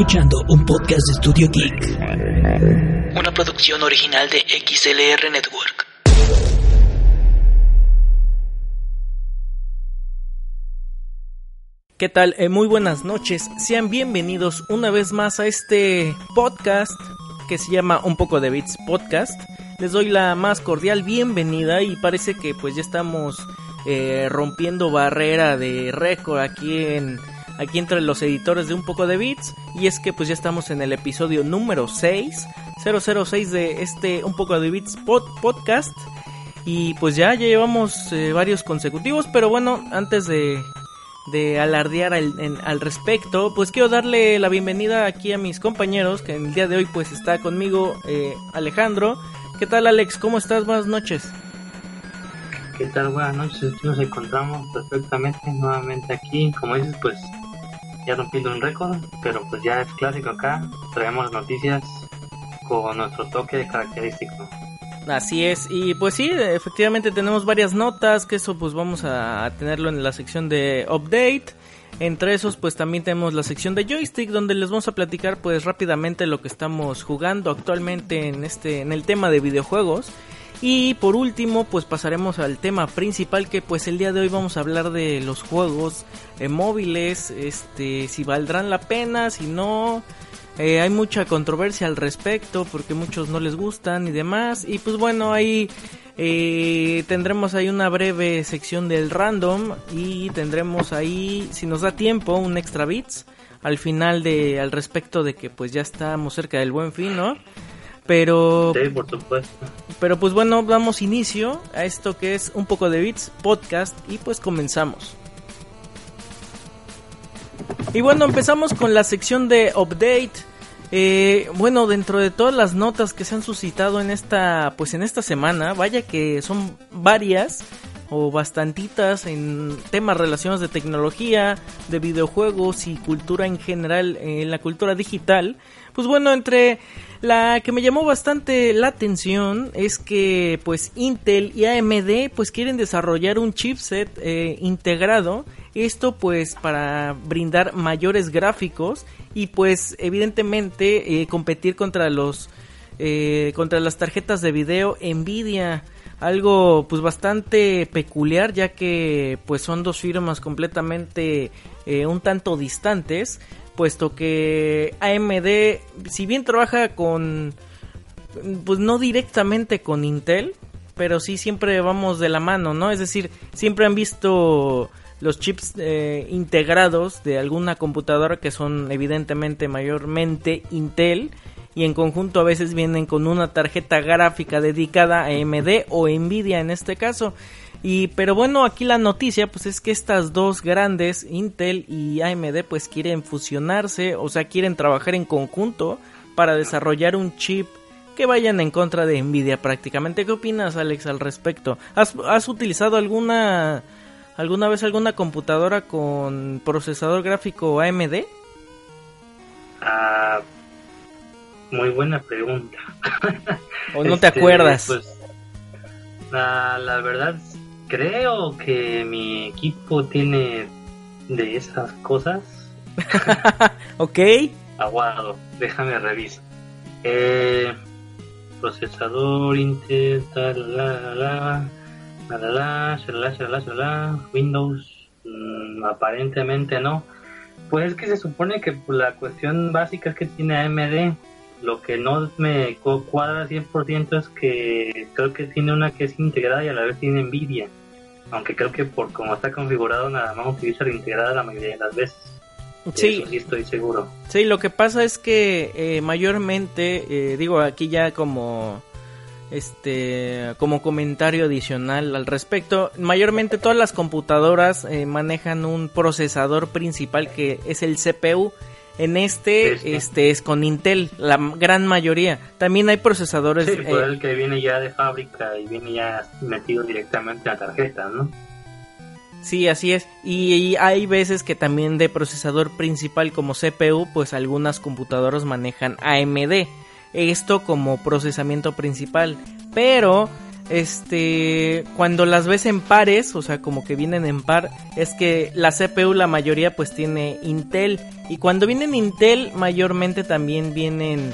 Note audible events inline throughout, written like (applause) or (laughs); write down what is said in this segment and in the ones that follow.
escuchando un podcast de Studio Geek. Una producción original de XLR Network. ¿Qué tal? Eh, muy buenas noches. Sean bienvenidos una vez más a este podcast que se llama Un poco de Bits Podcast. Les doy la más cordial bienvenida y parece que pues ya estamos eh, rompiendo barrera de récord aquí en aquí entre los editores de Un poco de Bits y es que pues ya estamos en el episodio número 6, 006 de este Un poco de Bits podcast y pues ya, llevamos eh, varios consecutivos, pero bueno, antes de, de alardear al, al, respecto, pues quiero darle la bienvenida aquí a mis compañeros, que en el día de hoy pues está conmigo eh, Alejandro. ¿Qué tal Alex? ¿Cómo estás? Buenas noches. ¿Qué tal? Buenas noches. Nos encontramos perfectamente nuevamente aquí. Como dices, pues ya rompiendo un récord, pero pues ya es clásico acá. Traemos noticias con nuestro toque característico. Así es, y pues sí, efectivamente tenemos varias notas, que eso pues vamos a tenerlo en la sección de update. Entre esos pues también tenemos la sección de joystick donde les vamos a platicar pues rápidamente lo que estamos jugando actualmente en este en el tema de videojuegos. Y por último, pues pasaremos al tema principal que pues el día de hoy vamos a hablar de los juegos eh, móviles, este, si valdrán la pena, si no, eh, hay mucha controversia al respecto porque muchos no les gustan y demás. Y pues bueno, ahí eh, tendremos ahí una breve sección del random y tendremos ahí, si nos da tiempo, un extra bits al final de al respecto de que pues ya estamos cerca del buen fin, ¿no? Pero sí, por supuesto. Pero pues bueno, damos inicio a esto que es un poco de bits podcast y pues comenzamos. Y bueno, empezamos con la sección de update. Eh, bueno, dentro de todas las notas que se han suscitado en esta, pues en esta semana, vaya que son varias o bastantitas en temas relacionados de tecnología, de videojuegos y cultura en general, en la cultura digital. Pues bueno, entre la que me llamó bastante la atención es que pues Intel y AMD pues quieren desarrollar un chipset eh, integrado esto pues para brindar mayores gráficos y pues evidentemente eh, competir contra los eh, contra las tarjetas de video Nvidia algo pues bastante peculiar ya que pues son dos firmas completamente un tanto distantes puesto que AMD, si bien trabaja con, pues no directamente con Intel, pero sí siempre vamos de la mano, ¿no? Es decir, siempre han visto los chips eh, integrados de alguna computadora que son evidentemente mayormente Intel y en conjunto a veces vienen con una tarjeta gráfica dedicada a AMD o Nvidia en este caso. Y pero bueno, aquí la noticia pues es que estas dos grandes, Intel y AMD, pues quieren fusionarse, o sea, quieren trabajar en conjunto para desarrollar un chip que vayan en contra de Nvidia prácticamente. ¿Qué opinas, Alex, al respecto? ¿Has, utilizado alguna alguna vez alguna computadora con procesador gráfico AMD? Ah, muy buena pregunta. ¿O no te este, acuerdas? Pues, la, la verdad creo que mi equipo tiene de esas cosas. ok. Aguado, déjame revisar. Eh, procesador Intel, tal, la, la, la, la, la, la, la, Windows, mmm, aparentemente no. Pues es que se supone que la cuestión básica que tiene AMD lo que no me cuadra 100% es que creo que tiene una que es integrada y a la vez tiene Nvidia. Aunque creo que por como está configurado nada más utiliza la integrada la mayoría de las veces. Sí, sí estoy seguro. Sí, lo que pasa es que eh, mayormente, eh, digo aquí ya como este como comentario adicional al respecto, mayormente todas las computadoras eh, manejan un procesador principal que es el CPU en este, este, es con Intel, la gran mayoría. También hay procesadores. Sí, eh, el que viene ya de fábrica y viene ya metido directamente a la tarjeta, ¿no? Sí, así es. Y, hay veces que también de procesador principal como CPU, pues algunas computadoras manejan AMD. Esto como procesamiento principal. Pero este cuando las ves en pares, o sea, como que vienen en par, es que la CPU la mayoría pues tiene Intel y cuando vienen Intel mayormente también vienen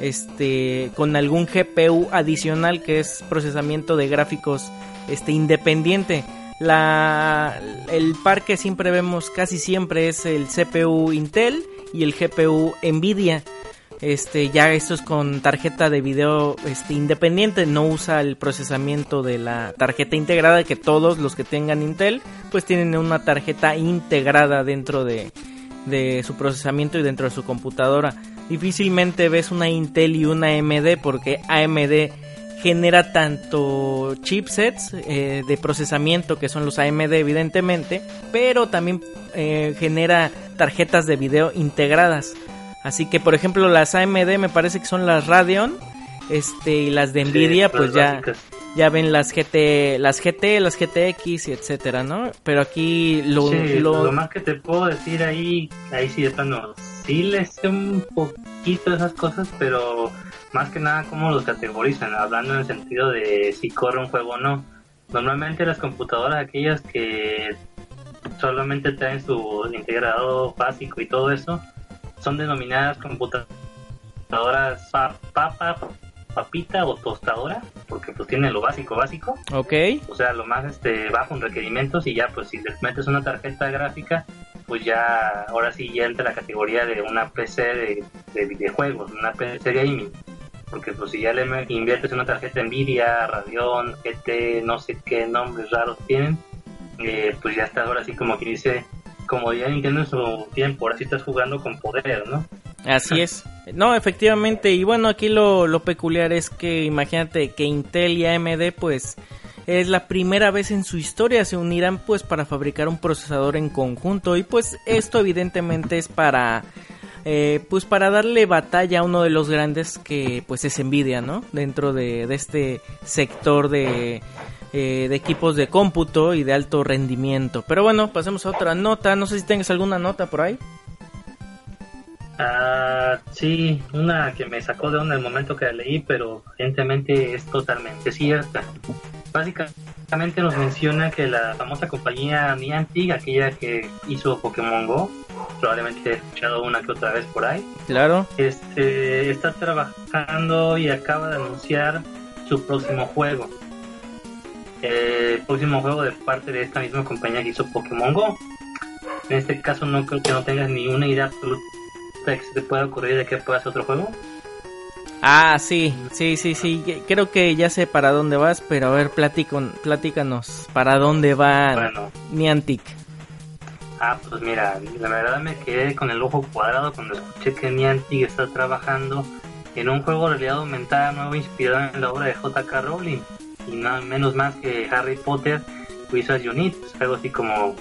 este con algún GPU adicional que es procesamiento de gráficos este independiente. La el par que siempre vemos casi siempre es el CPU Intel y el GPU Nvidia. Este, ya esto es con tarjeta de video este, independiente, no usa el procesamiento de la tarjeta integrada, que todos los que tengan Intel, pues tienen una tarjeta integrada dentro de, su procesamiento y dentro de su computadora. Difícilmente ves una Intel y una AMD porque AMD genera tanto chipsets eh, de procesamiento que son los AMD evidentemente, pero también eh, genera tarjetas de video integradas. Así que, por ejemplo, las AMD me parece que son las Radeon, este y las de Nvidia, pues ya ya ven las GT, las GT, las GTX y etcétera, ¿no? Pero aquí lo, lo... más que te puedo decir ahí, ahí sí de plano, sí le sé un poquito esas cosas, pero más que nada cómo los categorizan, hablando en el sentido de si corre un juego o no. Normalmente las computadoras aquellas que solamente traen su integrado básico y todo eso, son denominadas computadoras papa, papita o tostadora, porque pues tienen lo básico básico. Ok. O sea, lo más este bajo en requerimientos y ya pues si les metes una tarjeta gráfica, pues ya ahora sí ya entra la categoría de una PC de, de videojuegos, una PC gaming. Porque pues si ya le inviertes una tarjeta Nvidia, Radeon, GT, no sé qué nombres raros tienen, eh, pues ya está ahora sí como que dice como ya Nintendo en su tiempo, ahora sí estás jugando con poder, ¿no? Así es. No, efectivamente, y bueno, aquí lo, lo peculiar es que imagínate que Intel y AMD pues es la primera vez en su historia se unirán pues para fabricar un procesador en conjunto y pues esto evidentemente es para eh, pues para darle batalla a uno de los grandes que pues es Nvidia, ¿no? Dentro de, de este sector de eh, de equipos de cómputo y de alto rendimiento. Pero bueno, pasemos a otra nota. No sé si tengas alguna nota por ahí. Ah, sí, una que me sacó de onda el momento que la leí, pero evidentemente es totalmente cierta. Básicamente nos menciona que la famosa compañía Niantic, aquella que hizo Pokémon Go, probablemente he escuchado una que otra vez por ahí. Claro. Este está trabajando y acaba de anunciar su próximo juego el próximo juego de parte de esta misma compañía que hizo Pokémon Go. En este caso no creo que no tengas ni una idea absoluta de que se te pueda ocurrir de que pueda ser otro juego. Ah, sí, sí, sí, sí. Creo que ya sé para dónde vas, pero a ver, platícanos. ¿Para dónde va bueno, Niantic? Ah, pues mira, la verdad me quedé con el ojo cuadrado cuando escuché que Niantic está trabajando en un juego de realidad aumentada nuevo inspirado en la obra de J.K. Rowling y menos más que Harry Potter Wizards Unit, pues, algo así como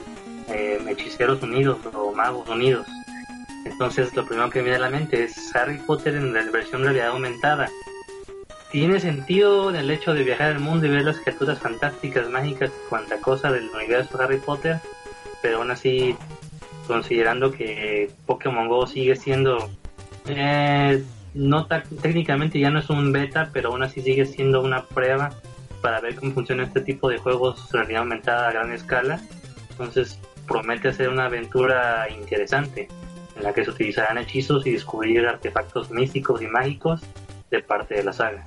eh, Hechiceros Unidos o Magos Unidos. Entonces lo primero que me viene a la mente es Harry Potter en la versión realidad aumentada. Tiene sentido en el hecho de viajar al mundo y ver las criaturas fantásticas, mágicas, cuanta cosa del universo de Harry Potter, pero aún así, considerando que Pokémon Go sigue siendo, eh, no técnicamente ya no es un beta, pero aún así sigue siendo una prueba para ver cómo funciona este tipo de juegos realidad aumentada a gran escala. Entonces promete ser una aventura interesante en la que se utilizarán hechizos y descubrir artefactos místicos y mágicos de parte de la saga.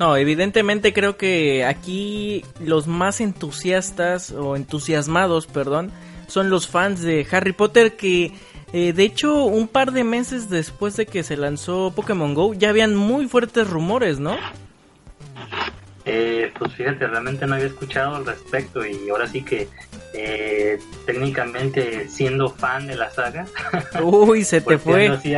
No, evidentemente creo que aquí los más entusiastas o entusiasmados, perdón, son los fans de Harry Potter que eh, de hecho un par de meses después de que se lanzó Pokémon Go ya habían muy fuertes rumores, ¿no? Eh, pues fíjate, realmente no había escuchado al respecto y ahora sí que eh, técnicamente siendo fan de la saga. (laughs) Uy, se te fue. Así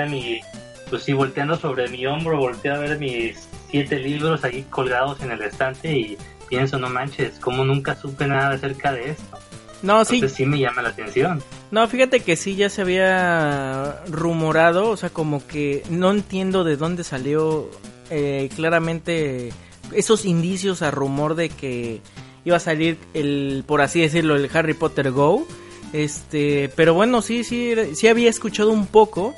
pues sí, volteando sobre mi hombro, volteé a ver mis siete libros ahí colgados en el estante y pienso, no manches, como nunca supe nada acerca de esto. No, sí. sí me llama la atención. No, fíjate que sí ya se había rumorado, o sea, como que no entiendo de dónde salió eh, claramente esos indicios a rumor de que iba a salir el, por así decirlo, el Harry Potter Go. Este, pero bueno, sí, sí, sí había escuchado un poco.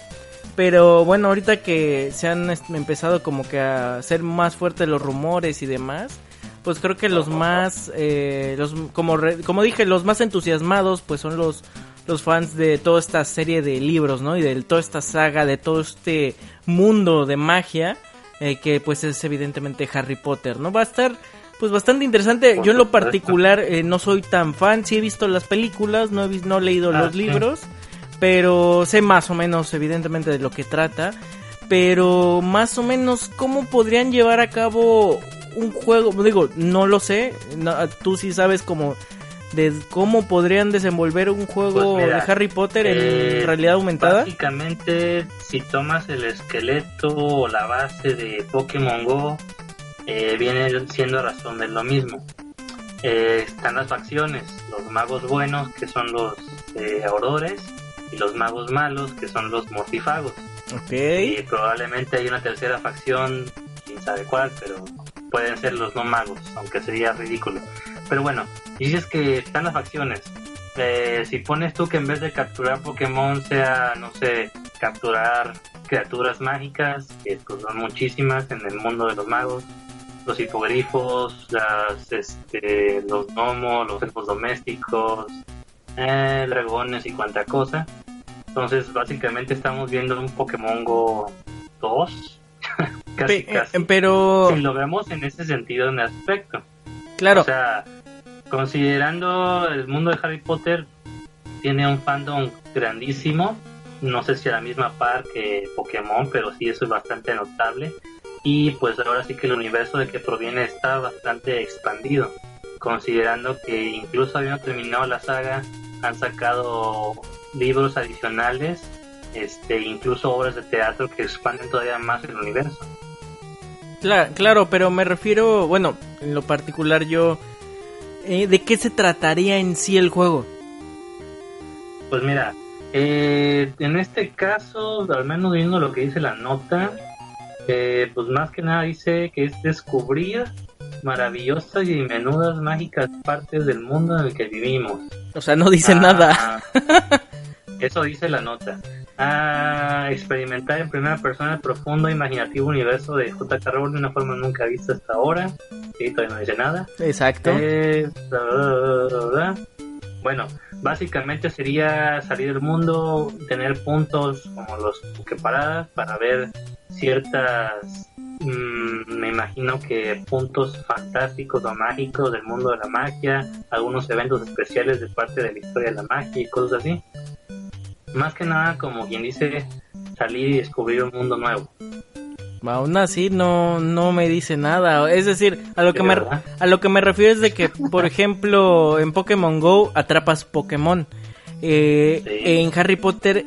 Pero bueno, ahorita que se han empezado como que a ser más fuertes los rumores y demás, pues creo que los más, eh, los, como, como dije, los más entusiasmados, pues son los, los fans de toda esta serie de libros, ¿no? Y de toda esta saga, de todo este mundo de magia, eh, que pues es evidentemente Harry Potter, ¿no? Va a estar pues bastante interesante. Yo en lo particular eh, no soy tan fan, sí he visto las películas, no he, visto, no he leído ah, los libros, pero sé más o menos evidentemente de lo que trata. Pero más o menos cómo podrían llevar a cabo un juego, digo, no lo sé, tú sí sabes cómo de cómo podrían desenvolver un juego pues de Harry Potter en eh, realidad aumentada. Básicamente, si tomas el esqueleto o la base de Pokémon Go, eh, viene siendo razón de lo mismo. Eh, están las facciones, los magos buenos, que son los aurores, y los magos malos, que son los mortifagos. Okay. Y probablemente hay una tercera facción, quién sabe cuál, pero pueden ser los no magos, aunque sería ridículo. Pero bueno, dices que están las facciones. Eh, si pones tú que en vez de capturar Pokémon sea, no sé, capturar criaturas mágicas, que pues son muchísimas en el mundo de los magos, los hipogrifos, las, este, los gnomos, los elfos domésticos, eh, dragones y cuanta cosa. Entonces, básicamente estamos viendo un Pokémon Go 2. (laughs) casi, eh, casi. Pero. Si lo vemos en ese sentido, en aspecto. Claro. O sea, considerando el mundo de Harry Potter, tiene un fandom grandísimo. No sé si a la misma par que Pokémon, pero sí eso es bastante notable. Y pues ahora sí que el universo de que proviene está bastante expandido. Considerando que incluso habiendo terminado la saga, han sacado libros adicionales, este, incluso obras de teatro que expanden todavía más el universo. Claro, claro, pero me refiero, bueno, en lo particular yo, eh, ¿de qué se trataría en sí el juego? Pues mira, eh, en este caso, al menos viendo lo que dice la nota, eh, pues más que nada dice que es descubrir maravillosas y menudas mágicas partes del mundo en el que vivimos. O sea, no dice nada. Ah, eso dice la nota a experimentar en primera persona el profundo e imaginativo universo de J.K. Rowling de una forma nunca vista hasta ahora. Sí, todavía no dice nada. Exacto. Eh, bueno, básicamente sería salir del mundo, tener puntos como los que paradas para ver ciertas, mm, me imagino que puntos fantásticos o mágicos del mundo de la magia, algunos eventos especiales de parte de la historia de la magia y cosas así más que nada como quien dice salir y descubrir un mundo nuevo. Aún así no no me dice nada, es decir, a lo que me a lo que me refiero es de que, por (laughs) ejemplo, en Pokémon Go atrapas Pokémon. Eh, En Harry Potter,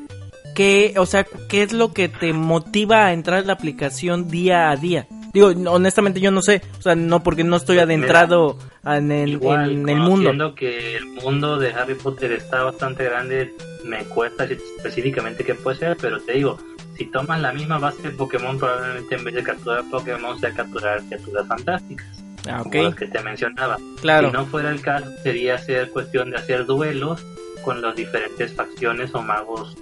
¿qué, o sea, qué es lo que te motiva a entrar en la aplicación día a día? Digo, honestamente yo no sé, o sea, no porque no estoy adentrado en el, en el mundo. que el mundo de Harry Potter está bastante grande, me cuesta específicamente qué puede ser, pero te digo, si tomas la misma base de Pokémon, probablemente en vez de capturar Pokémon sea capturar criaturas fantásticas. Ah, Como los que te mencionaba. Claro. Si no fuera el caso, sería ser cuestión de hacer duelos con las diferentes facciones o magos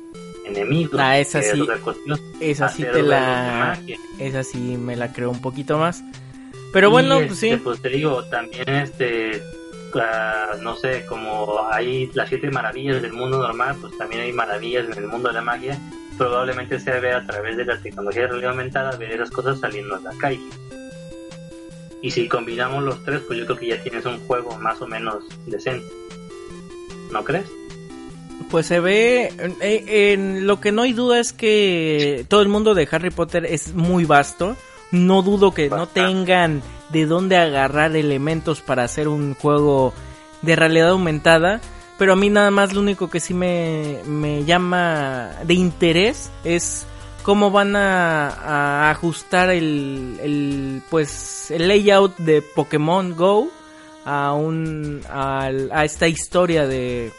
enemigos. Ah, esa sí. Esa sí te la. Esa sí me la creo un poquito más. Pero bueno, pues sí. Este, pues te digo, también este no sé, como hay las siete maravillas del mundo normal, pues también hay maravillas en el mundo de la magia. Probablemente sea ver a través de la tecnología de realidad aumentada, ver esas cosas saliendo a la calle. Y si combinamos los tres, pues yo creo que ya tienes un juego más o menos decente. ¿No crees? Pues se ve, en, lo que no hay duda es que todo el mundo de Harry Potter es muy vasto. No dudo que no tengan de dónde agarrar elementos para hacer un juego de realidad aumentada. Pero a mí nada más lo único que sí me, me llama de interés es cómo van a, ajustar el, el, pues el layout de Pokémon Go a un a, a esta historia de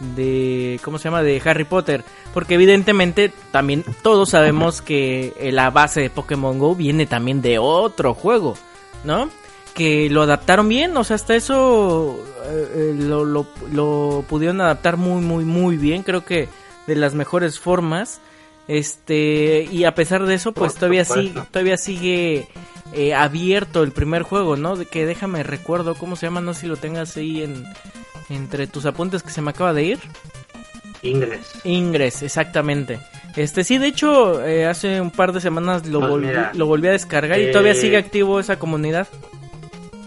de cómo se llama de Harry Potter porque evidentemente también todos sabemos que la base de Pokémon Go viene también de otro juego ¿no? Que lo adaptaron bien, o sea, hasta eso eh, eh, lo, lo, pudieron adaptar muy, muy, muy bien, creo que de las mejores formas. Este, y a pesar de eso, pues todavía sigue, todavía sigue eh, abierto el primer juego, ¿no? De que déjame recuerdo cómo se llama, no sé si lo tengas ahí en entre tus apuntes que se me acaba de ir. Ingres. Ingress, exactamente. Este sí, de hecho, eh, hace un par de semanas lo, Pues volví, mira, lo volví a descargar y eh, todavía sigue activo esa comunidad.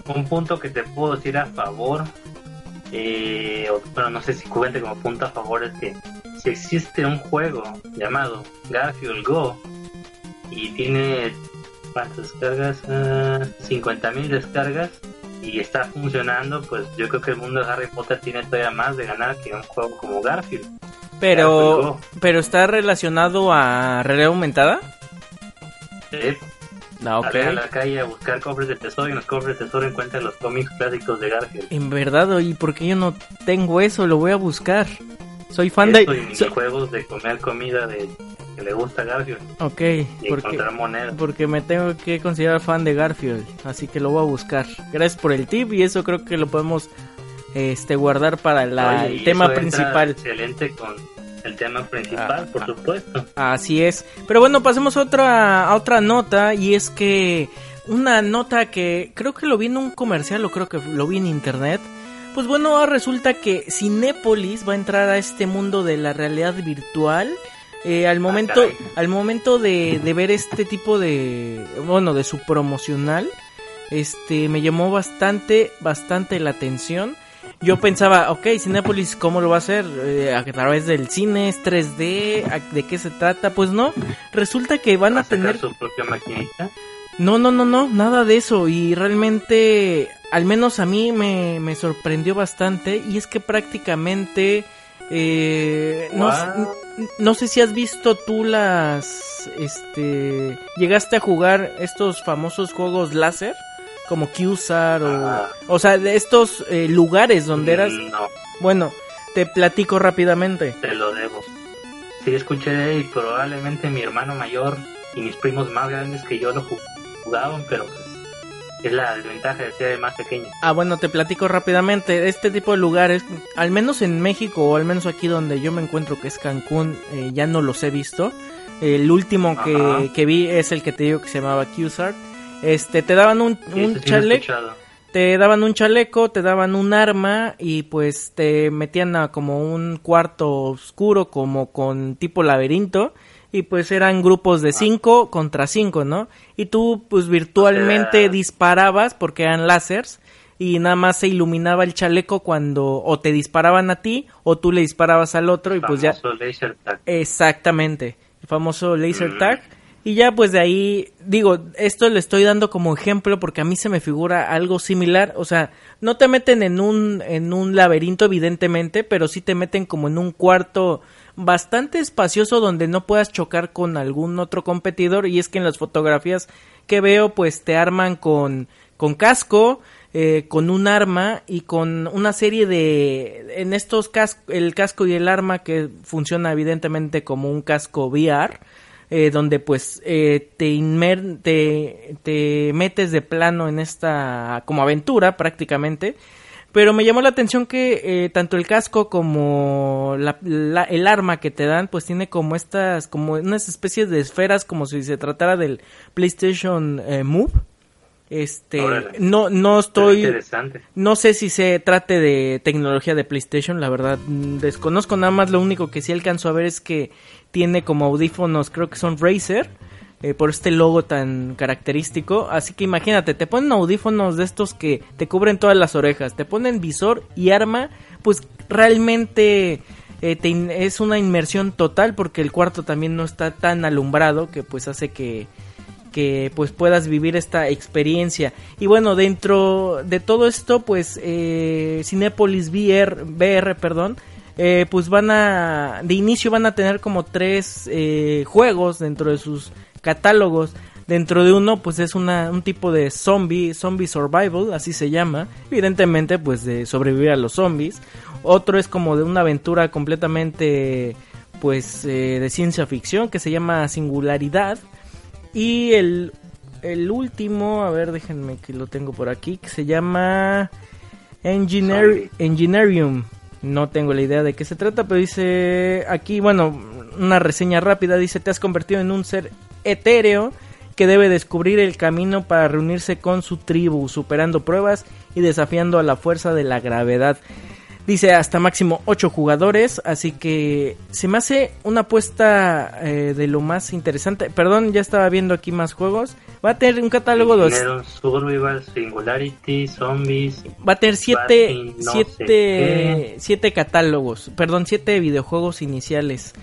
Un punto que te puedo decir a favor, eh, o, bueno, no sé si cuente como punto a favor, es que si existe un juego llamado Garfield Go y tiene ¿cuántas descargas? Ah, 50.000 descargas y está funcionando, pues yo creo que el mundo de Harry Potter tiene todavía más de ganar que un juego como Garfield. Pero, Go. pero está relacionado a realidad aumentada. Eh, Ah, ok. Sale a la calle a buscar cofres de tesoro y en los cofres de tesoro encuentran los cómics clásicos de Garfield. En verdad, ¿y por qué yo no tengo eso? Lo voy a buscar. Soy fan de... Eso y so- minijuegos de comer comida de que le gusta Garfield Ok, y porque, encontrar monedas. porque me tengo que considerar fan de Garfield, así que lo voy a buscar. Gracias por el tip y eso creo que lo podemos este guardar para la, Oye, el tema principal. Excelente con el tema principal, Ah, por ah. supuesto. Así es. Pero bueno, pasemos a otra, a otra nota y es que una nota que creo que lo vi en un comercial o creo que lo vi en internet. Pues bueno, ahora resulta que Cinépolis va a entrar a este mundo de la realidad virtual. Eh, al momento, caray. al momento de, de ver este tipo de, bueno, de su promocional, este, me llamó bastante, bastante la atención. Yo pensaba, ok, Cinépolis, ¿cómo lo va a hacer? Eh, ¿A través del cine? ¿Es 3D? ¿A- ¿De qué se trata? Pues no, resulta que van Va a tener... su propia maquinita. No, no, no, no, nada de eso. Y realmente, al menos a mí me, me sorprendió bastante. Y es que prácticamente, eh, no, no sé si has visto tú las, este, llegaste a jugar estos famosos juegos láser, como QSAR o, Ah. o sea, de estos eh, lugares donde eras. No, Bueno, te platico rápidamente. te lo debo. Sí, escuché y probablemente mi hermano mayor y mis primos más grandes que yo lo ju- jugaban, pero pues es la desventaja de ser más pequeño. Ah, bueno, te platico rápidamente. Este tipo de lugares, al menos en México o al menos aquí donde yo me encuentro, que es Cancún, eh, ya no los he visto. El último que, Ajá. que vi es el que te digo que se llamaba QSAR. Este, te daban un, Sí, un chaleco, te daban un chaleco, te daban un arma y pues te metían a como un cuarto oscuro, como con tipo laberinto. Y pues eran grupos de cinco contra cinco, ¿no? Y tú pues virtualmente O sea- disparabas porque eran láseres y nada más se iluminaba el chaleco cuando o te disparaban a ti o tú le disparabas al otro y pues ya Famoso laser tag. exactamente el famoso laser Mm. tag y ya pues de ahí digo esto le estoy dando como ejemplo porque a mí se me figura algo similar o sea no te meten en un en un laberinto evidentemente pero sí te meten como en un cuarto bastante espacioso donde no puedas chocar con algún otro competidor y es que en las fotografías que veo pues te arman con con casco eh, con un arma y con una serie de en estos cascos el casco y el arma que funciona evidentemente como un casco VR eh, donde pues eh, te, inmer te te metes de plano en esta como aventura prácticamente pero me llamó la atención que eh, tanto el casco como la- la- el arma que te dan, pues tiene como estas, como unas especies de esferas, como si se tratara del PlayStation eh, Move. Este, Órale. no, no estoy, Interesante. no sé si se trate de tecnología de PlayStation, la verdad mm, desconozco nada más. Lo único que sí alcanzo a ver es que tiene como audífonos, creo que son Razer, eh, por este logo tan característico. Así que imagínate, te ponen audífonos de estos que te cubren todas las orejas, te ponen visor y arma, pues realmente eh, es una inmersión total porque el cuarto también no está tan alumbrado que pues hace que que pues puedas vivir esta experiencia y bueno dentro de todo esto pues eh, Cinepolis VR, VR perdón pues van a de inicio van a tener como tres eh, juegos dentro de sus catálogos dentro de uno pues es una, un tipo de zombie zombie survival así se llama evidentemente pues de sobrevivir a los zombies otro es como de una aventura completamente pues eh, de ciencia ficción que se llama singularidad y el, el último, a ver, déjenme que lo tengo por aquí, que se llama Engineer. Engineerium. No tengo la idea de qué se trata, pero dice aquí, bueno, una reseña rápida. Dice, te has convertido en un ser etéreo que debe descubrir el camino para reunirse con su tribu, superando pruebas y desafiando a la fuerza de la gravedad. Dice hasta máximo 8 jugadores, así que se me hace una apuesta eh, de lo más interesante. Perdón, ya estaba viendo aquí más juegos. Va a tener un catálogo de... Survival, Singularity, Zombies. Va a tener 7 siete, siete catálogos, perdón, 7 videojuegos iniciales.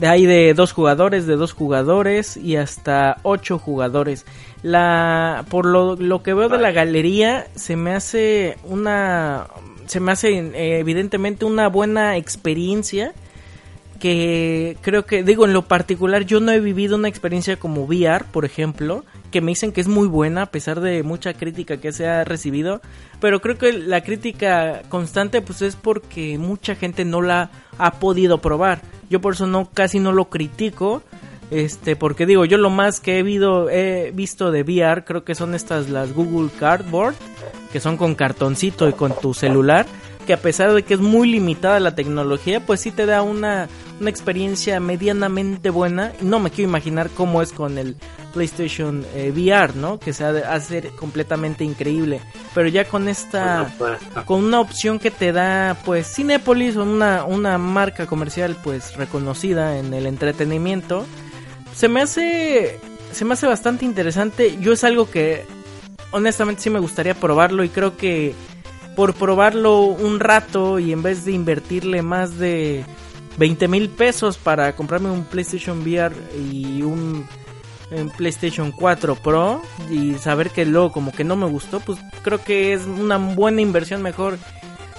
De ahí de dos jugadores, de dos jugadores y hasta ocho jugadores. La, por lo, lo que veo de la galería, se me hace una se me hace eh, evidentemente una buena experiencia que creo que, digo, en lo particular yo no he vivido una experiencia como VR, por ejemplo, que me dicen que es muy buena a pesar de mucha crítica que se ha recibido, pero creo que la crítica constante pues es porque mucha gente no la ha podido probar. Yo por eso no casi no lo critico, este, porque digo, yo lo más que he, he visto de VR creo que son estas las Google Cardboard, que son con cartoncito y con tu celular, que a pesar de que es muy limitada la tecnología, pues sí te da una, una experiencia medianamente buena. No me quiero imaginar cómo es con el PlayStation eh, VR, ¿no? Que se ha hacer completamente increíble. Pero ya con esta, con una opción que te da, pues, Cinepolis, una, una marca comercial, pues, reconocida en el entretenimiento se me hace se me hace bastante interesante. Yo es algo que honestamente sí me gustaría probarlo y creo que por probarlo un rato y en vez de invertirle más de 20 mil pesos para comprarme un PlayStation VR y un, PlayStation 4 Pro y saber que luego como que no me gustó, pues creo que es una buena inversión mejor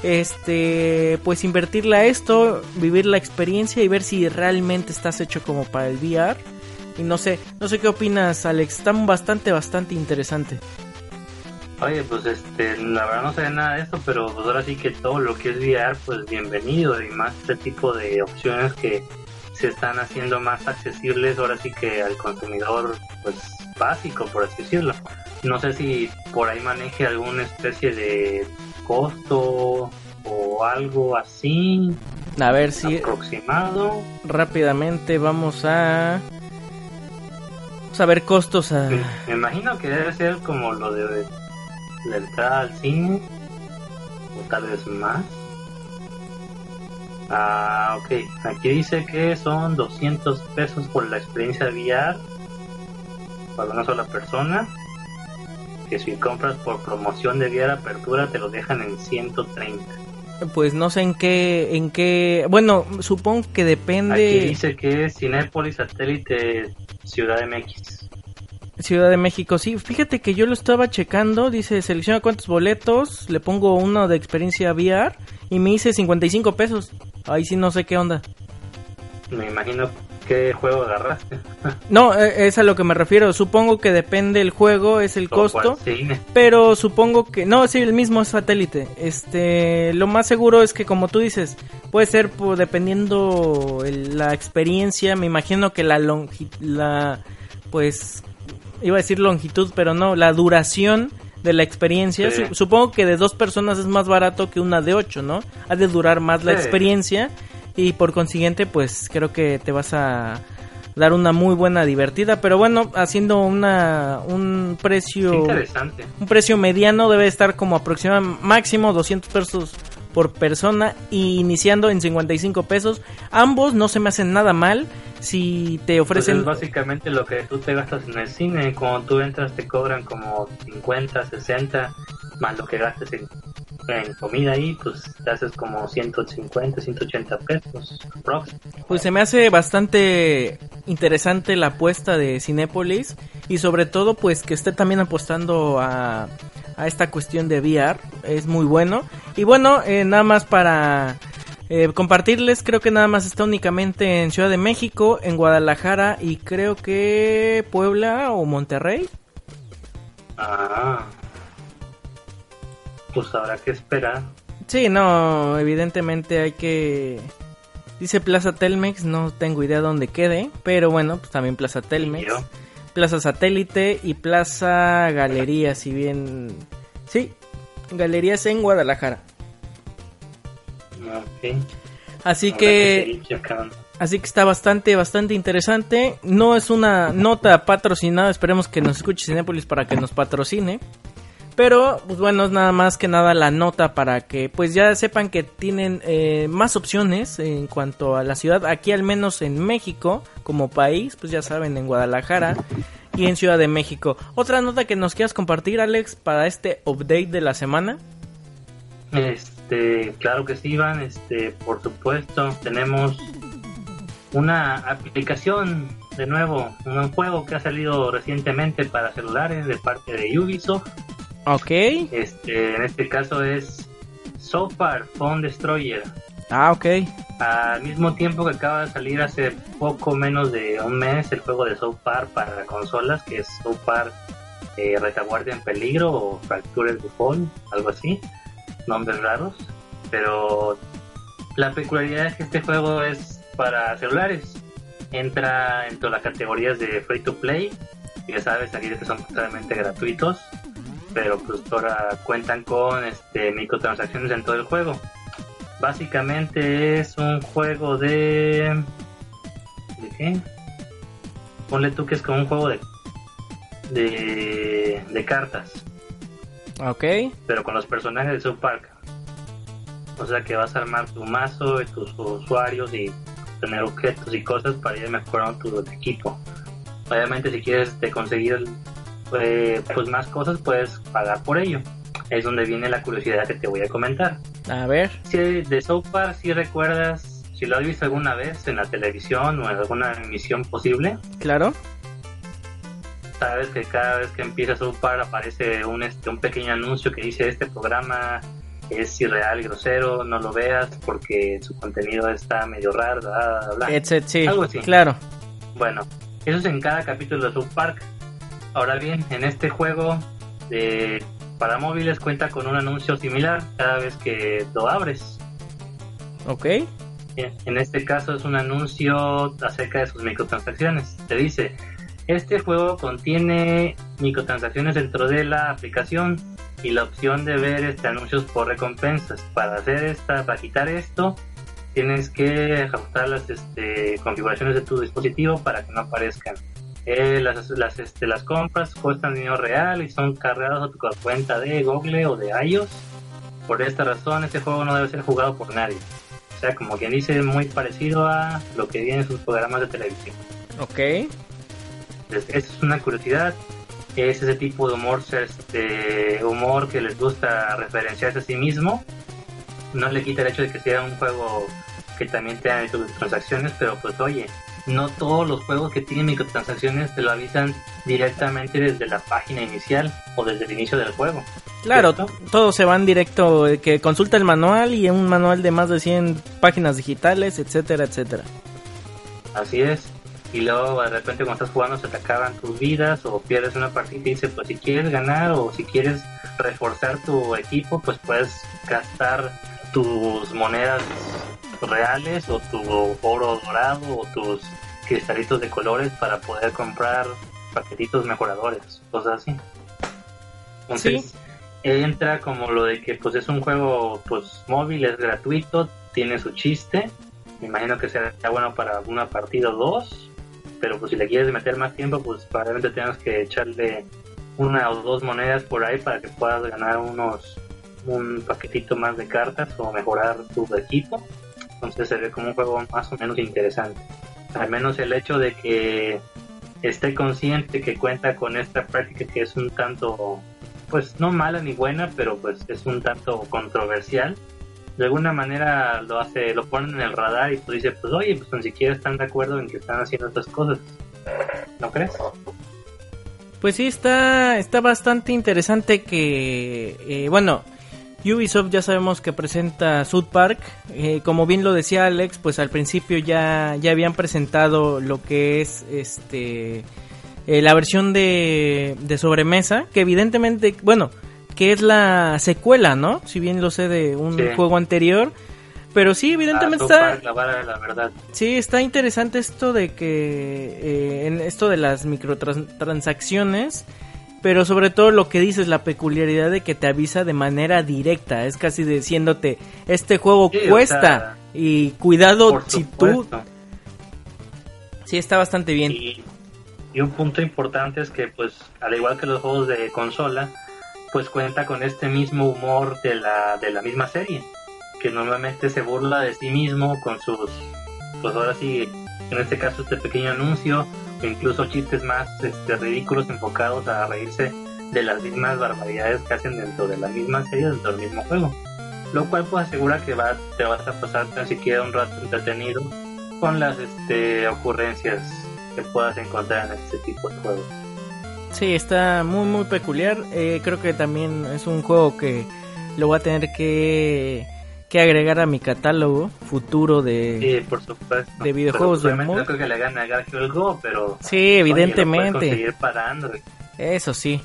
este pues invertirle a esto, vivir la experiencia y ver si realmente estás hecho como para el VR y no sé, no sé qué opinas, Alex. Está bastante, bastante interesante. Oye, pues este, la verdad no sé nada de esto, pero pues ahora sí que todo lo que es VR, pues bienvenido y más este tipo de opciones que se están haciendo más accesibles ahora sí que al consumidor, pues básico, por así decirlo. No sé si por ahí maneje alguna especie de costo o algo así. A ver si aproximado. Rápidamente vamos a saber costos a... Me imagino que debe ser como lo de la entrada al cine, o tal vez más. Ah, ok. Aquí dice que son 200 pesos por la experiencia de VR para una sola persona. Que si compras por promoción de VR apertura te lo dejan en 130. Pues no sé en qué, en qué, bueno, supongo que depende. Aquí dice que es Cinépolis Satélite Ciudad de México. Ciudad de México, sí. Fíjate que yo lo estaba checando. Dice, selecciona cuántos boletos. Le pongo uno de experiencia VR. Y me dice 55 pesos. Ahí sí no sé qué onda. Me imagino qué juego agarraste. (laughs) no, e, es a lo que me refiero. Supongo que depende el juego, es el costo. (laughs) Pero supongo que... No, sí, el mismo satélite. Este, lo más seguro es que como tú dices, puede ser dependiendo la experiencia. Me imagino que la longitud... La, pues iba a decir longitud, pero no, la duración de la experiencia. Supongo que de dos personas es más barato que una de ocho, ¿no? Ha de durar más la experiencia y por consiguiente, pues creo que te vas a dar una muy buena divertida, pero bueno, haciendo una un precio un precio mediano debe estar como aproximadamente máximo 200 pesos por persona y iniciando en 55 pesos. Ambos no se me hacen nada mal si te pues ofrecen... es básicamente lo que tú te gastas en el cine. Cuando tú entras te cobran como 50, 60, más lo que gastes en, comida ahí, pues te haces como 150, 180 pesos. Pues se me hace bastante interesante la apuesta de Cinépolis y sobre todo pues que esté también apostando a a esta cuestión de VR. Es muy bueno. Y bueno, eh, nada más para eh, compartirles, creo que nada más está únicamente en Ciudad de México, en Guadalajara y creo que Puebla o Monterrey. Ah. Pues habrá que esperar. Sí, no, evidentemente hay que... Dice Plaza Telmex, no tengo idea dónde quede, pero bueno, pues también Plaza Telmex. Plaza Satélite y Plaza Galería, si bien... Sí, Galerías en Guadalajara. Okay. Así que... Así que está bastante, bastante interesante. No es una nota patrocinada, esperemos que nos escuche Cinepolis para que nos patrocine. Pero, pues bueno, es nada más que nada la nota para que pues ya sepan que tienen eh, más opciones en cuanto a la ciudad. Aquí al menos en México como país, pues ya saben, en Guadalajara y en Ciudad de México. Otra nota que nos quieras compartir, Alex, para este update de la semana. Este, claro que sí, Iván. Este, por supuesto, tenemos una aplicación de nuevo, un juego que ha salido recientemente para celulares de parte de Ubisoft Ok. Este, en este caso es So Far Phone Destroyer. Ah, ok. Al mismo tiempo que acaba de salir hace poco menos de un mes el juego de So Far para consolas, que es So Far eh, Retaguardia en Peligro o Fractures de Phone, algo así. Nombres raros. Pero la peculiaridad es que este juego es para celulares. Entra entre las categorías de free to play. Ya sabes, aquí que son totalmente gratuitos pero pues ahora cuentan con este microtransacciones en todo el juego. Básicamente es un juego de ¿de qué? Ponle tú que es como un juego de, de cartas. Ok. Pero con los personajes de South Park. O sea que vas a armar tu mazo y tus usuarios y tener objetos y cosas para ir mejorando tu equipo. Obviamente si quieres te conseguir eh, pues más cosas puedes pagar por ello. Es donde viene la curiosidad que te voy a comentar. A ver. Si de South Park, si recuerdas, si lo has visto alguna vez en la televisión o en alguna emisión posible. Claro. Sabes que cada vez que empieza South Park aparece un, este, un pequeño anuncio que dice este programa es irreal y grosero, no lo veas porque su contenido está medio raro, bla, bla, bla. sí, Algo así. Claro. Bueno, eso es en cada capítulo de South Park. Ahora bien, en este juego de, para móviles cuenta con un anuncio similar cada vez que lo abres. Ok. En este caso es un anuncio acerca de sus microtransacciones. Te dice, este juego contiene microtransacciones dentro de la aplicación y la opción de ver este anuncios por recompensas. Para hacer esta, para quitar esto, tienes que ajustar las este, configuraciones de tu dispositivo para que no aparezcan. Eh, las, las, este, las compras cuestan dinero real y son cargadas a tu cuenta de Google o de iOS. Por esta razón, este juego no debe ser jugado por nadie. O sea, como quien dice, muy parecido a lo que viene en sus programas de televisión. Ok. Esa es una curiosidad. Es ese tipo de humor, este, humor que les gusta referenciarse a sí mismo. No le quita el hecho de que sea un juego que también tenga transacciones, pero pues oye, no todos los juegos que tienen microtransacciones te lo avisan directamente desde la página inicial o desde el inicio del juego. Claro, todos se van directo, eh, que consulta el manual y un manual de más de 100 páginas digitales, etcétera, etcétera. Así es. Y luego de repente cuando estás jugando se te acaban tus vidas o pierdes una partida y dice, pues si quieres ganar o si quieres reforzar tu equipo, pues puedes gastar tus monedas reales o tu oro dorado o tus cristalitos de colores para poder comprar paquetitos mejoradores, cosas así. Entonces, entra como lo de que pues es un juego pues móvil, es gratuito, tiene su chiste. Me imagino que sea bueno para una partida o dos, pero pues si le quieres meter más tiempo, pues probablemente tengas que echarle una o dos monedas por ahí para que puedas ganar unos un paquetito más de cartas o mejorar tu equipo. Entonces se ve como un juego más o menos interesante. Al menos el hecho de que esté consciente que cuenta con esta práctica que es un tanto, pues no mala ni buena, pero pues es un tanto controversial. De alguna manera lo hace, lo ponen en el radar y tú dices, pues oye, pues ni siquiera están de acuerdo en que están haciendo estas cosas. ¿No crees? Pues sí, está, está bastante interesante que, eh, bueno, Ubisoft ya sabemos que presenta South Park. Eh, como bien lo decía Alex, pues al principio ya, ya habían presentado lo que es este eh, la versión de, de sobremesa, que evidentemente, bueno, que es la secuela, ¿no? Si bien lo sé de un juego anterior. Pero sí, evidentemente ah, está... la verdad. Sí, está interesante esto de que... Eh, en esto de las microtransacciones pero sobre todo lo que dices, la peculiaridad de que te avisa de manera directa, es casi diciéndote, este juego cuesta y cuidado si tú Sí, está bastante bien. Y, y un punto importante es que, pues, al igual que los juegos de consola, pues cuenta con este mismo humor de la, de la misma serie, que normalmente se burla de sí mismo con sus, pues ahora sí, en este caso este pequeño anuncio, o incluso chistes más este, ridículos enfocados a reírse de las mismas barbaridades que hacen dentro de la misma serie, dentro del mismo juego. Lo cual pues asegura que va, te vas a pasar tan siquiera un rato entretenido con las este, ocurrencias que puedas encontrar en este tipo de juegos. Sí, está muy muy peculiar. Eh, creo que también es un juego que lo voy a tener que, que agregar a mi catálogo futuro de, Sí, por supuesto. de videojuegos de Pero, no creo que le gane a Garfield Go, pero Sí, oye, evidentemente. conseguir para. Eso sí.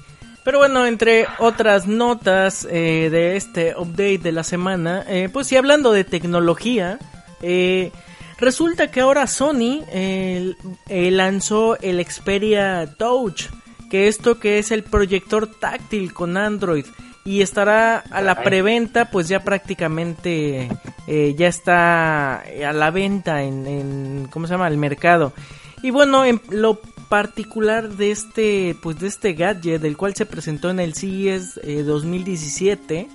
Pero bueno, entre otras notas eh, de este update de la semana, eh, pues sí, hablando de tecnología, eh, resulta que ahora Sony eh, eh, lanzó el Xperia Touch, que esto que es el proyector táctil con Android y estará a la preventa, pues ya prácticamente eh, ya está a la venta en, en, ¿cómo se llama? El mercado. Y bueno, en lo particular de este, pues de este gadget, del cual se presentó en el CES eh, 2017,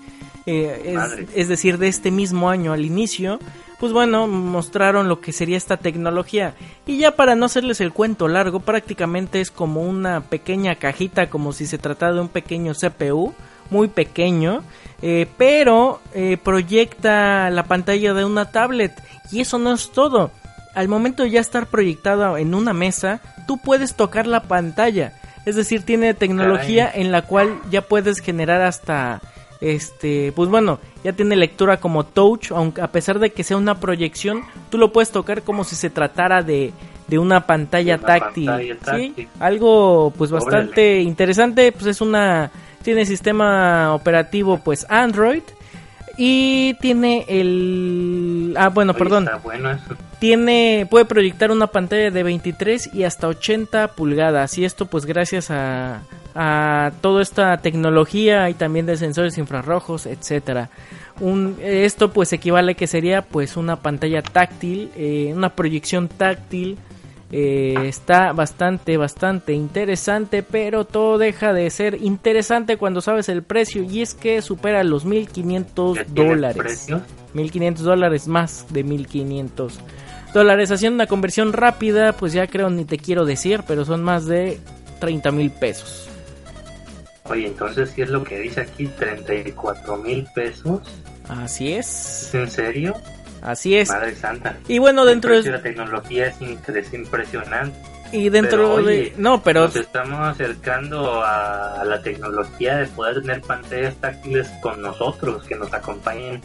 eh, es, es decir, de este mismo año al inicio, pues bueno, mostraron lo que sería esta tecnología. Y ya para no hacerles el cuento largo, prácticamente es como una pequeña cajita, como si se tratara de un pequeño CPU, muy pequeño, eh, pero eh, proyecta la pantalla de una tablet. Y eso no es todo. Al momento de ya estar proyectado en una mesa, tú puedes tocar la pantalla. Es decir, tiene tecnología Caray. en la cual ya puedes generar hasta este, pues bueno, ya tiene lectura como touch, aunque a pesar de que sea una proyección, tú lo puedes tocar como si se tratara de, de una pantalla De una táctil, pantalla ¿sí? Algo pues Órale. bastante interesante, pues es una tiene sistema operativo pues Android y tiene el ah bueno, Oye, perdón, Está bueno eso. tiene puede proyectar una pantalla de 23 y hasta 80 pulgadas y esto pues gracias a, a toda esta tecnología y también de sensores infrarrojos etcétera un, esto pues equivale que sería pues una pantalla táctil eh, una proyección táctil eh, está bastante bastante interesante pero todo deja de ser interesante cuando sabes el precio y es que supera los 1500 ¿Ya tiene dólares precio? 1500 dólares más de 1500 dólares haciendo una conversión rápida pues ya creo ni te quiero decir pero son más de 30 mil pesos Oye, entonces sí es lo que dice aquí, 34 mil pesos. así es ¿Es en serio? Así es Madre santa. y bueno dentro de, la tecnología es, impresionante. y dentro Pero, de oye, no pero Nos estamos acercando a, a la tecnología de poder tener pantallas táctiles con nosotros, que nos acompañen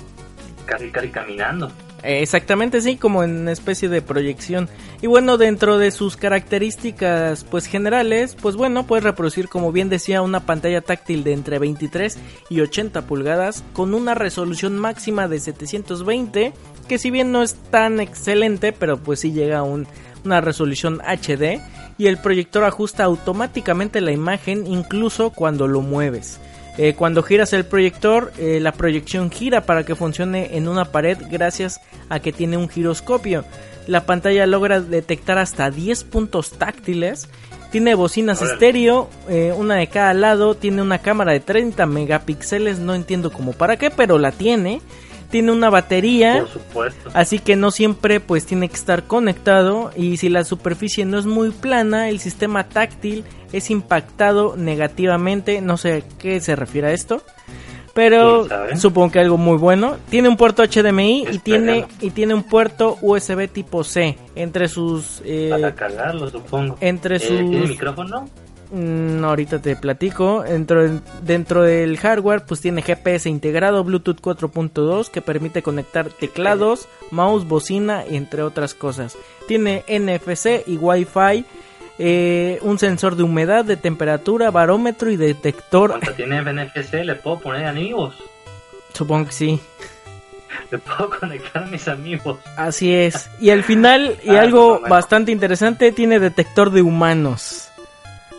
casi casi caminando. Exactamente, sí, como en una especie de proyección. Y bueno, dentro de sus características pues generales, pues bueno, puedes reproducir como bien decía una pantalla táctil de entre 23 y 80 pulgadas con una resolución máxima de 720, que si bien no es tan excelente, pero pues sí llega a un- una resolución HD y el proyector ajusta automáticamente la imagen incluso cuando lo mueves. Eh, cuando giras el proyector, eh, la proyección gira para que funcione en una pared gracias a que tiene un giroscopio. La pantalla logra detectar hasta 10 puntos táctiles. Tiene bocinas estéreo, eh, una de cada lado. Tiene una cámara de 30 megapíxeles, no entiendo cómo para qué, pero la tiene. Tiene una batería. Por supuesto. Así que no siempre pues tiene que estar conectado y si la superficie no es muy plana, el sistema táctil es impactado negativamente, no sé a qué se refiere a esto, pero supongo que algo muy bueno. Tiene un puerto HDMI y tiene y tiene un puerto USB tipo C entre sus eh, Para cargarlo, supongo. entre Eh, ¿Tiene sus micrófono? Mm, ahorita te platico. Dentro, dentro del hardware, pues tiene GPS integrado, Bluetooth 4.2 que permite conectar teclados, mouse, bocina, entre otras cosas. Tiene NFC y Wi-Fi, eh, un sensor de humedad, de temperatura, barómetro y detector. Cuando tiene NFC le puedo poner amigos. Supongo que sí. (laughs) Le puedo conectar a mis amigos. Así es. Y al final, y Ah, algo no, no, no. bastante interesante, tiene detector de humanos.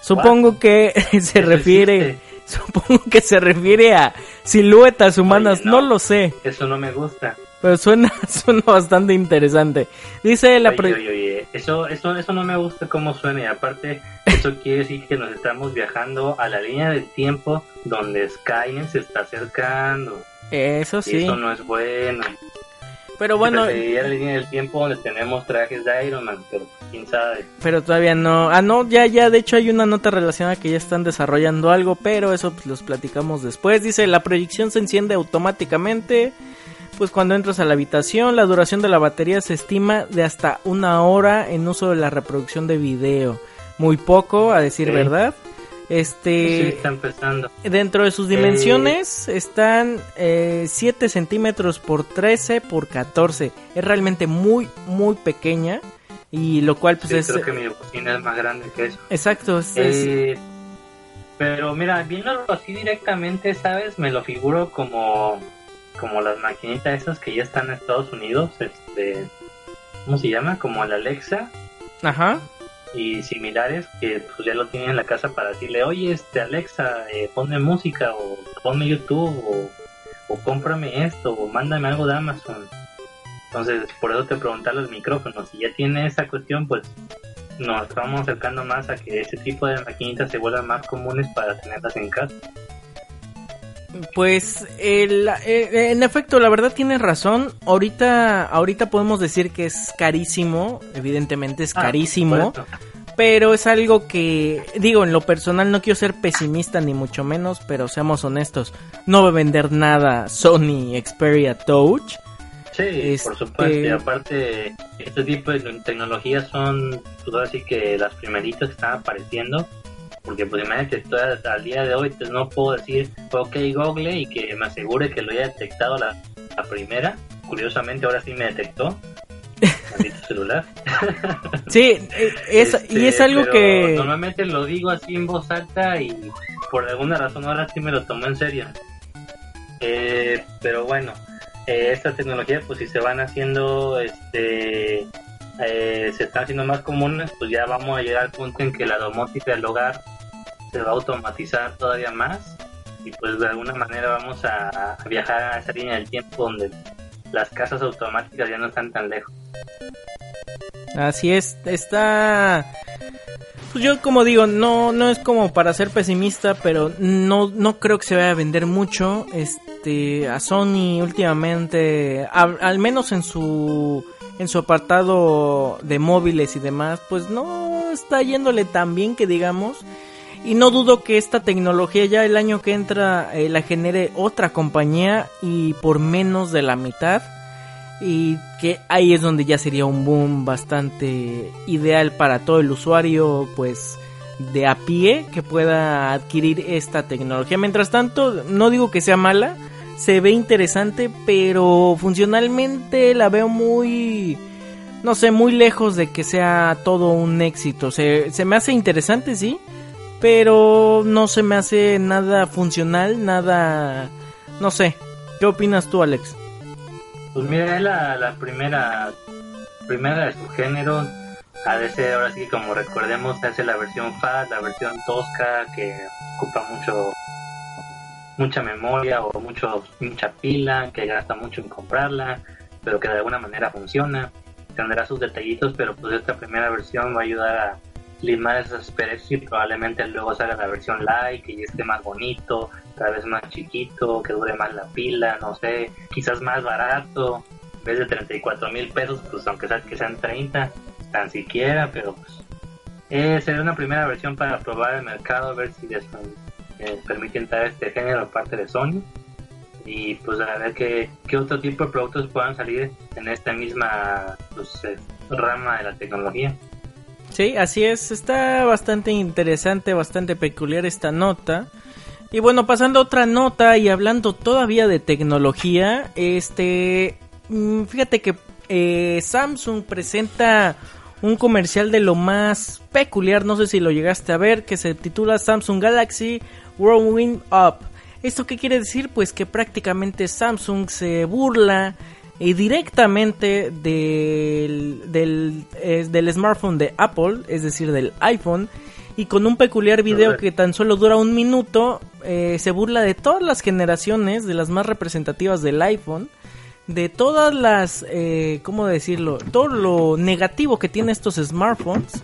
Supongo que (laughs) se refiere, (laughs) supongo que se refiere a siluetas humanas, Oye, no. no. lo sé. Eso no me gusta. Pero suena, (laughs) suena bastante interesante. Dice la... Oye, oye, oye, Eso, eso, eso no me gusta cómo suena y aparte eso quiere decir que nos estamos viajando a la línea del tiempo donde Skynet se está acercando. Eso Y sí. eso no es bueno. Pero bueno, del tiempo donde tenemos trajes de Iron Man, pero quién sabe. pero todavía no. Ah, no, ya, ya. De hecho, hay una nota relacionada que ya están desarrollando algo, pero eso pues, los platicamos después. Dice: La proyección se enciende automáticamente. Pues cuando entras a la habitación, la duración de la batería se estima de hasta una hora en uso de la reproducción de video. Muy poco, a decir verdad. Sí, Este. está empezando. Dentro de sus dimensiones están eh, 7 centímetros por 13 por 14. Es realmente muy, muy pequeña. Y lo cual, pues Sí, es. creo que mi cocina es más grande que eso. Exacto, es- es- Eh, pero mira, viéndolo así directamente, ¿sabes? Me lo figuro como, como las maquinitas esas que ya están en Estados Unidos, este, ¿cómo se llama? Como el Alexa Ajá. Y similares que pues ya lo tienen en la casa para decirle, oye, este Alexa, eh, ponme música o ponme YouTube o, cómprame esto o mándame algo de Amazon. Entonces, por eso te preguntaba los micrófonos. Si ya tiene esa cuestión, pues nos estamos acercando más a que ese tipo de maquinitas se vuelvan más comunes para tenerlas en casa. Pues el- eh, en efecto, la verdad tienes razón. Ahorita, ahorita podemos decir que es carísimo. Evidentemente es Ah, carísimo. Pero es algo que, digo, en lo personal no quiero ser pesimista ni mucho menos, pero seamos honestos, no va a vender nada Sony Xperia Touch. Sí, Este- por supuesto. Y aparte, este tipo de tecnologías son, pues ahora sí que las primeritas que están apareciendo. Porque pues imagínate, todas- al día de hoy pues, no puedo decir, ok Google, y que me asegure que lo haya detectado la, la primera. Curiosamente ahora sí me detectó. (laughs) Celular. Sí, es, y Este, es algo que... Normalmente lo digo así en voz alta y por alguna razón ahora sí me lo tomo en serio. Eh, pero bueno, eh, esta tecnología pues si se van haciendo, este, eh, se están haciendo más comunes, pues ya vamos a llegar al punto en que la domótica del hogar se va a automatizar todavía más y pues de alguna manera vamos a, viajar a esa línea del tiempo donde las casas automáticas ya no están tan lejos. Así es, está... Pues yo como digo, no, no es como para ser pesimista, pero no, no creo que se vaya a vender mucho. Este, a Sony últimamente, al menos en su, en su apartado de móviles y demás, pues no está yéndole tan bien que digamos. Y no dudo que esta tecnología ya el año que entra eh, la genere otra compañía y por menos de la mitad y que ahí es donde ya sería un boom bastante ideal para todo el usuario pues de a pie que pueda adquirir esta tecnología. Mientras tanto, no digo que sea mala, se ve interesante, pero funcionalmente la veo muy no sé, muy lejos de que sea todo un éxito. Se, se me hace interesante, sí, pero no se me hace nada funcional, nada no sé. ¿Qué opinas tú, Alex? Pues mira, es la, la primera, primera de su género. A veces, ahora sí, como recordemos, hace la versión FAT, la versión tosca, que ocupa mucho mucha memoria o mucho mucha pila, que gasta mucho en comprarla, pero que de alguna manera funciona. Tendrá sus detallitos, pero pues esta primera versión va a ayudar a limar esas asperezas y probablemente luego salga la versión light, que esté más bonito, cada vez más chiquito, que dure más la pila, no sé, quizás más barato, en vez de 34 mil pesos, pues aunque sea que sean 30, tan siquiera, pero pues eh, sería una primera versión para probar el mercado, a ver si les eh, permite entrar este género aparte de Sony y pues a ver qué, qué otro tipo de productos puedan salir en esta misma pues, eh, rama de la tecnología. Sí, así es, está bastante interesante, bastante peculiar esta nota. Y bueno, pasando a otra nota y hablando todavía de tecnología, este, mm, fíjate que eh, Samsung presenta un comercial de lo más peculiar, no sé si lo llegaste a ver, que se titula Samsung Galaxy Growing Up. ¿Esto qué quiere decir? Pues que prácticamente Samsung se burla y directamente del, del, eh, del smartphone de Apple, es decir, del iPhone, y con un peculiar video que tan solo dura un minuto, eh, se burla de todas las generaciones, de las más representativas del iPhone, de todas las, eh, ¿cómo decirlo? Todo lo negativo que tiene estos smartphones.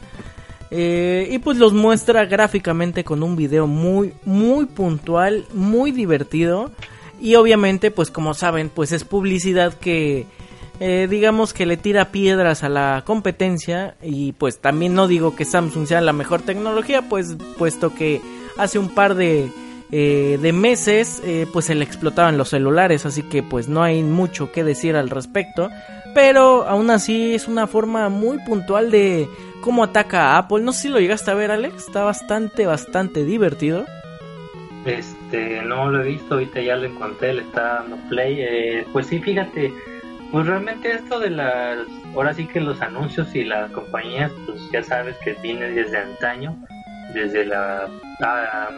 Eh, y pues los muestra gráficamente con un video muy, muy puntual, muy divertido. Y obviamente, pues como saben, pues es publicidad que eh, digamos que le tira piedras a la competencia y pues también no digo que Samsung sea la mejor tecnología, pues puesto que hace un par de, eh, de meses eh, pues se le explotaban los celulares, así que pues no hay mucho que decir al respecto, pero aún así es una forma muy puntual de cómo ataca a Apple, no sé si lo llegaste a ver Alex, está bastante, bastante divertido. Este, no lo he visto, ahorita ya lo encontré, le está dando play, pues sí, fíjate, pues realmente esto de las, ahora sí que los anuncios y las compañías, pues ya sabes que viene desde antaño, desde la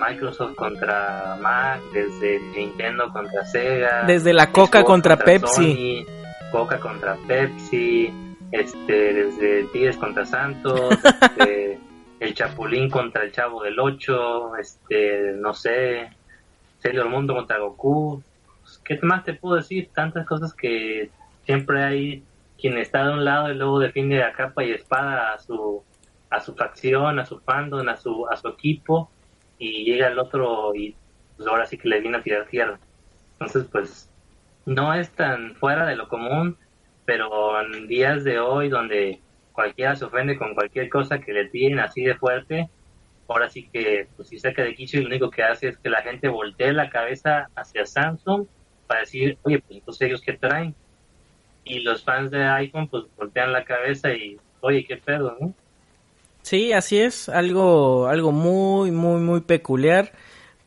Microsoft contra Mac, desde Nintendo contra Sega, desde la Coca contra, Pepsi, Coca contra Pepsi, este, desde Tigres contra Santos, (laughs) este, el Chapulín contra el Chavo del Ocho, este, no sé, Sailor Mundo contra Goku, ¿qué más te puedo decir? Tantas cosas que siempre hay quien está de un lado y luego defiende a capa y espada a su a su facción, a su fandom, a su a su equipo y llega el otro y pues ahora sí que le viene a tirar tierra. Entonces, pues no es tan fuera de lo común, pero en días de hoy donde cualquiera se ofende con cualquier cosa que le tiren así de fuerte, ahora sí que pues si saca de quicio y lo único que hace es que la gente voltee la cabeza hacia Samsung para decir, oye, pues entonces ellos qué traen y los fans de iPhone pues voltean la cabeza y oye qué pedo no sí así es algo algo muy muy muy peculiar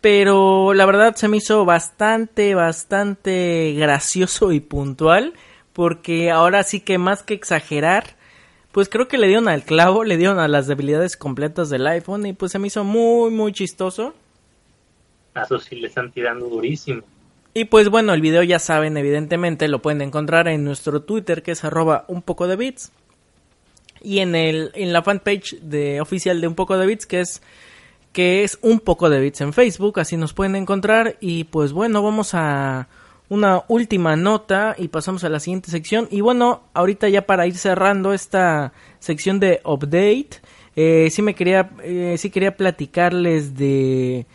pero la verdad se me hizo bastante bastante gracioso y puntual porque ahora sí que más que exagerar pues creo que le dieron al clavo le dieron a las debilidades completas del iPhone y pues se me hizo muy muy chistoso a eso sí le están tirando durísimo y pues bueno, el video ya saben, evidentemente lo pueden encontrar en nuestro Twitter que es arroba un poco de bits. Y en el, en la fanpage de oficial de un poco de bits que es que es un poco de bits en Facebook, así nos pueden encontrar. Y pues bueno, vamos a una última nota y pasamos a la siguiente sección. Y bueno, ahorita ya para ir cerrando esta sección de update, eh, sí me quería, eh, sí quería platicarles de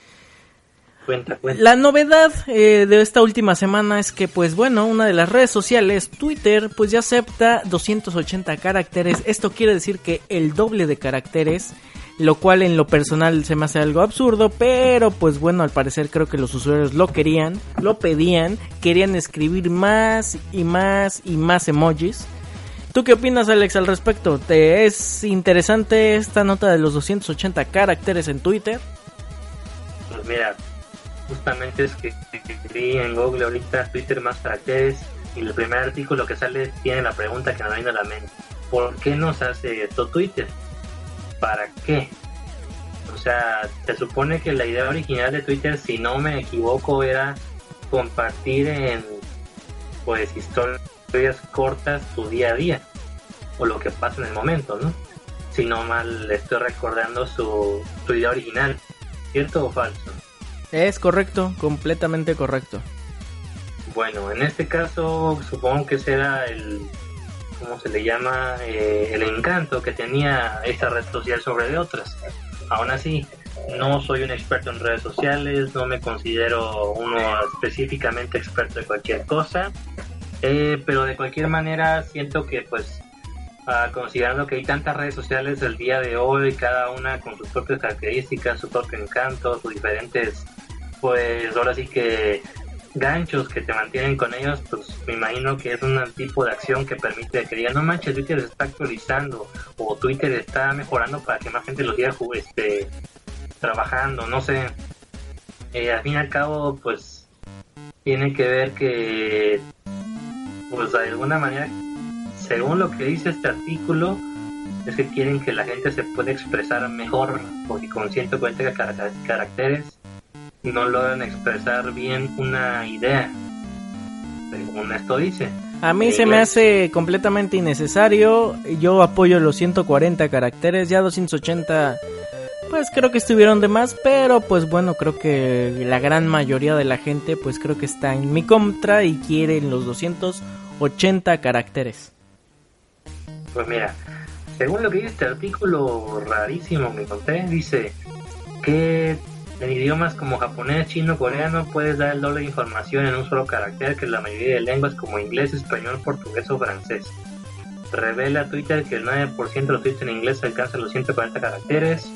la novedad eh, de esta última semana es que, pues bueno, una de las redes sociales, Twitter, pues ya acepta 280 caracteres. Esto quiere decir que el doble de caracteres, lo cual en lo personal se me hace algo absurdo, pero pues bueno, al parecer creo que los usuarios lo querían, lo pedían, querían escribir más y más y más emojis. ¿Tú qué opinas, Alex, al respecto? ¿Te es interesante esta nota de los 280 caracteres en Twitter? Pues mira, justamente es que escribí en Google ahorita Twitter más caracteres y el primer artículo que sale tiene la pregunta que me viene a la mente. ¿Por qué nos hace esto Twitter? ¿Para qué? O sea, se supone que la idea original de Twitter, si no me equivoco, era compartir en pues historias cortas tu día a día o lo que pasa en el momento, ¿no? Si no mal estoy recordando su, su idea original, ¿cierto o falso? Es correcto, completamente correcto. Bueno, en este caso supongo que será el, ¿cómo se le llama? Eh, el encanto que tenía esta red social sobre otras. Aún así, no soy un experto en redes sociales, no me considero uno específicamente experto de cualquier cosa, eh, pero de cualquier manera siento que pues ah, considerando que hay tantas redes sociales el día de hoy, cada una con sus propias características, su propio encanto, sus diferentes pues ahora sí que ganchos que te mantienen con ellos, pues me imagino que es un tipo de acción que permite que digan, no manches, Twitter está actualizando o Twitter está mejorando para que más gente lo siga este, trabajando, no sé. Eh, al fin y al cabo, pues tiene que ver que, pues de alguna manera, según lo que dice este artículo, es que quieren que la gente se pueda expresar mejor, porque con 140 caracteres no logran expresar bien una idea, según esto dice. A mí se me hace completamente innecesario. Yo apoyo los 140 caracteres, ya 280 pues creo que estuvieron de más, pero pues bueno, creo que la gran mayoría de la gente pues creo que está en mi contra y quieren los 200 280 caracteres. Pues mira, según lo que dice este artículo rarísimo que conté, dice que en idiomas como japonés, chino, coreano puedes dar el doble de información en un solo carácter que la mayoría de lenguas como inglés, español, portugués o francés. Revela Twitter que el 9% de los tweets en inglés alcanza los 140 caracteres.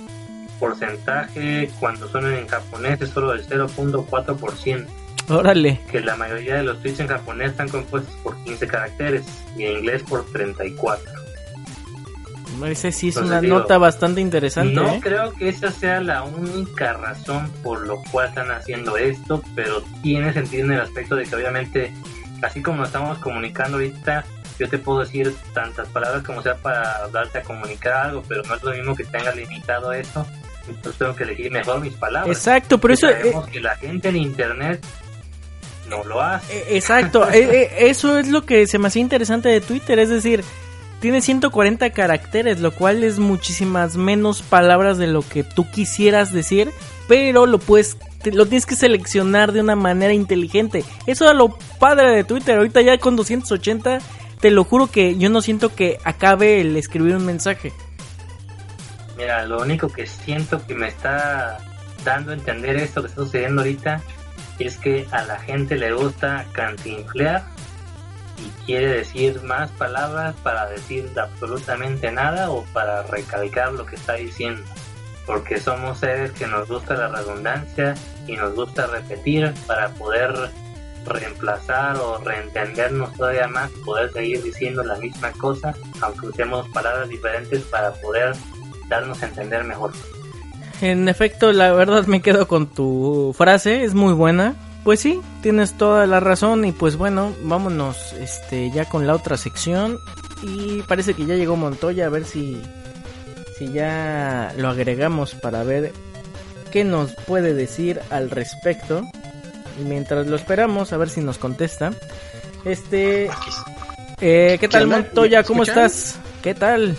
Porcentaje cuando son en japonés es solo del 0.4%. Órale. Que la mayoría de los tweets en japonés están compuestos por 15 caracteres y en inglés por 34. Ese sí es una nota bastante interesante. No ¿eh? creo que esa sea la única razón por lo cual están haciendo esto, pero tiene sentido en el aspecto de que obviamente, así como estamos comunicando ahorita, yo te puedo decir tantas palabras como sea para darte a comunicar algo, pero no es lo mismo que tenga limitado eso. Entonces tengo que elegir mejor mis palabras. Exacto, pero eso... Sabemos que la gente en internet no lo hace. Eh, exacto, (laughs) eh, eso es lo que se me hacía interesante de Twitter, es decir, tiene 140 caracteres, lo cual es muchísimas menos palabras de lo que tú quisieras decir, pero lo puedes lo tienes que seleccionar de una manera inteligente. Eso es lo padre de Twitter. Ahorita ya con 280, te lo juro que yo no siento que acabe el escribir un mensaje. Mira, lo único que siento que me está dando a entender esto que está sucediendo ahorita es que a la gente le gusta cantinflear y quiere decir más palabras para decir absolutamente nada o para recalcar lo que está diciendo. Porque somos seres que nos gusta la redundancia y nos gusta repetir para poder reemplazar o reentendernos todavía más, poder seguir diciendo la misma cosa, aunque usemos palabras diferentes para poder darnos a entender mejor. En efecto, la verdad me quedo con tu frase, es muy buena. Pues sí, tienes toda la razón y pues bueno, vámonos este ya con la otra sección y parece que ya llegó Montoya a ver si si ya lo agregamos para ver qué nos puede decir al respecto. Y mientras lo esperamos a ver si nos contesta. Este eh, ¿qué tal Montoya? ¿Cómo estás? ¿Qué tal?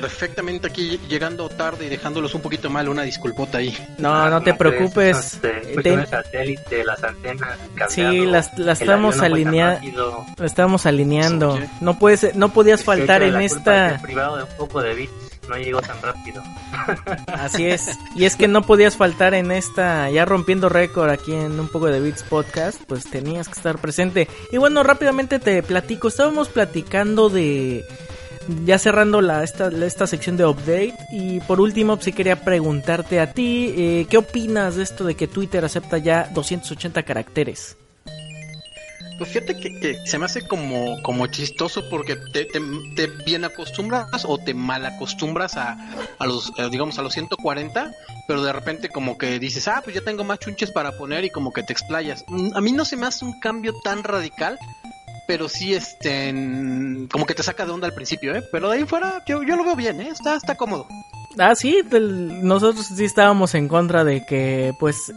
Perfectamente aquí llegando tarde y dejándolos un poquito mal, una disculpota ahí. No, ah, no te preocupes. Este, satélite, las antenas. Sí, las, las estamos alineando. Estamos alineando. No puedes, no podías faltar en esta. privado de un poco de bits no llegó tan rápido. (laughs) Así es. Y es que no podías faltar en esta, ya rompiendo récord aquí en un poco de Beats Podcast, pues tenías que estar presente. Y bueno, rápidamente te platico. Estábamos platicando de ya cerrando la, esta, esta sección de update y por último sí quería preguntarte a ti, eh, ¿qué opinas de esto de que Twitter acepta ya 280 caracteres? Pues fíjate que, se me hace como, como chistoso porque te, te, bien acostumbras o te mal acostumbras a, a los, eh, digamos, a los 140, pero de repente como que dices, ah, pues ya tengo más chunches para poner y como que te explayas. Mm, a mí no se me hace un cambio tan radical, pero sí, este, como que te saca de onda al principio, ¿eh? Pero de ahí fuera, yo, yo lo veo bien, ¿eh? Está, está cómodo. Ah, sí, nosotros sí estábamos en contra de que, pues,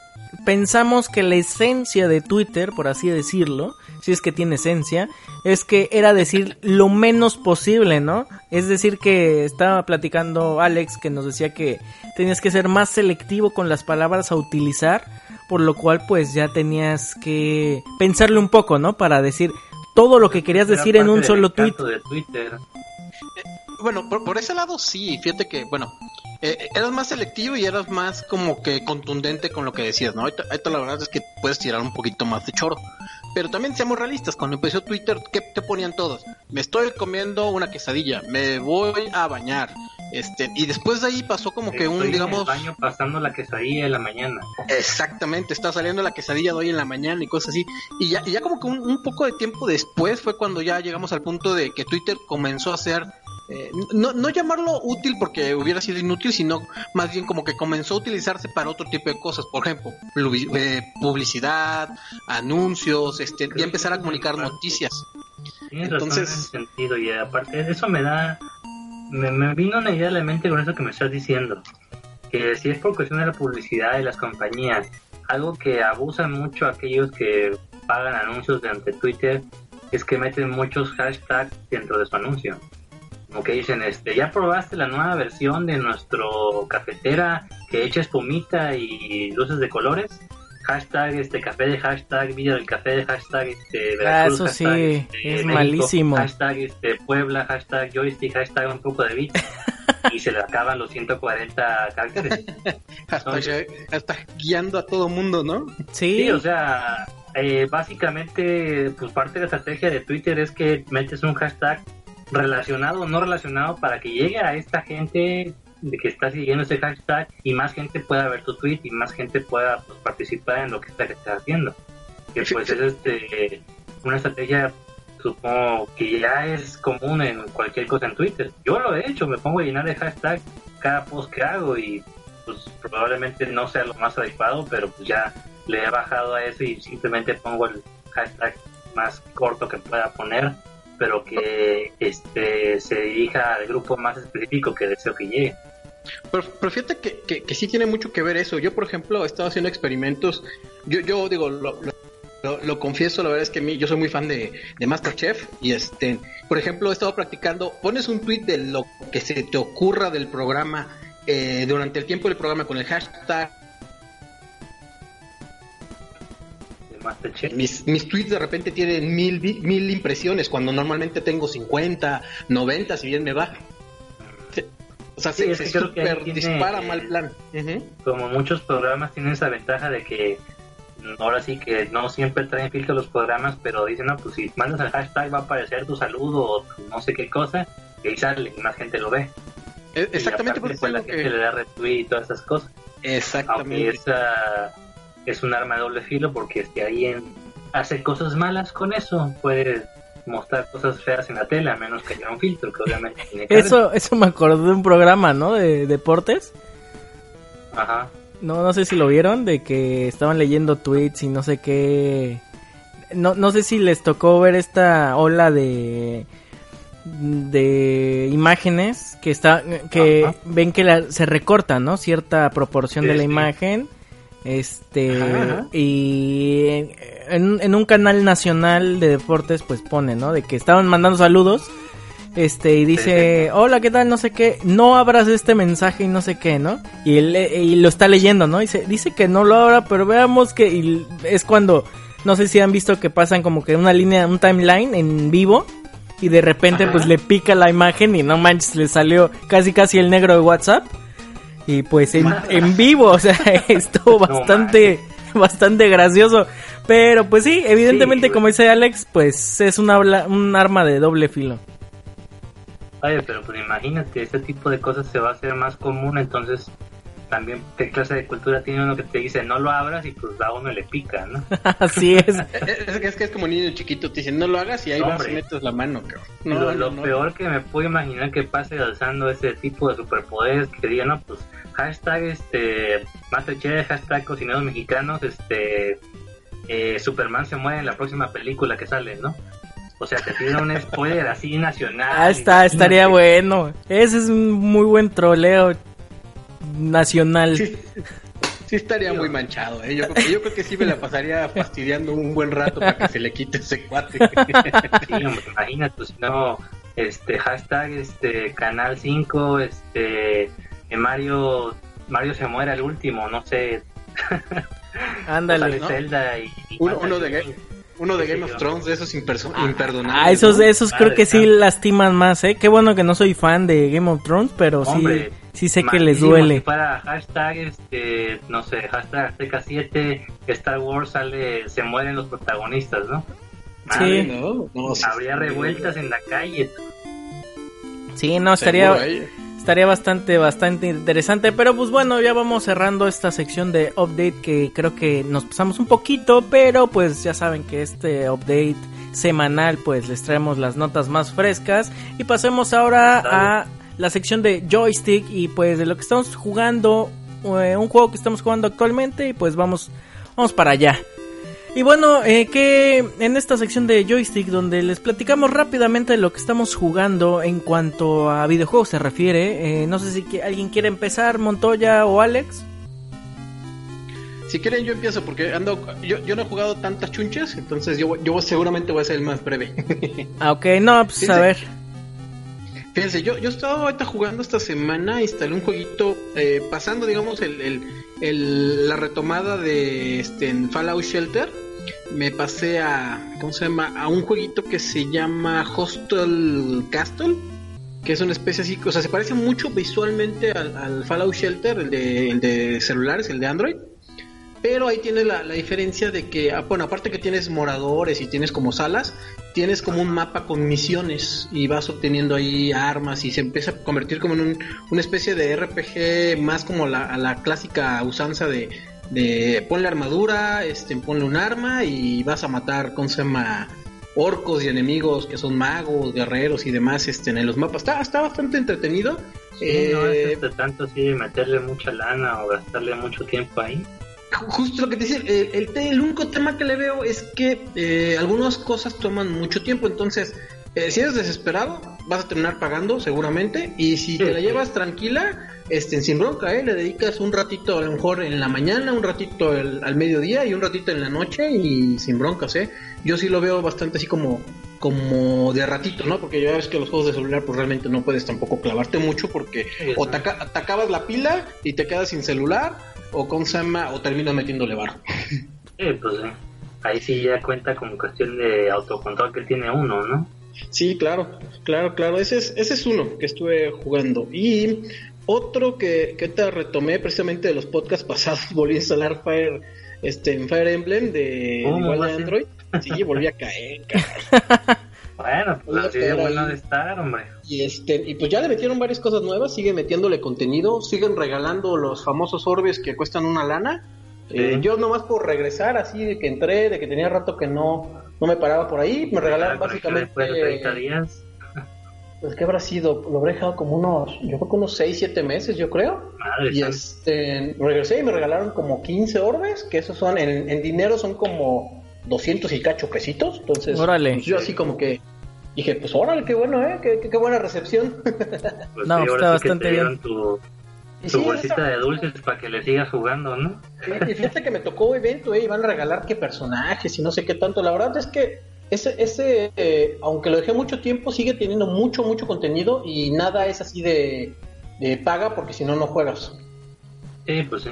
pensamos que la esencia de Twitter, por así decirlo, si es que tiene esencia, es que era decir lo menos posible, ¿no? Es decir, que estaba platicando Alex que nos decía que tenías que ser más selectivo con las palabras a utilizar, por lo cual pues ya tenías que pensarle un poco, ¿no? Para decir, todo lo que querías decir en un solo tweet. Twitter. bueno, por, ese lado sí, fíjate que, bueno, eh, eras más selectivo y eras más como que contundente con lo que decías, ¿no? Ahorita, la verdad es que puedes tirar un poquito más de choro. Pero también seamos realistas, cuando empezó Twitter, ¿qué te ponían todos? Me estoy comiendo una quesadilla, me voy a bañar, este, y después de ahí pasó como que un, digamos... En el baño pasando la quesadilla en la mañana. Exactamente, está saliendo la quesadilla de hoy en la mañana y cosas así. Y ya, y ya como que un, poco de tiempo después fue cuando ya llegamos al punto de que Twitter comenzó a ser... Eh, no, no llamarlo útil porque hubiera sido inútil, sino más bien como que comenzó a utilizarse para otro tipo de cosas, por ejemplo, eh, publicidad, anuncios, este, ya empezar a comunicar noticias. Entonces, sentido y aparte eso me da me, vino una idea a la mente con eso que me estás diciendo. Que si es por cuestión de la publicidad de las compañías, algo que abusan mucho aquellos que pagan anuncios durante Twitter es que meten muchos hashtags dentro de su anuncio. Como que dicen, este, ya probaste la nueva versión de nuestro cafetera que echa espumita y luces de colores. hashtag este café de hashtag Villa del café de hashtag este Ah, Veracruz, eso sí, hashtag, este, es México, malísimo. hashtag este Puebla hashtag joystick hashtag un poco de beat (laughs) y se le acaban los 140 caracteres (laughs) Hasta, hasta guiando a todo mundo, ¿no? Sí, Sí, o sea, eh, básicamente, pues parte de la estrategia de Twitter es que metes un hashtag relacionado o no relacionado para que llegue a esta gente de que está siguiendo ese hashtag y más gente pueda ver tu tweet y más gente pueda pues, participar en lo que está que estás haciendo. Que pues es este una estrategia supongo que ya es común en cualquier cosa en Twitter. Yo lo he hecho, me pongo a llenar de hashtag cada post que hago y pues probablemente no sea lo más adecuado, pero pues ya le he bajado a eso y simplemente pongo el hashtag más corto que pueda poner, pero que este se dirija al grupo más específico que deseo que llegue. Pero, pero fíjate que, que, que sí tiene mucho que ver eso. Yo, por ejemplo, he estado haciendo experimentos. Yo, yo digo, lo, lo, lo- confieso, la verdad es que mí, yo soy muy fan de, de Masterchef. Y este, por ejemplo, he estado practicando. Pones un tweet de lo que se te ocurra del programa eh, durante el tiempo del programa con el hashtag. Masterchef. Mis, mis tweets de repente tienen mil, mil impresiones cuando normalmente tengo 50, 90, si bien me va. O sea, Sí, se, es que tiene- dispara mal plan. Ujú. Como muchos programas tienen esa ventaja de que ahora sí que no siempre traen filtro los programas, pero dicen, no, pues si mandas el hashtag va a aparecer tu saludo o no sé qué cosa, y ahí sale y más gente lo ve. Eh, Exactamente y aparte, eso pues, la gente que... le da retweet y todas esas cosas. Aunque Exactamente. esa es un arma de doble filo porque si alguien hace cosas malas con eso, puede mostrar cosas feas en la tele, a menos que haya un filtro, que obviamente tiene que haber. eso, eso me acordó de un programa, ¿no? De deportes. Ajá. No, no sé si lo vieron, de que estaban leyendo tweets y no sé qué. No, no sé si les tocó ver esta ola de de imágenes que está que Ajá. ven que la- se recorta, ¿no? Cierta proporción Sí, de la sí. imagen. Este Ajá, y en, en un canal nacional de deportes pues pone, ¿no? De que estaban mandando saludos este y dice hola qué tal no sé qué no abras este mensaje y no sé qué no y él eh, y lo está leyendo no dice dice que no lo abra pero veamos que y es cuando no sé si han visto que pasan como que una línea un timeline en vivo y de repente Ajá. pues le pica la imagen y no manches le salió casi casi el negro de WhatsApp y pues en, en vivo (laughs) o sea estuvo No bastante bastante gracioso. Pero pues sí evidentemente Sí, como dice Alex pues es un, arma de doble filo. Oye, pero pues imagínate, este tipo de cosas se va a hacer más común, entonces también qué clase de cultura tiene uno que te dice no lo abras y pues a uno le pica, ¿no? (laughs) Así (laughs) es. Es, que- es que es como niño chiquito, te dicen no lo hagas y ahí vas Hombre. y metes la mano, cabrón. No, lo no, lo no. peor que me puedo imaginar que pase alzando ese tipo de superpoderes que digan, no, pues hashtag este Masterchef, hashtag cocineros mexicanos, este eh, Superman se muere en la próxima película que sale, ¿no? O sea, te piden un spoiler así nacional. (laughs) Ah, está, estaría bueno. Ese es un muy buen troleo nacional. Sí, sí estaría muy manchado, ¿eh? Yo, creo que- yo creo que sí me la pasaría fastidiando un buen rato para que se le quite ese cuate. Sí, hombre, imagínate, pues, si no, este, hashtag, este, Canal 5, este, Mario, Mario se muere al último, no sé, Ándale. ¿no? Zelda y... y Uno- de Link. Uno de Game of. Thrones, de esos imperso- imperdonables. Ah, esos, ¿no? esos creo que sí lastiman más, ¿eh? Qué bueno que no soy fan de Game of Thrones, pero sí, Hombre, sí sé que les duele. Fuera hashtag, este, no sé, hashtag Azteca 7, Star Wars sale, se mueren los protagonistas, ¿no? Sí. Madre, No, no, sí, Habría sí. revueltas en la calle. Sí, no, estaría, estaría bastante, bastante interesante. Pero pues bueno, ya vamos cerrando esta sección de update que creo que nos pasamos un poquito, pero pues ya saben que este update semanal pues les traemos las notas más frescas y pasemos ahora a la sección de joystick y pues de lo que estamos jugando, eh, un juego que estamos jugando actualmente y pues vamos, vamos para allá. Y bueno, eh, que en esta sección de joystick donde les platicamos rápidamente de lo que estamos jugando en cuanto a videojuegos se refiere, eh, no sé si que- alguien quiere empezar, Montoya o Alex. Si quieren yo empiezo porque ando yo, yo no he jugado tantas chunches, entonces yo, yo seguramente voy a ser el más breve. Ah, ok, no, pues Sí, a sí. ver. Fíjense, yo, yo he estado ahorita jugando esta semana, instalé un jueguito, eh, pasando, digamos, el, el, el, la retomada de este, Fallout Shelter. Me pasé a, ¿cómo se llama? A un jueguito que se llama Hostel Castle, que es una especie así, o sea, se parece mucho visualmente al, al Fallout Shelter, el de, el de celulares, el de Android pero ahí tiene la, la, diferencia de que, ah, bueno, aparte que tienes moradores y tienes como salas, tienes como un mapa con misiones y vas obteniendo ahí armas y se empieza a convertir como en un, una especie de RPG más como la, a la clásica usanza de, de ponle armadura, este, ponle un arma y vas a matar, con se llama? orcos y enemigos que son magos, guerreros y demás este, en los mapas. Está, está bastante entretenido. Sí, eh, no es este, tanto así meterle mucha lana o gastarle mucho tiempo ahí justo lo que te decía, el, el, el, único tema que le veo es que eh, algunas cosas toman mucho tiempo, entonces eh, si eres desesperado vas a terminar pagando seguramente y si te la llevas tranquila, este, sin bronca, ¿eh? le dedicas un ratito a lo mejor en la mañana, un ratito el, al mediodía y un ratito en la noche y sin broncas, ¿eh? yo sí lo veo bastante así como como de ratito, ¿no? Porque ya ves que los juegos de celular pues realmente no puedes tampoco clavarte mucho porque o te, te, acabas la pila y te quedas sin celular o con Sama o termino metiéndole barro. Pues sí. ahí sí ya cuenta como cuestión de autocontrol que tiene uno, ¿no? Sí, claro, claro, claro. Ese es, ese es uno que estuve jugando. Y otro que, que te retomé precisamente de los podcasts pasados, (laughs) volví a instalar Fire, este, en Fire Emblem de, igual de Android. Sí, volví a caer, (laughs) Bueno, pues así de bueno de estar, hombre. Y este, y pues ya le metieron varias cosas nuevas, siguen metiéndole contenido, siguen regalando los famosos orbes que cuestan una lana. Sí. Eh, yo nomás por regresar, así de que entré, de que tenía rato que no, no me paraba por ahí, me regalaron básicamente. De 30 días. Pues que habrá sido, lo habré dejado como unos, yo creo que unos 6, 7 meses, yo creo. Madre y este, regresé y me regalaron como 15 orbes, que esos son, en, en dinero son como 200 y cacho pesitos. Entonces, órale. Pues yo así como que dije, pues órale, qué bueno, ¿eh? Qué, qué, qué buena recepción. (laughs) Pues no, sí, está ahora sí bastante bien. tu, Y tu sí, bolsita esa- de dulces para que le sigas jugando, ¿no? Y fíjate que me tocó evento, eh, iban a regalar qué personajes y no sé qué tanto. La verdad es que ese, ese eh, aunque lo dejé mucho tiempo, sigue teniendo mucho, mucho contenido y nada es así de, de paga porque si no, no juegas. Sí, pues sí,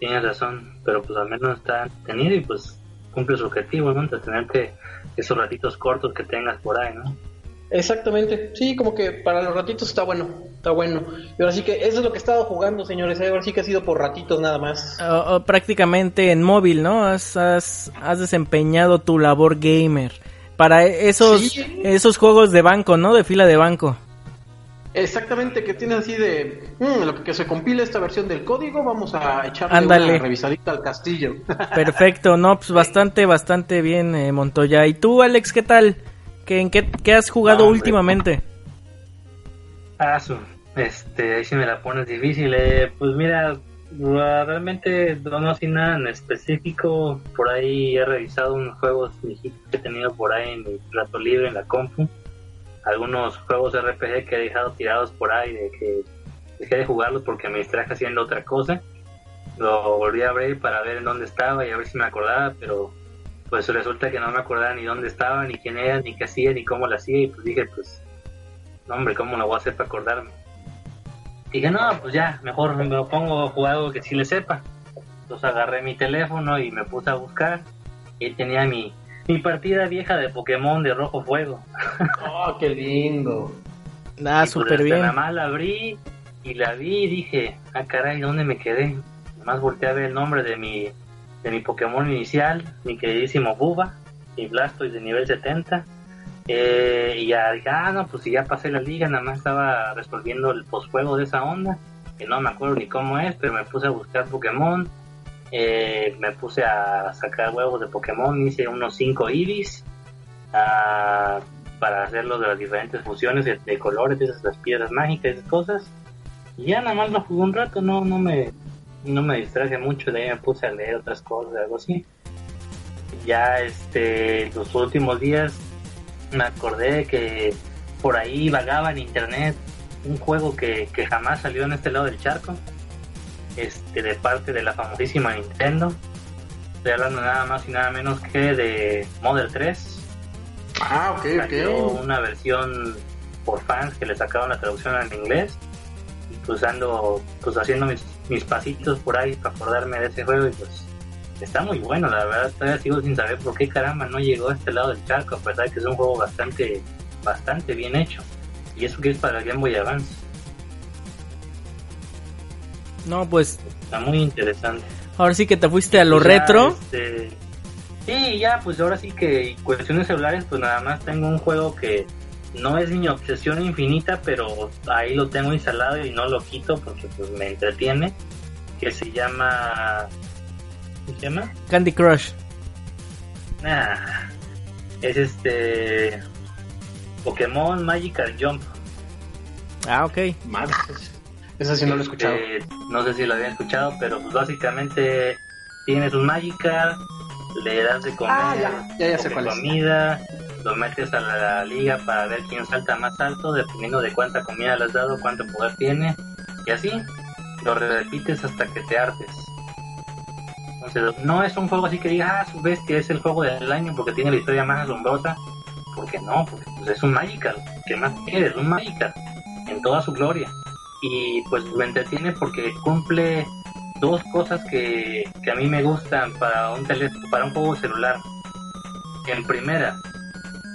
tienes razón, pero pues al menos está entretenido y pues cumple su objetivo, ¿no? Entretenerte esos ratitos cortos que tengas por ahí, ¿no? Exactamente, sí, como que para los ratitos está bueno, está bueno. Y ahora sí que eso es lo que he estado jugando, señores. Ahora sí que ha sido por ratitos nada más. O- o prácticamente en móvil, ¿no? Has, has, has desempeñado tu labor gamer. Para esos, Sí. esos juegos de banco, ¿no? De fila de banco. Exactamente, que tienes así de, "Mm, lo que, que se compile esta versión del código, vamos a echarle Ándale. una revisadita al castillo. (laughs) Perfecto, no, pues bastante, bastante bien, eh, Montoya. ¿Y tú, Alex, qué tal? ¿Qué, en qué, qué has jugado No, últimamente? Ah, su, este, ahí sí me la pones difícil, eh. Pues mira, realmente no, no sin nada en específico. Por ahí he revisado unos juegos que he tenido por ahí en mi rato libre en la compu. Algunos juegos RPG que he dejado tirados por ahí de que dejé de jugarlos porque me distraje haciendo otra cosa. Lo volví a abrir para ver en dónde estaba y a ver si me acordaba, pero pues resulta que no me acordaba ni dónde estaba, ni quién era, ni qué hacía, ni cómo lo hacía. Y pues dije, pues no, hombre, ¿cómo lo voy a hacer para acordarme? Dije, no, pues ya, mejor me pongo a jugar algo que sí le sepa. Entonces agarré mi teléfono y me puse a buscar. Y tenía mi, mi partida vieja de Pokémon de Rojo Fuego. oh, qué lindo. Y, pues, súper bien. Nada más la abrí y la vi y dije, ah, caray, ¿dónde me quedé? Además volteé a ver el nombre de mi, de mi Pokémon inicial, mi queridísimo Buba, mi Blastoise de nivel 70. Eh, y ya dije, ah, no, pues si ya pasé la liga, nada más estaba resolviendo el postjuego de esa onda, que no me acuerdo ni cómo es, pero me puse a buscar Pokémon, eh, me puse a sacar huevos de Pokémon, hice unos 5 Ibis ah, para hacerlo de las diferentes fusiones de, de colores, de esas las piedras mágicas, esas cosas. Y ya nada más lo jugué un rato, no, no me no me distraje mucho, de ahí me puse a leer otras cosas, algo así. Ya este los últimos días me acordé que por ahí vagaba en internet un juego que, que jamás salió en este lado del charco, este de parte de la famosísima Nintendo. Estoy hablando nada más y nada menos que de Model 3. Ah, ok, Salió ok. una versión por fans que le sacaron la traducción en inglés y pues ando pues haciendo mis, mis pasitos por ahí para acordarme de ese juego y pues está muy bueno, la verdad todavía sigo sin saber por qué caramba no llegó a este lado del charco, a pesar de que es un juego bastante, bastante bien hecho. Y eso que es para el Game Boy Advance. No, pues Está muy interesante. ahora sí que te fuiste a lo Ya, retro. este, sí, ya, pues ahora sí que cuestiones celulares, pues nada más tengo un juego que no es mi obsesión infinita, pero ahí lo tengo instalado y no lo quito porque pues me entretiene. Que se llama. ¿Cómo se llama? Candy Crush. Ah, es este. Pokémon Magical Jump. Ah, ok. Madre. Esa sí no lo he escuchado. Eh, no sé si lo habían escuchado, pero pues básicamente tienes un Magikarp, le das de comer, Ah, ya, ya, ya sé cuál es. comida, lo metes a la liga para ver quién salta más alto, dependiendo de cuánta comida le has dado, cuánto poder tiene, y así lo repites hasta que te hartes. Entonces, no es un juego así que diga, ah, su bestia es el juego del año porque tiene la historia más asombrosa, porque no, porque pues, es un Magikarp, ¿qué más quieres? Un Magikarp, en toda su gloria y pues me entretiene porque cumple dos cosas que, que a mí me gustan para un teléfono, para un juego celular. En primera,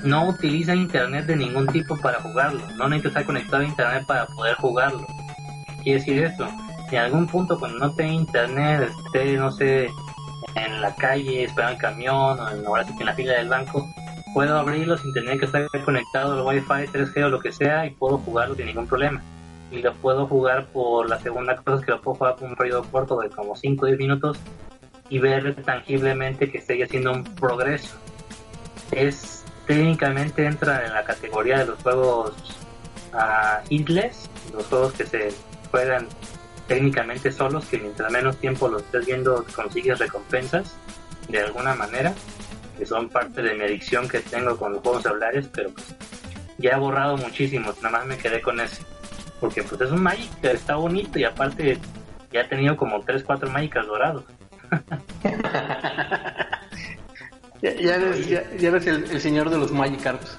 no utiliza internet de ningún tipo para jugarlo, no necesita estar conectado a internet para poder jugarlo. ¿Qué quiere decir esto? Si en algún punto cuando no tenga internet, esté, no sé, en la calle, esperando el camión o en, ahora sí en la fila del banco, puedo abrirlo sin tener que estar conectado al wifi 3G o lo que sea y puedo jugarlo sin ningún problema y lo puedo jugar por la segunda cosa es que lo puedo jugar por un periodo corto de como 5 o 10 minutos y ver tangiblemente que estoy haciendo un progreso. Es técnicamente entra en la categoría de los juegos uh, hitless, los juegos que se juegan técnicamente solos, que mientras menos tiempo los estés viendo consigues recompensas de alguna manera, que son parte de mi adicción que tengo con los juegos celulares, pero pues ya he borrado muchísimos, nada más me quedé con ese porque pues es un Magic, está bonito y aparte ya ha tenido como 3, 4 Magicas dorados. (laughs) ya, ya, eres, ya, ya eres el, el, señor de los Magikarps.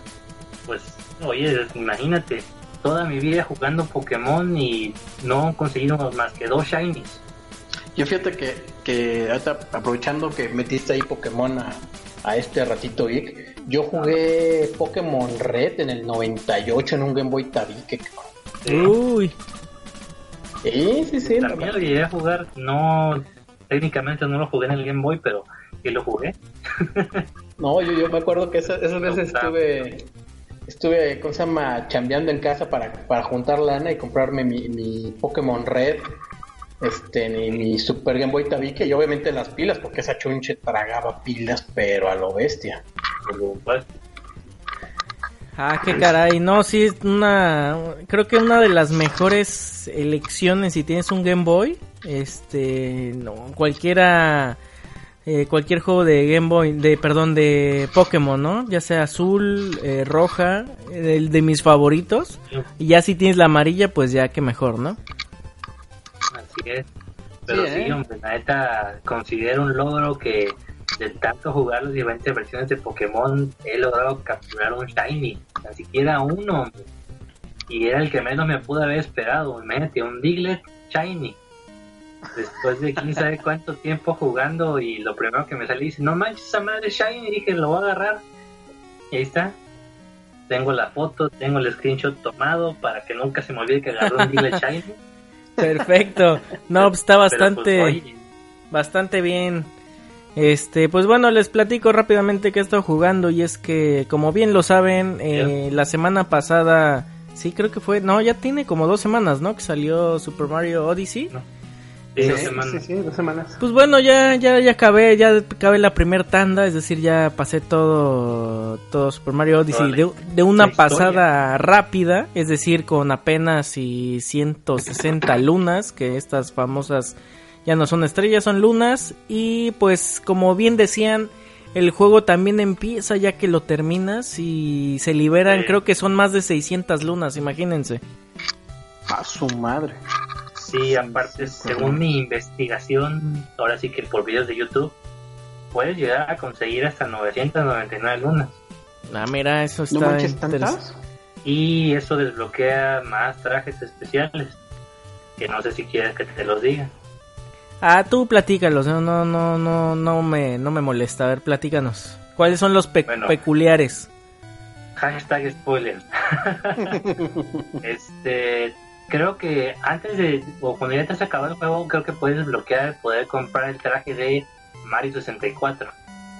Pues, oye, imagínate, toda mi vida jugando Pokémon y no he conseguido más que dos Shinies. Yo fíjate que, que aprovechando que metiste ahí Pokémon a, a este ratito geek, yo jugué Pokémon Red en el 98 en un Game Boy Tabique. Sí. Uy. Sí, sí, sí. También lo llegué a jugar, no, técnicamente no lo jugué en el Game Boy, pero sí lo jugué. no, yo, yo me acuerdo que esas, esas veces estuve, estuve, ¿cómo se llama? Chambeando en casa para, para juntar lana y comprarme mi, mi Pokémon Red, este, mi, mi, Super Game Boy Tabique y obviamente las pilas, porque esa chunche tragaba pilas, pero a lo bestia. Pues, Ah, qué caray, no, sí, es una, creo que una de las mejores elecciones si tienes un Game Boy, este, no, cualquiera, eh, cualquier juego de Game Boy, de, perdón, de Pokémon, ¿no? Ya sea azul, eh, roja, el de mis favoritos, y ya si tienes la amarilla, pues ya que mejor, ¿no? Así es, pero sí, sí ¿eh? hombre, la neta, considero un logro que de tanto jugar las diferentes versiones de Pokémon he logrado capturar un Shiny, ni siquiera uno, y era el que menos me pude haber esperado, imagínate, un Diglett Shiny. Después de quién sabe cuánto tiempo jugando y lo primero que me salí dice, no manches esa madre Shiny, dije, lo voy a agarrar. Y ahí está. Tengo la foto, tengo el screenshot tomado para que nunca se me olvide que agarré un Diglett Shiny. (laughs) Perfecto. No, pues está bastante, Pero, pues, oye, bastante bien. Este, pues bueno, les platico rápidamente que he estado jugando y es que, como bien lo saben, eh, la semana pasada, sí creo que fue, no, ya tiene como dos semanas, ¿no? Que salió Super Mario Odyssey. No. Sí, Dos sí, semanas. sí, dos semanas. Pues bueno, ya, ya, ya acabé, ya acabé la primer tanda, es decir, ya pasé todo, todo Super Mario Odyssey de, de una pasada rápida, es decir, con apenas y 160 lunas, que estas famosas ya no son estrellas, son lunas, y pues como bien decían, el juego también empieza ya que lo terminas y se liberan, Sí. creo que son más de 600 lunas, imagínense. A su madre. Sí, aparte, según mi investigación, ahora sí que por videos de YouTube, puedes llegar a conseguir hasta 999 lunas. Ah, mira, eso ¿No está manches tantas? y eso desbloquea más trajes especiales que no sé si quieres que te los diga. Ah, tú platícalos, no, no, no, no, no me, no me molesta. A ver, platícanos. ¿Cuáles son los peculiares? Hashtag spoiler. (laughs) este, creo que antes de, o cuando ya te has acabado el juego, creo que puedes desbloquear, poder comprar el traje de Mario 64.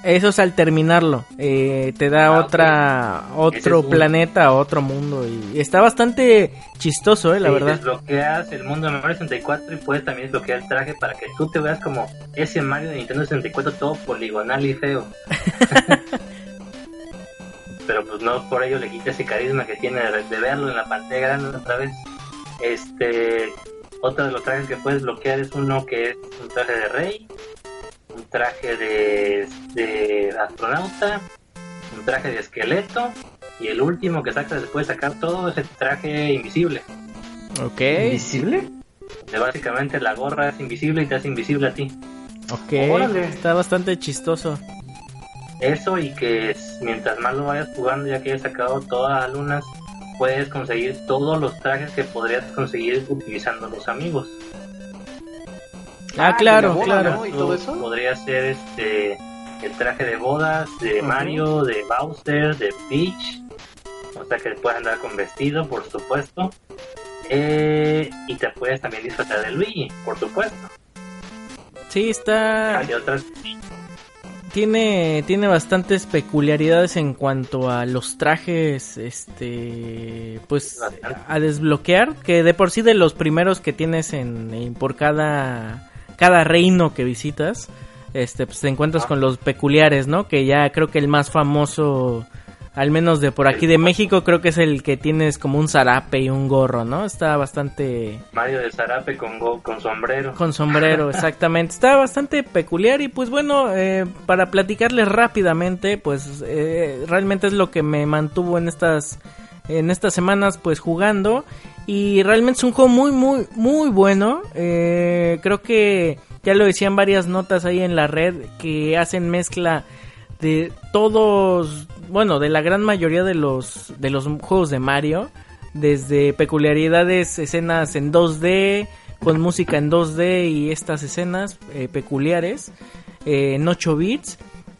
Eso es al terminarlo. Eh, te da ah, otra otro planeta, otro mundo. Y está bastante chistoso, eh, la verdad. Desbloqueas el mundo de Mario 64 y puedes también desbloquear el traje para que tú te veas como ese Mario de Nintendo 64 todo poligonal y feo. (laughs) Pero pues no por ello le quita ese carisma que tiene de, verlo en la pantalla grande otra vez. Este, otro de los trajes que puedes bloquear es uno que es un traje de rey un traje de, astronauta, un traje de esqueleto y el último que sacas después de sacar todo es el traje invisible. Ok. ¿Invisible? básicamente la gorra es invisible y te hace invisible a ti. Ok, está bastante chistoso. Eso y que mientras más lo vayas jugando, ya que hayas sacado todas las lunas, puedes conseguir todos los trajes que podrías conseguir utilizando los amigos. Ah, ah claro, claro. ¿Y todo eso? Podría ser este el traje de bodas de Mario, de Bowser, de Peach. O sea que puedes andar con vestido, por supuesto. Eh, y te puedes también disfrazar de Luigi, por supuesto. Sí, está. Tiene, tiene bastantes peculiaridades en cuanto a los trajes, este, pues, a desbloquear, que de por sí de los primeros que tienes en por cada cada reino que visitas, este, pues te encuentras con los peculiares, ¿no? Que ya creo que el más famoso, al menos de por aquí de México, creo que es el que tienes como un zarape y un gorro, ¿no? Está bastante... Mario de zarape con, con sombrero. Con sombrero, (laughs) exactamente. Está bastante peculiar y pues bueno, eh, para platicarles rápidamente, pues eh, realmente es lo que me mantuvo en estas en estas semanas pues jugando y realmente es un juego muy muy muy bueno. Eh, creo que ya lo decían varias notas ahí en la red que hacen mezcla de todos bueno de la gran mayoría de los de los juegos de Mario desde peculiaridades escenas en 2D con música en 2D y estas escenas eh, peculiares eh, en 8 bits.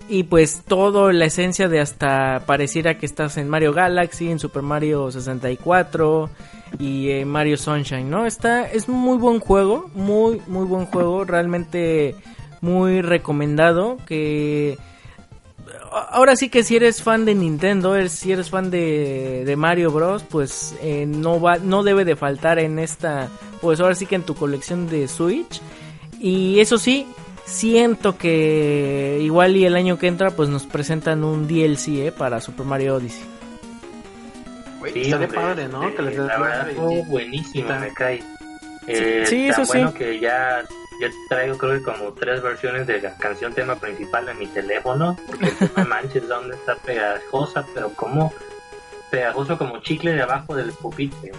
Y pues toda la esencia de hasta pareciera que estás en Mario Galaxy, en Super Mario 64 y en Mario Sunshine, ¿no? Está es muy buen juego, muy muy buen juego, realmente muy recomendado que ahora sí que si eres fan de Nintendo, si eres fan de, de Mario Bros, pues eh, no va no debe de faltar en esta pues ahora sí que en tu colección de Switch y eso sí, Siento que igual y el año que entra pues nos presentan un DLC ¿eh? para Super Mario Odyssey. Sí, padre, ¿no? que les la verdad buenísimo, me cae. Eh, sí, eso bueno sí. que ya, ya traigo creo que como tres versiones de la canción tema principal en mi teléfono, porque (laughs) no manches donde está pegajosa, pero como pegajoso como chicle de abajo del pupitre.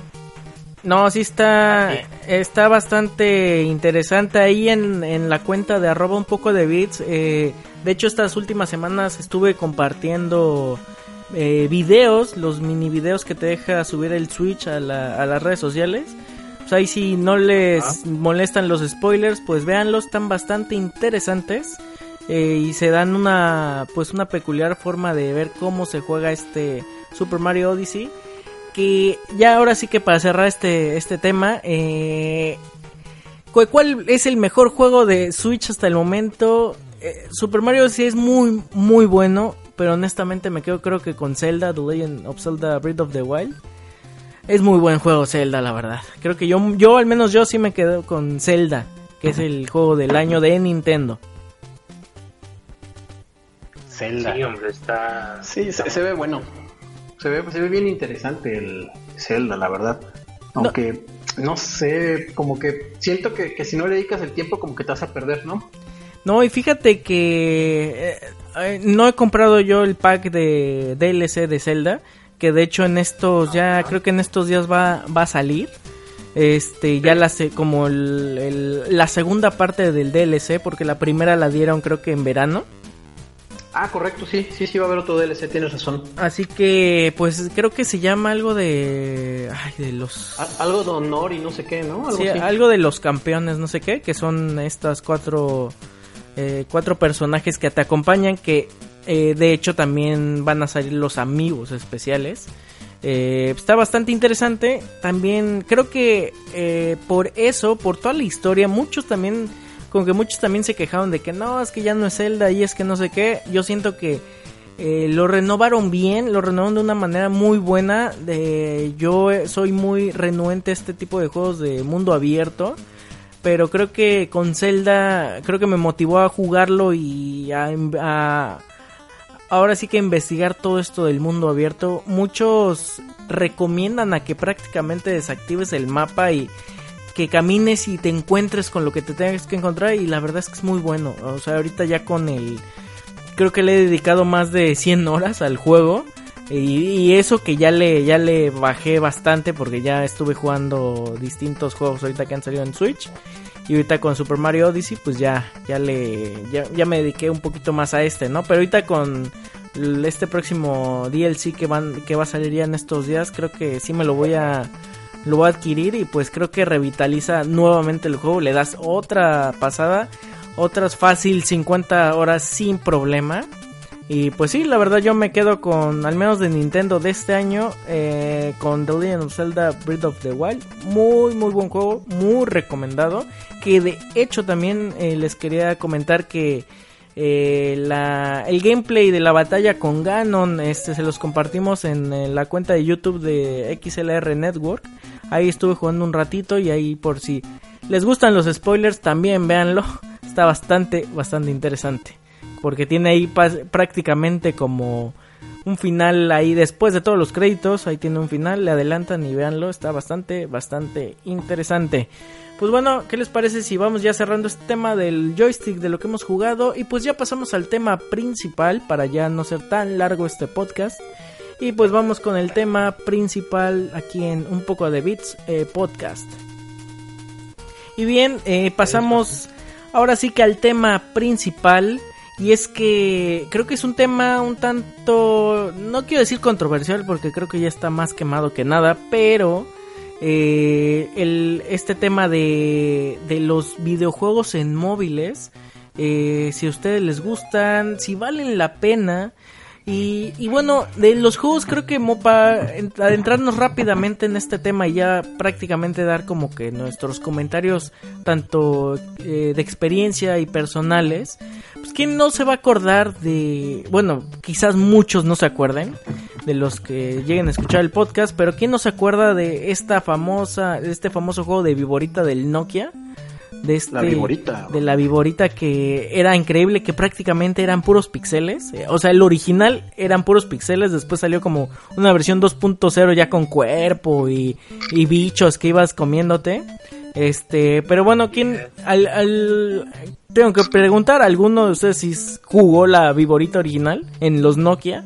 No, sí está, está bastante interesante ahí en, en la cuenta de arroba un poco de bits. Eh, de hecho, estas últimas semanas estuve compartiendo eh, videos, los mini videos que te deja subir el Switch a, la, a las redes sociales. Pues ahí si no les molestan los spoilers, pues véanlos, están bastante interesantes. Eh, y se dan una pues una peculiar forma de ver cómo se juega este Super Mario Odyssey que ya ahora sí que para cerrar este, este tema, eh, ¿cuál es el mejor juego de Switch hasta el momento? Eh, Super Mario sí es muy, muy bueno, pero honestamente me quedo creo que con Zelda, The Legend of Zelda Breath of the Wild. Es muy buen juego Zelda, la verdad. Creo que yo, yo al menos yo sí me quedo con Zelda, que es el juego del año de Nintendo. Zelda. Sí, hombre, está... Sí, se ve bueno. Se ve, se ve bien interesante el Zelda, la verdad. Aunque no, sé, como que siento que, si no le dedicas el tiempo, como que te vas a perder, ¿no? No, y fíjate que eh, eh, no he comprado yo el pack de DLC de Zelda, que de hecho en estos, ya creo que en estos días va, va a salir. Este, ya la como la segunda parte del DLC, porque la primera la dieron creo que en verano. Ah, correcto, sí, sí, sí va a haber otro DLC, tienes razón. Así que, pues creo que se llama algo de. Ay, de los. algo de honor y no sé qué, ¿no? Algo sí, algo de los campeones, no sé qué, que son estas cuatro. Eh, cuatro personajes que te acompañan, que eh, de hecho también van a salir los amigos especiales. Eh, está bastante interesante. También creo que por eso, por toda la historia, muchos también como que muchos también se quejaron de que no, es que ya no es Zelda y es que no sé qué. Yo siento que lo renovaron bien, lo renovaron de una manera muy buena. De, yo soy muy renuente a este tipo de juegos de mundo abierto. Pero creo que con Zelda, creo que me motivó a jugarlo y a, ahora sí que investigar todo esto del mundo abierto. Muchos recomiendan a que prácticamente desactives el mapa y que camines y te encuentres con lo que te tengas que encontrar y la verdad es que es muy bueno. O sea, ahorita ya con el... Creo que le he dedicado más de 100 horas al juego. Y, eso que ya le, ya le bajé bastante porque ya estuve jugando distintos juegos ahorita que han salido en Switch. Y ahorita con Super Mario Odyssey pues ya, ya le, ya, ya me dediqué un poquito más a este, ¿no? Pero ahorita con este próximo DLC que, van, que va a salir ya en estos días creo que sí me lo voy a lo voy a adquirir y pues creo que revitaliza nuevamente el juego, le das otra pasada, otras fácil 50 horas sin problema. Y pues sí, la verdad yo me quedo con, al menos de Nintendo de este año, eh, con The Legend of Zelda Breath of the Wild. Muy, muy buen juego, muy recomendado. Que de hecho también eh, les quería comentar que eh, la, el gameplay de la batalla con Ganon este, se los compartimos en la cuenta de YouTube de XLR Network. Ahí estuve jugando un ratito y ahí por si les gustan los spoilers también véanlo. (laughs) Está bastante, bastante interesante. Porque tiene ahí prácticamente como un final ahí después de todos los créditos. Ahí tiene un final, le adelantan y véanlo. Está bastante, bastante interesante. Pues bueno, ¿qué les parece si vamos ya cerrando este tema del joystick de lo que hemos jugado? Y pues ya pasamos al tema principal para ya no ser tan largo este podcast. Y pues vamos con el tema principal aquí en Un poco de Bits eh, podcast. Y bien, eh, pasamos ahora sí que al tema principal. Y es que creo que es un tema un tanto, no quiero decir controversial porque creo que ya está más quemado que nada, pero eh, el, este tema de, de los videojuegos en móviles, si a ustedes les gustan, si valen la pena, y, bueno, de los juegos creo que Mopa, adentrarnos rápidamente en este tema y ya prácticamente dar como que nuestros comentarios tanto eh, de experiencia y personales, pues quién no se va a acordar de, bueno, quizás muchos no se acuerden de los que lleguen a escuchar el podcast, pero quién no se acuerda de esta famosa, este famoso juego de Viborita del Nokia de este, la viborita. de la viborita que era increíble que prácticamente eran puros pixeles eh, o sea el original eran puros pixeles después salió como una versión 2.0 ya con cuerpo y, y, bichos que ibas comiéndote este pero bueno quién al, tengo que preguntar a alguno de ustedes si jugó la viborita original en los Nokia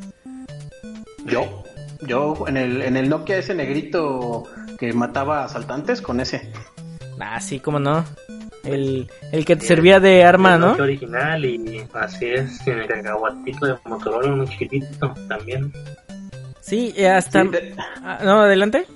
yo yo en el en el Nokia ese negrito que mataba asaltantes con ese Ah, sí, cómo no. El, el que te servía de arma, ¿no? original y así es, tiene el cacahuatito de Motorola muy chiquitito también. Sí, hasta... Ah, no, adelante.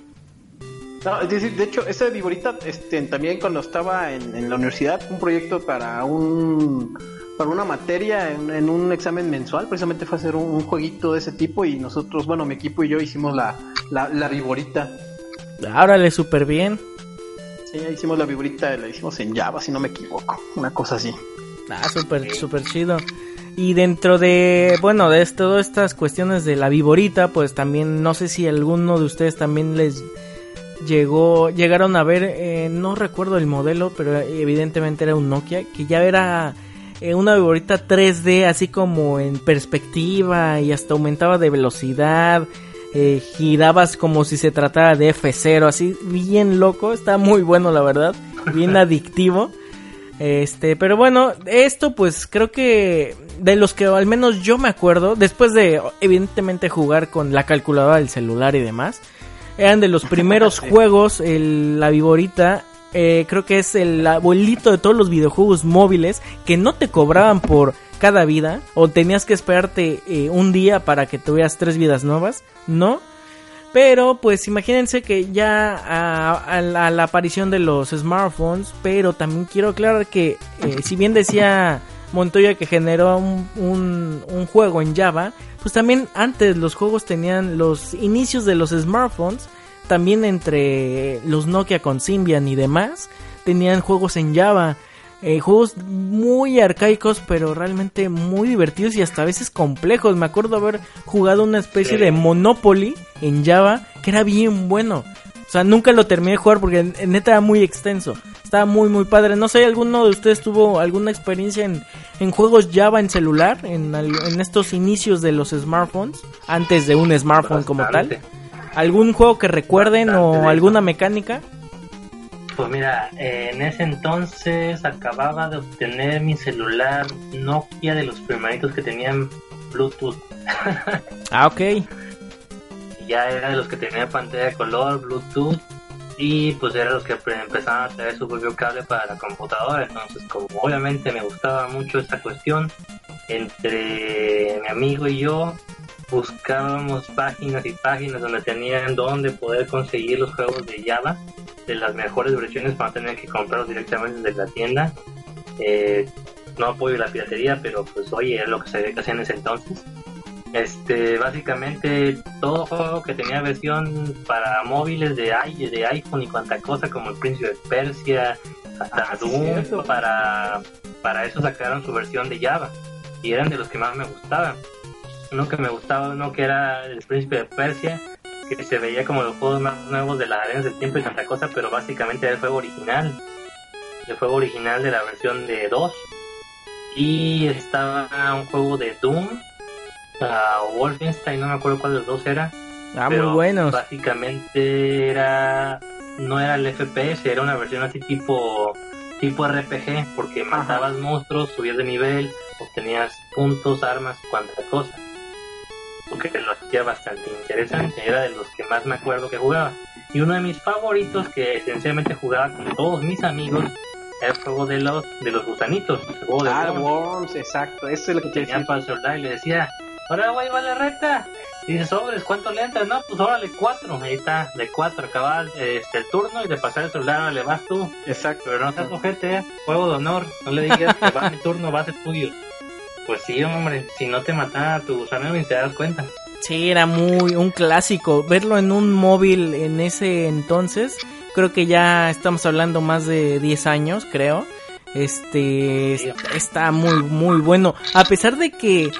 No, de, hecho, ese Viborita, este, también cuando estaba en, la universidad, un proyecto para un para una materia en, un examen mensual, precisamente fue hacer un, jueguito de ese tipo y nosotros, bueno, mi equipo y yo hicimos la, la, la Viborita. Árale, súper bien. Sí, hicimos la viborita, la hicimos en Java, si no me equivoco. Una cosa así. Ah, súper, súper chido. Y dentro de, bueno, de todas estas cuestiones de la viborita, pues también, no sé si alguno de ustedes también les llegó, llegaron a ver, eh, no recuerdo el modelo, pero evidentemente era un Nokia, que ya era eh, una viborita 3D, así como en perspectiva y hasta aumentaba de velocidad eh, girabas como si se tratara de F0, así bien loco, está muy bueno la verdad, bien (laughs) adictivo. Este, pero bueno, esto pues creo que de los que al menos yo me acuerdo, después de evidentemente jugar con la calculadora del celular y demás, eran de los (laughs) primeros juegos, el, la Viborita, eh, creo que es el abuelito de todos los videojuegos móviles que no te cobraban por cada vida o tenías que esperarte eh, un día para que tuvieras tres vidas nuevas, no. Pero pues imagínense que ya a, la, aparición de los smartphones, pero también quiero aclarar que eh, si bien decía Montoya que generó un, un, juego en Java, pues también antes los juegos tenían los inicios de los smartphones, también entre los Nokia con Symbian y demás, tenían juegos en Java. Eh, juegos muy arcaicos, pero realmente muy divertidos y hasta a veces complejos. Me acuerdo haber jugado una especie de Monopoly en Java que era bien bueno. O sea, nunca lo terminé de jugar porque neta era muy extenso. Estaba muy, muy padre. No sé, ¿alguno de ustedes tuvo alguna experiencia en, en juegos Java en celular? En, en estos inicios de los smartphones. Antes de un smartphone como tal. ¿Algún juego que recuerden o alguna mecánica? Pues mira, en ese entonces acababa de obtener mi celular Nokia de los primeritos que tenían Bluetooth. ah, ok. (laughs) Ya era de los que tenía pantalla de color, Bluetooth, y pues era los que empezaban a traer su propio cable para la computadora. Entonces, como obviamente me gustaba mucho esta cuestión, entre mi amigo y yo buscábamos páginas y páginas donde tenían donde poder conseguir los juegos de Java de las mejores versiones para tener que comprarlos directamente desde la tienda. Eh, no apoyo la piratería, pero pues oye, es lo que se ve que hacía en ese entonces. Este, básicamente todo juego que tenía versión para móviles de, de iPhone y cuanta cosa como el Príncipe de Persia, hasta ah, Doom, para, para eso sacaron su versión de Java y eran de los que más me gustaban. Uno que me gustaba, uno que era el Príncipe de Persia, que se veía como los juegos más nuevos de las arenas del tiempo y tanta cosa, pero básicamente era el juego original. El juego original de la versión de 2. Y estaba un juego de Doom, o Wolfenstein, no me acuerdo cuál de los dos era. Ah, muy buenos. Básicamente era. No era el FPS, era una versión así tipo tipo RPG, porque matabas monstruos, subías de nivel, obtenías puntos, armas, cuanta cosa que lo hacía bastante interesante, era de los que más me acuerdo que jugaba. Y uno de mis favoritos que esencialmente jugaba con todos mis amigos era el juego de los de los gusanitos, el juego de ah, Worms. exacto, eso es lo que tenía para y le decía, ahora voy a la recta. Y dice, sobres, ¿cuánto le entras? No, pues órale, cuatro. Ahí está, de cuatro, acabar este, el turno y de pasar el soldado le vas tú. Exacto. Pero no seas ojete, juego de honor. No le digas que va mi turno, va a ser tuyo. Pues sí, hombre, si no te mataba a tu gusano ni te das cuenta. Sí, era muy un clásico. Verlo en un móvil en ese entonces, creo que ya estamos hablando más de 10 años, creo. Este está muy muy bueno, a pesar de que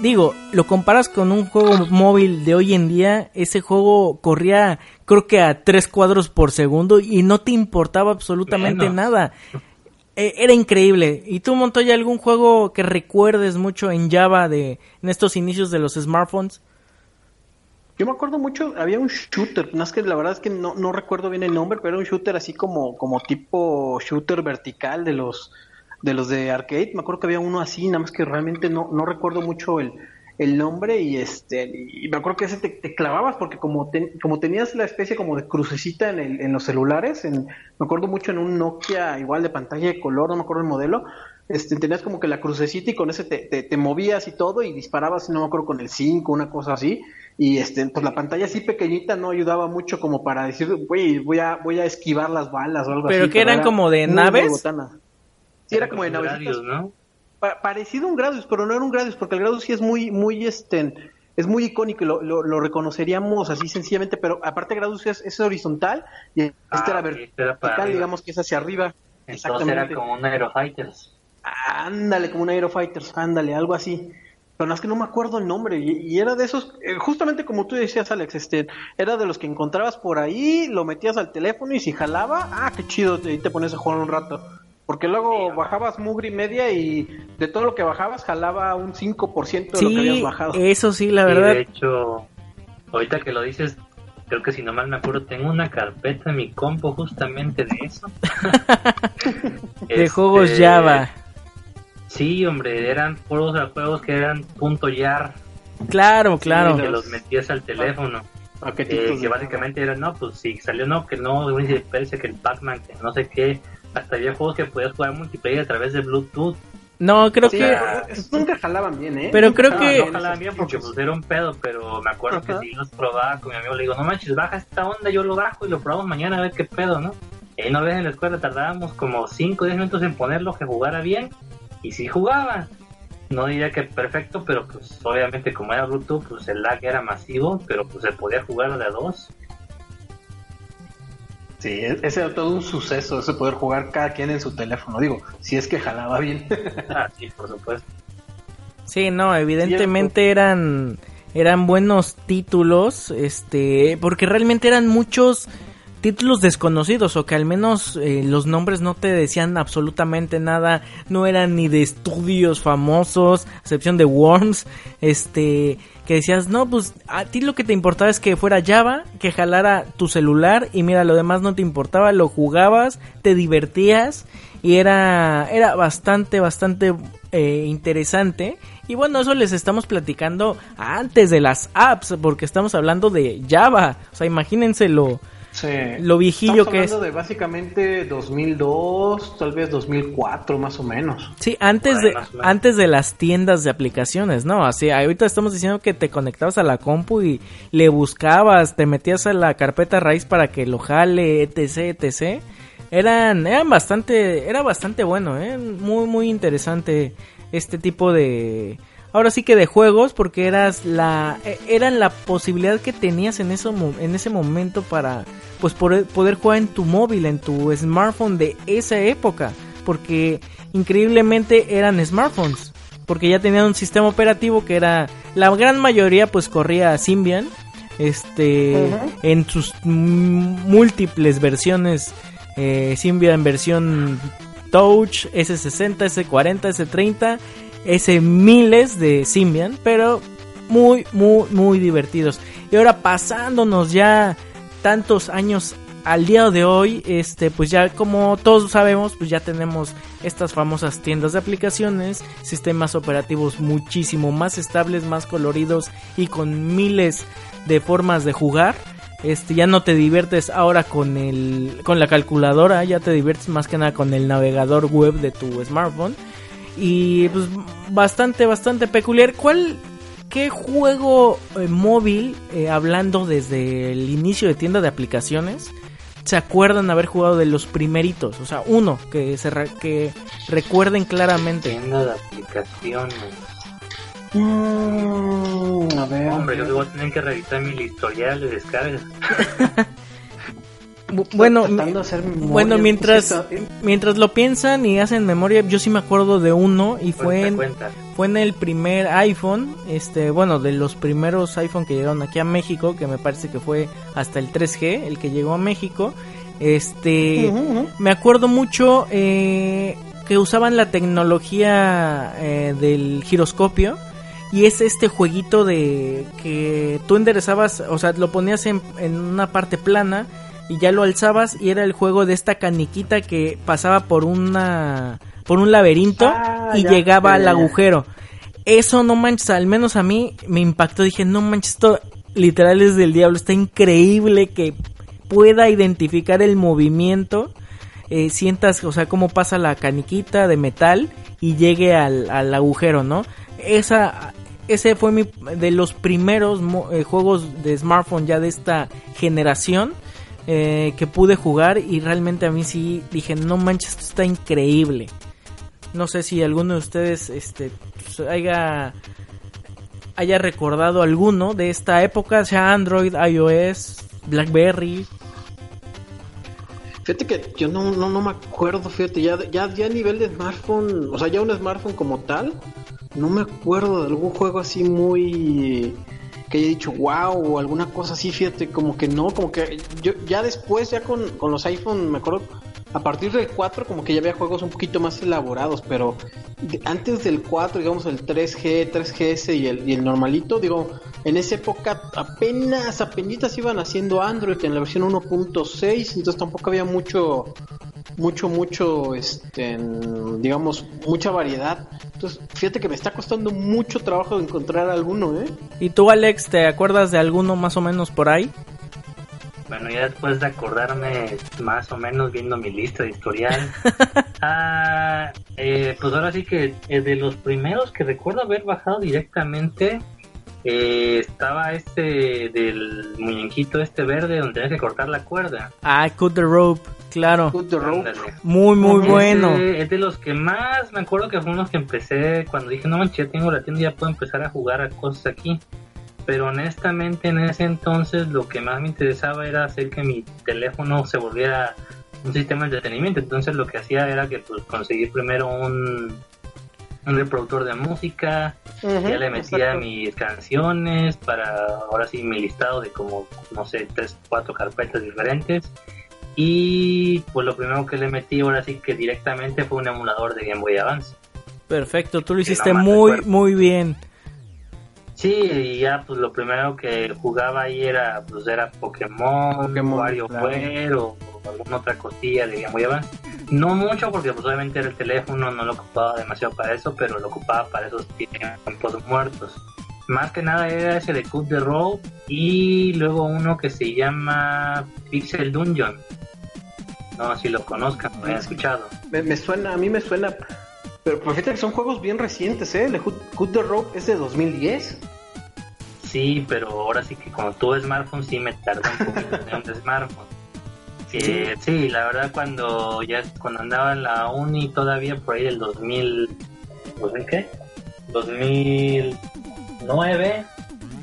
digo, lo comparas con un juego móvil de hoy en día, ese juego corría creo que a 3 cuadros por segundo y no te importaba absolutamente nada. Eh, era increíble. ¿Y tú, Montoya, algún juego que recuerdes mucho en Java de en estos inicios de los smartphones? Yo me acuerdo mucho, había un shooter, más que la verdad es que no, no recuerdo bien el nombre, pero era un shooter así como, como tipo shooter vertical de los de los de arcade. Me acuerdo que había uno así, nada más que realmente no, no recuerdo mucho el, el nombre y este y me acuerdo que ese te, clavabas porque como como tenías la especie como de crucecita en, el, en los celulares en, me acuerdo mucho en un Nokia igual de pantalla de color no me acuerdo el modelo este tenías como que la crucecita y con ese te, te, movías y todo y disparabas no me acuerdo con el 5 una cosa así y este pues la pantalla así pequeñita no ayudaba mucho como para decir güey voy a voy a esquivar las balas o algo pero así que eran como de naves sí era como de naves ¿no? parecido a un Gradius, pero no era un Gradius, porque el Gradius sí es muy, muy, este, es muy icónico y lo, lo, reconoceríamos así sencillamente, pero aparte Gradius es, es horizontal y este ah, era vertical, digamos que es hacia arriba. Entonces era como un Aerofighters. Ándale, como un Aerofighters, ándale, algo así. Pero no es que no me acuerdo el nombre, y, era de esos, eh, justamente como tú decías, Alex, este, era de los que encontrabas por ahí, lo metías al teléfono y si jalaba, ah, qué chido, y te pones a jugar un rato. Porque luego bajabas mugre y media y de todo lo que bajabas jalaba un 5% de lo que habías bajado. Eso sí, la verdad. de hecho, ahorita que lo dices, creo que si no mal me acuerdo, tengo una carpeta en mi compo justamente de eso. (laughs) de juegos este, Java. Sí, hombre, eran puros juegos que eran punto .jar. Claro, claro. que los metías al teléfono. Eh, que básicamente eran, no, pues si salió no, que no, parece que el Pac-Man, que no sé qué, hasta había juegos que podías jugar multiplayer a través de Bluetooth. No, creo Sí, que... esos nunca jalaban bien, ¿eh? Pero Nunca creo jalaban que- No bien jalaban bien porque pues era un pedo, pero me acuerdo Ajá. que si los probaba con mi amigo, le digo, no manches, baja esta onda, yo lo bajo y lo probamos mañana a ver qué pedo, ¿no? Y una vez en la escuela tardábamos como 5 o 10 minutos en ponerlo que jugara bien, y sí jugaba. No diría que perfecto, pero pues obviamente como era Bluetooth, pues el lag era masivo, pero pues se podía jugar de a dos. Sí, e- ese era todo un suceso, ese poder jugar cada quien en su teléfono. Digo, si es que jalaba bien. (laughs) Ah, sí, por supuesto. Sí, no, evidentemente eran eran buenos títulos, este, porque realmente eran muchos títulos desconocidos o que al menos eh, los nombres no te decían absolutamente nada, no eran ni de estudios famosos, a excepción de Worms, este, que decías, no, pues a ti lo que te importaba es que fuera Java, que jalara tu celular y mira, lo demás no te importaba, lo jugabas, te divertías y era, era bastante, bastante eh, interesante. Y bueno, eso les estamos platicando antes de las apps, porque estamos hablando de Java. O sea, imagínense lo, Sí. lo viejillo Estamos que es. hablando de básicamente 2002, tal vez 2004 más o menos. Sí, antes de, menos. antes de las tiendas de aplicaciones, ¿no? Así, ahorita estamos diciendo que te conectabas a la compu y le buscabas, te metías a la carpeta raíz para que lo jale, etc, etc. Eran, eran bastante, era bastante bueno, ¿eh? Muy, muy interesante este tipo de... Ahora sí que de juegos, porque eras la, e- eran la posibilidad que tenías en, eso, en ese momento para pues poder, poder jugar en tu móvil, en tu smartphone de esa época. Porque increíblemente eran smartphones. Porque ya tenían un sistema operativo que era, la gran mayoría pues corría Symbian. Este, en sus múltiples versiones. Eh, Symbian versión Touch, S60, S40, S30, S miles de Symbian, pero muy, muy, muy divertidos. Y ahora pasándonos ya tantos años al día de hoy, este, pues ya como todos sabemos, pues ya tenemos estas famosas tiendas de aplicaciones, sistemas operativos muchísimo más estables, más coloridos y con miles de formas de jugar. Este, ya no te diviertes ahora con el con la calculadora, ya te diviertes más que nada con el navegador web de tu smartphone. Y pues bastante bastante peculiar. ¿Cuál qué juego eh, móvil eh, hablando desde el inicio de tienda de aplicaciones se acuerdan haber jugado de los primeritos? O sea, uno que se re- que recuerden claramente. Tienda de aplicaciones. Mm, a ver. Hombre, yo voy a tener que revisar mi historial de descargas. (laughs) Bu- Bueno, bueno, pues, mientras mientras lo piensan y hacen memoria, yo sí me acuerdo de uno y fue en, fue en el primer iPhone, este, bueno, de los primeros iPhone que llegaron aquí a México, que me parece que fue hasta el 3G, el que llegó a México. Este, me acuerdo mucho eh, que usaban la tecnología eh, del giroscopio y es este jueguito de que tú enderezabas, o sea, lo ponías en, en una parte plana y ya lo alzabas y era el juego de esta caniquita que pasaba por una por un laberinto Ah, y ya, llegaba ya, al ya, agujero. Eso no manches, al menos a mí me impactó, dije, no manches, esto literal es del diablo, está increíble que pueda identificar el movimiento, eh, sientas, o sea, cómo pasa la caniquita de metal y llegue al, al agujero, ¿no? Esa, ese fue mi, de los primeros mo- eh, juegos de smartphone ya de esta generación eh, que pude jugar y realmente a mí sí dije, no manches, esto está increíble. No sé si alguno de ustedes este, pues, haya, haya recordado alguno de esta época, sea Android, iOS, BlackBerry. Fíjate que yo no, no, no me acuerdo, fíjate, ya, ya, ya a nivel de smartphone, o sea, ya un smartphone como tal, no me acuerdo de algún juego así muy que haya dicho wow o alguna cosa así, fíjate, como que no, como que yo ya después, ya con, con los iPhone, me acuerdo, a partir del 4 como que ya había juegos un poquito más elaborados, pero antes del 4, digamos el 3G, 3GS y el, y el normalito, digo, en esa época apenas, apenas iban haciendo Android en la versión 1.6, entonces tampoco había mucho, mucho, mucho, este, digamos, mucha variedad. Entonces, fíjate que me está costando mucho trabajo encontrar alguno, ¿eh? ¿Y tú, Alex, te acuerdas de alguno más o menos por ahí? Bueno, ya después de acordarme más o menos viendo mi lista de historial, (laughs) ah, eh, pues ahora sí que eh, de los primeros que recuerdo haber bajado directamente, eh, estaba este del muñequito este verde donde tenías que cortar la cuerda. Ah, Cut the Rope, claro. Cut the rope. Ándale. Muy, muy Ese bueno. Es de los que más me acuerdo que fue unos que empecé cuando dije, no manches, ya tengo la tienda, ya puedo empezar a jugar a cosas aquí. Pero honestamente en ese entonces lo que más me interesaba era hacer que mi teléfono se volviera un sistema de entretenimiento. Entonces lo que hacía era que pues conseguir primero un, un reproductor de música, Ujú, ya le metía exacto. mis canciones para ahora sí mi listado de como no sé tres cuatro carpetas diferentes. Y pues lo primero que le metí ahora sí que directamente fue un emulador de Game Boy Advance. Perfecto, tú lo hiciste muy, muy bien. sí y ya pues lo primero que jugaba ahí era pues era Pokémon, Pokémon, WarioWare o, o alguna otra costilla de Game Boy Advance no mucho porque pues obviamente era el teléfono no lo ocupaba demasiado para eso pero lo ocupaba para esos tiempos muertos más que nada era ese de Cut the Rope y luego uno que se llama Pixel Dungeon no si lo conozcan lo hayan escuchado Me, me suena, a mí me suena. Pero pero fíjate que son juegos bien recientes, ¿eh? El Hood the Rope es de 2010. Sí, pero ahora sí que como tuve smartphone sí me tardó un poquito en un smartphone. Eh, sí, la verdad cuando ya cuando andaba en la uni todavía por ahí del 2000 ¿2000 qué? 2009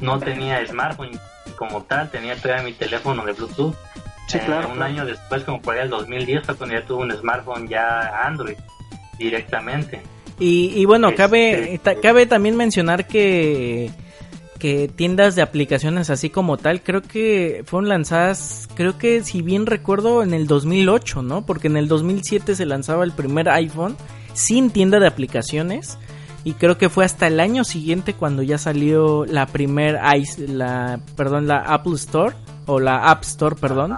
no tenía smartphone como tal, tenía todavía mi teléfono de Bluetooth. Sí, Eh, claro. Un claro. año después, como por ahí el 2010, fue cuando ya tuve un smartphone ya Android directamente. Y, y bueno, Este- cabe, cabe también mencionar que, que tiendas de aplicaciones así como tal, creo que fueron lanzadas, creo que si bien recuerdo, en el 2008, ¿no? Porque en el 2007 se lanzaba el primer iPhone sin tienda de aplicaciones. Y creo que fue hasta el año siguiente cuando ya salió la primer ice, la, perdón, la Apple Store o la App Store, perdón,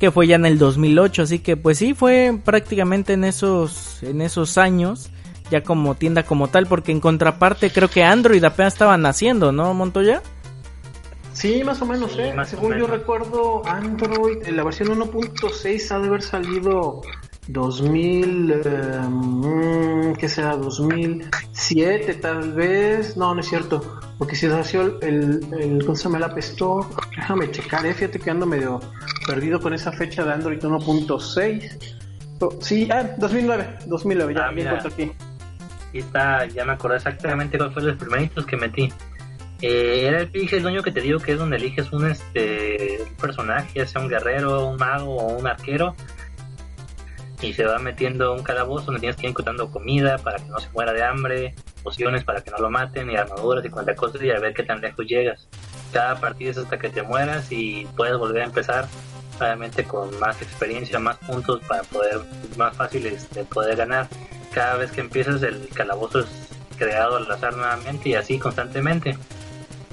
que fue ya en el 2008, así que pues sí fue prácticamente en esos en esos años ya como tienda como tal, porque en contraparte creo que Android apenas estaba naciendo, ¿no, Montoya? Sí, más o menos, Sí, ¿eh? más o Según yo recuerdo, Android, en la versión 1.6 ha de haber salido 2000, eh, mm, ¿qué será? 2007 tal vez. No, no es cierto, porque si nació el, el, el ¿cómo se llama? El App Store. Déjame checar, eh, fíjate que ando medio perdido con esa fecha de Android 1.6. Oh, Sí, ah, 2009, 2009, ya Ah, encuentro aquí. Está, ya me acordé exactamente cuál fue los primeritos que metí. Eh, era el Pixel Dueño que te digo que es donde eliges un este personaje, ya sea un guerrero, un mago o un arquero, y se va metiendo un calabozo donde tienes que ir encontrando comida para que no se muera de hambre, pociones para que no lo maten, y armaduras y cuantas cosas, y a ver qué tan lejos llegas. Cada partida es hasta que te mueras y puedes volver a empezar, obviamente con más experiencia, más puntos para poder, más fáciles de poder ganar cada vez que empiezas el calabozo es creado al azar nuevamente y así constantemente.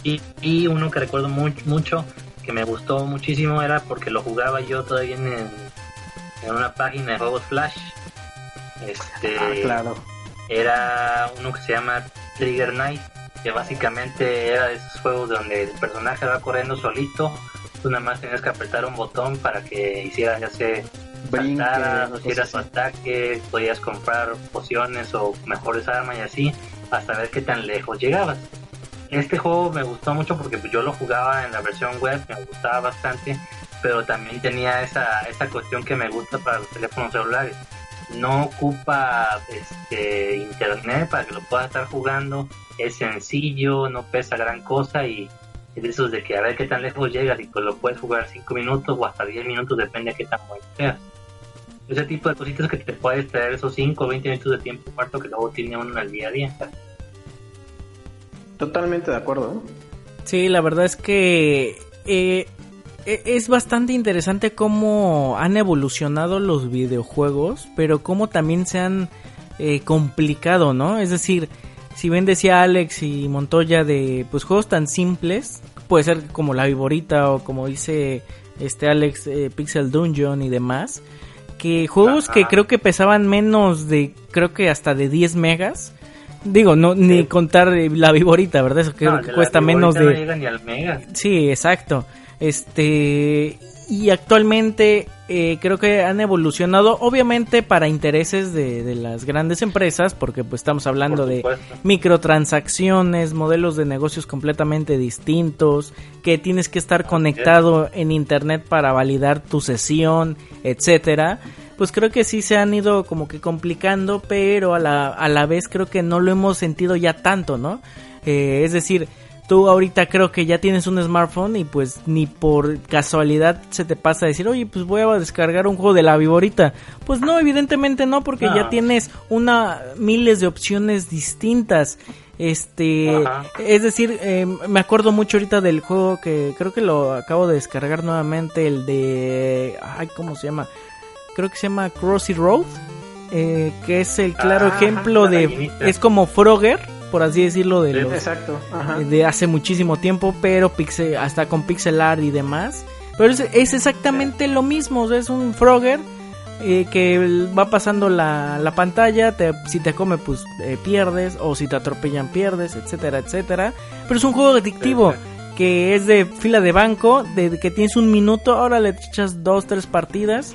Y, y uno que recuerdo muy, mucho, que me gustó muchísimo, era porque lo jugaba yo todavía en, en una página de juegos Flash. Este, Ah, claro. era uno que se llama Trigger Knight, que básicamente era de esos juegos donde el personaje va corriendo solito, tú nada más tenías que apretar un botón para que hiciera ya sea Hicieras su así. ataque, podías comprar pociones o mejores armas y así, hasta ver qué tan lejos llegabas. Este juego me gustó mucho porque yo lo jugaba en la versión web, me gustaba bastante, pero también tenía esa, esa cuestión que me gusta para los teléfonos celulares. No ocupa este internet para que lo puedas estar jugando, es sencillo, no pesa gran cosa y es de esos de que a ver qué tan lejos llegas y pues lo puedes jugar 5 minutos o hasta 10 minutos, depende de qué tan bueno seas. Ese tipo de cositas que te puedes traer esos 5 o 20 minutos de tiempo muerto que luego tiene uno en el día a día. Totalmente de acuerdo, ¿eh? Sí, la verdad es que eh, e- es bastante interesante cómo han evolucionado los videojuegos, pero cómo también se han eh, complicado, ¿no? Es decir, si bien decía Alex y Montoya de pues juegos tan simples, puede ser como la Viborita o como dice este Alex eh, Pixel Dungeon y demás, que juegos que creo que pesaban menos de creo que hasta de 10 megas. Digo, no ni contar eh, la Viborita, ¿verdad? Eso creo No, que cuesta menos No de llega ni al mega. Sí, exacto. Este y actualmente eh, creo que han evolucionado obviamente para intereses de, de, las grandes empresas porque pues estamos hablando de microtransacciones modelos de negocios completamente distintos que tienes que estar conectado en internet para validar tu sesión etcétera. Pues creo que sí se han ido como que complicando pero a la, a la vez creo que no lo hemos sentido ya tanto no eh, es decir tú ahorita creo que ya tienes un smartphone y pues ni por casualidad se te pasa a decir, oye, pues voy a descargar un juego de la Viborita. Pues no, evidentemente no, porque ya tienes una miles de opciones distintas. Este, es decir, eh, me acuerdo mucho ahorita del juego que creo que lo acabo de descargar nuevamente, el de, ay, ¿cómo se llama? Creo que se llama Crossy Road, eh, que es el claro ejemplo de, es como Frogger por así decirlo, de, de hace muchísimo tiempo, pero pixel, hasta con pixel art y demás. Pero es, exactamente lo mismo, es un Frogger eh, que va pasando la, la pantalla, si te come pues eh, pierdes, o si te atropellan pierdes, etcétera, etcétera. Pero es un juego adictivo. Que es de fila de banco, de que tienes un minuto, ahora le echas dos, tres partidas,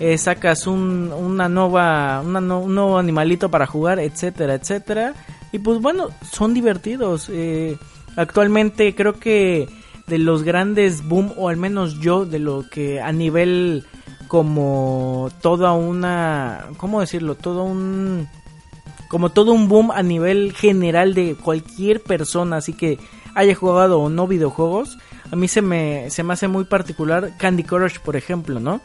eh, sacas un, una nueva, un nuevo animalito para jugar, etcétera, etcétera. Y pues bueno, son divertidos. Eh, actualmente creo que de los grandes boom, o al menos yo, de lo que a nivel como toda una, ¿cómo decirlo? Todo un, como todo un boom a nivel general de cualquier persona, así que haya jugado o no videojuegos, a mí se me, se me hace muy particular Candy Crush, por ejemplo, ¿no?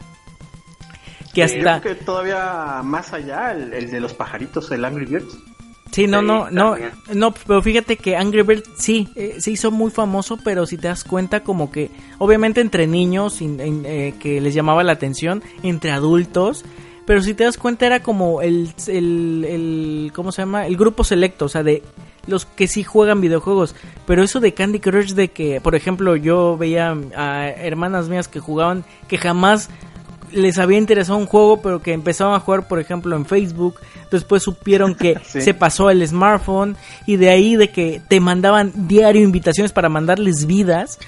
Que hasta... que todavía más allá, el de los pajaritos, el Angry Birds. Sí, no, no, no, no, pero fíjate que Angry Birds sí, eh, se hizo muy famoso, pero si te das cuenta como que, obviamente entre niños, eh, que les llamaba la atención, entre adultos, pero si te das cuenta era como el, el, el, ¿cómo se llama? El grupo selecto, o sea, de los que sí juegan videojuegos, pero eso de Candy Crush de que, por ejemplo, yo veía a hermanas mías que jugaban, que jamás les había interesado un juego, pero que empezaban a jugar, por ejemplo, en Facebook. Después supieron que (laughs) se pasó el smartphone y de ahí de que te mandaban diario invitaciones para mandarles vidas.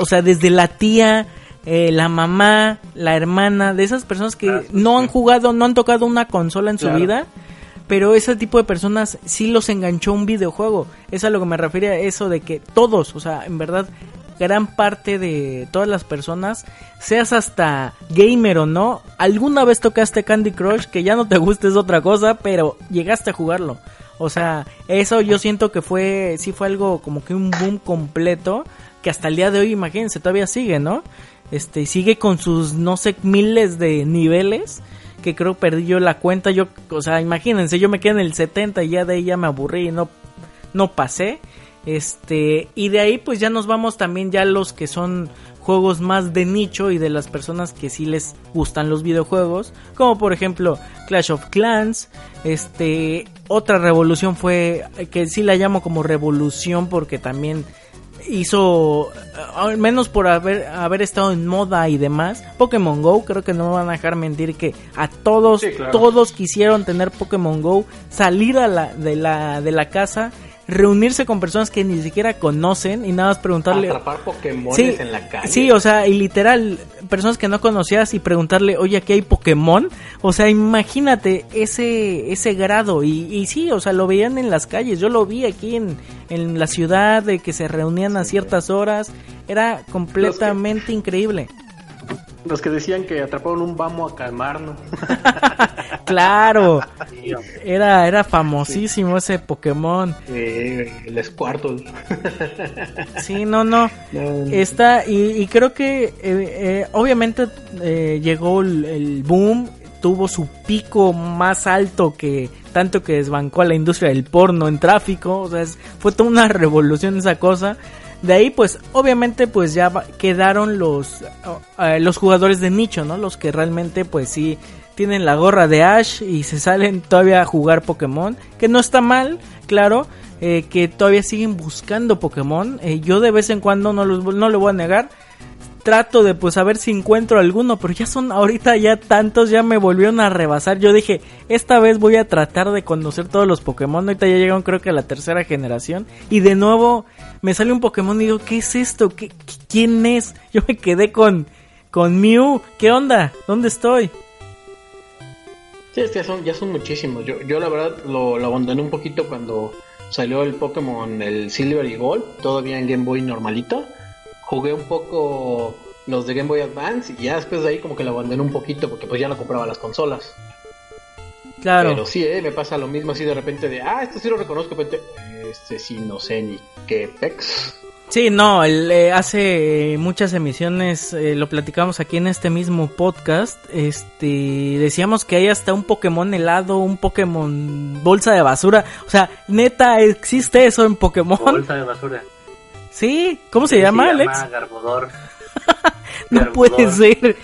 O sea, desde la tía, eh, la mamá, la hermana, de esas personas que no han jugado, no han tocado una consola en su vida. Pero ese tipo de personas sí los enganchó un videojuego. Es a lo que me refiero eso de que todos, o sea, en verdad gran parte de todas las personas, seas hasta gamer o no, alguna vez tocaste Candy Crush, que ya no te guste es otra cosa, pero llegaste a jugarlo. O sea, eso yo siento que fue, sí fue algo como que un boom completo, que hasta el día de hoy, imagínense, todavía sigue, ¿no? Este, sigue con sus, no sé, miles de niveles, que creo perdí yo la cuenta, yo, o sea, imagínense, yo me quedé en el 70 y ya de ahí ya me aburrí y no, no pasé. Este, y de ahí pues ya nos vamos también ya los que son juegos más de nicho y de las personas que sí les gustan los videojuegos, como por ejemplo Clash of Clans, este, otra revolución fue que sí la llamo como revolución porque también hizo al menos por haber haber estado en moda y demás Pokémon Go creo que no me van a dejar mentir que a todos todos quisieron tener Pokémon Go salir a la de la de la casa reunirse con personas que ni siquiera conocen y nada más preguntarle. Atrapar Pokémon en la calle. Sí, o sea, y literal, personas que no conocías y preguntarle, oye, aquí hay Pokémon. O sea, imagínate ese, ese grado. Y, y sí, o sea, lo veían en las calles. Yo lo vi aquí en, en la ciudad, de que se reunían a ciertas horas. Era completamente increíble. Los que decían que atraparon un vamos a calmarnos. (laughs) claro. Era, era famosísimo ese Pokémon. el Squirtle. sí, no, no. Está, y, creo que eh, eh, obviamente eh, llegó el, boom, tuvo su pico más alto que tanto que desbancó a la industria del porno en tráfico. O sea, fue toda una revolución esa cosa. De ahí, pues, obviamente, pues ya quedaron los, eh, los jugadores de nicho, ¿no? Los que realmente, pues sí, tienen la gorra de Ash y se salen todavía a jugar Pokémon. Que no está mal, claro, eh, que todavía siguen buscando Pokémon. Eh, yo de vez en cuando, no, los, no lo voy a negar, trato de pues a ver si encuentro alguno, pero ya son ahorita ya tantos, ya me volvieron a rebasar. Yo dije, esta vez voy a tratar de conocer todos los Pokémon. Ahorita ya llegaron creo que a la tercera generación. Y de nuevo me sale un Pokémon y digo, ¿qué es esto? ¿Qué, ¿Quién es? Yo me quedé con con Mew. ¿Qué onda? ¿Dónde estoy? Sí, son, ya son muchísimos. Yo, yo la verdad lo, lo abandoné un poquito cuando salió el Pokémon, el Silver y Gold, todavía en Game Boy normalito. Jugué un poco los de Game Boy Advance y ya después de ahí como que lo abandoné un poquito porque pues ya no compraba las consolas. Claro. Pero sí, eh, me pasa lo mismo así de repente de, ah, esto sí lo reconozco, pero este sí no sé ni qué pex. Sí, no, él eh, hace muchas emisiones, eh, lo platicamos aquí en este mismo podcast, este, decíamos que hay hasta un Pokémon helado, un Pokémon bolsa de basura, o sea, neta, ¿existe eso en Pokémon? Bolsa de basura. Sí, ¿cómo se llama, se Alex? Llama Garbodor. (laughs) no Garbodor. puede ser.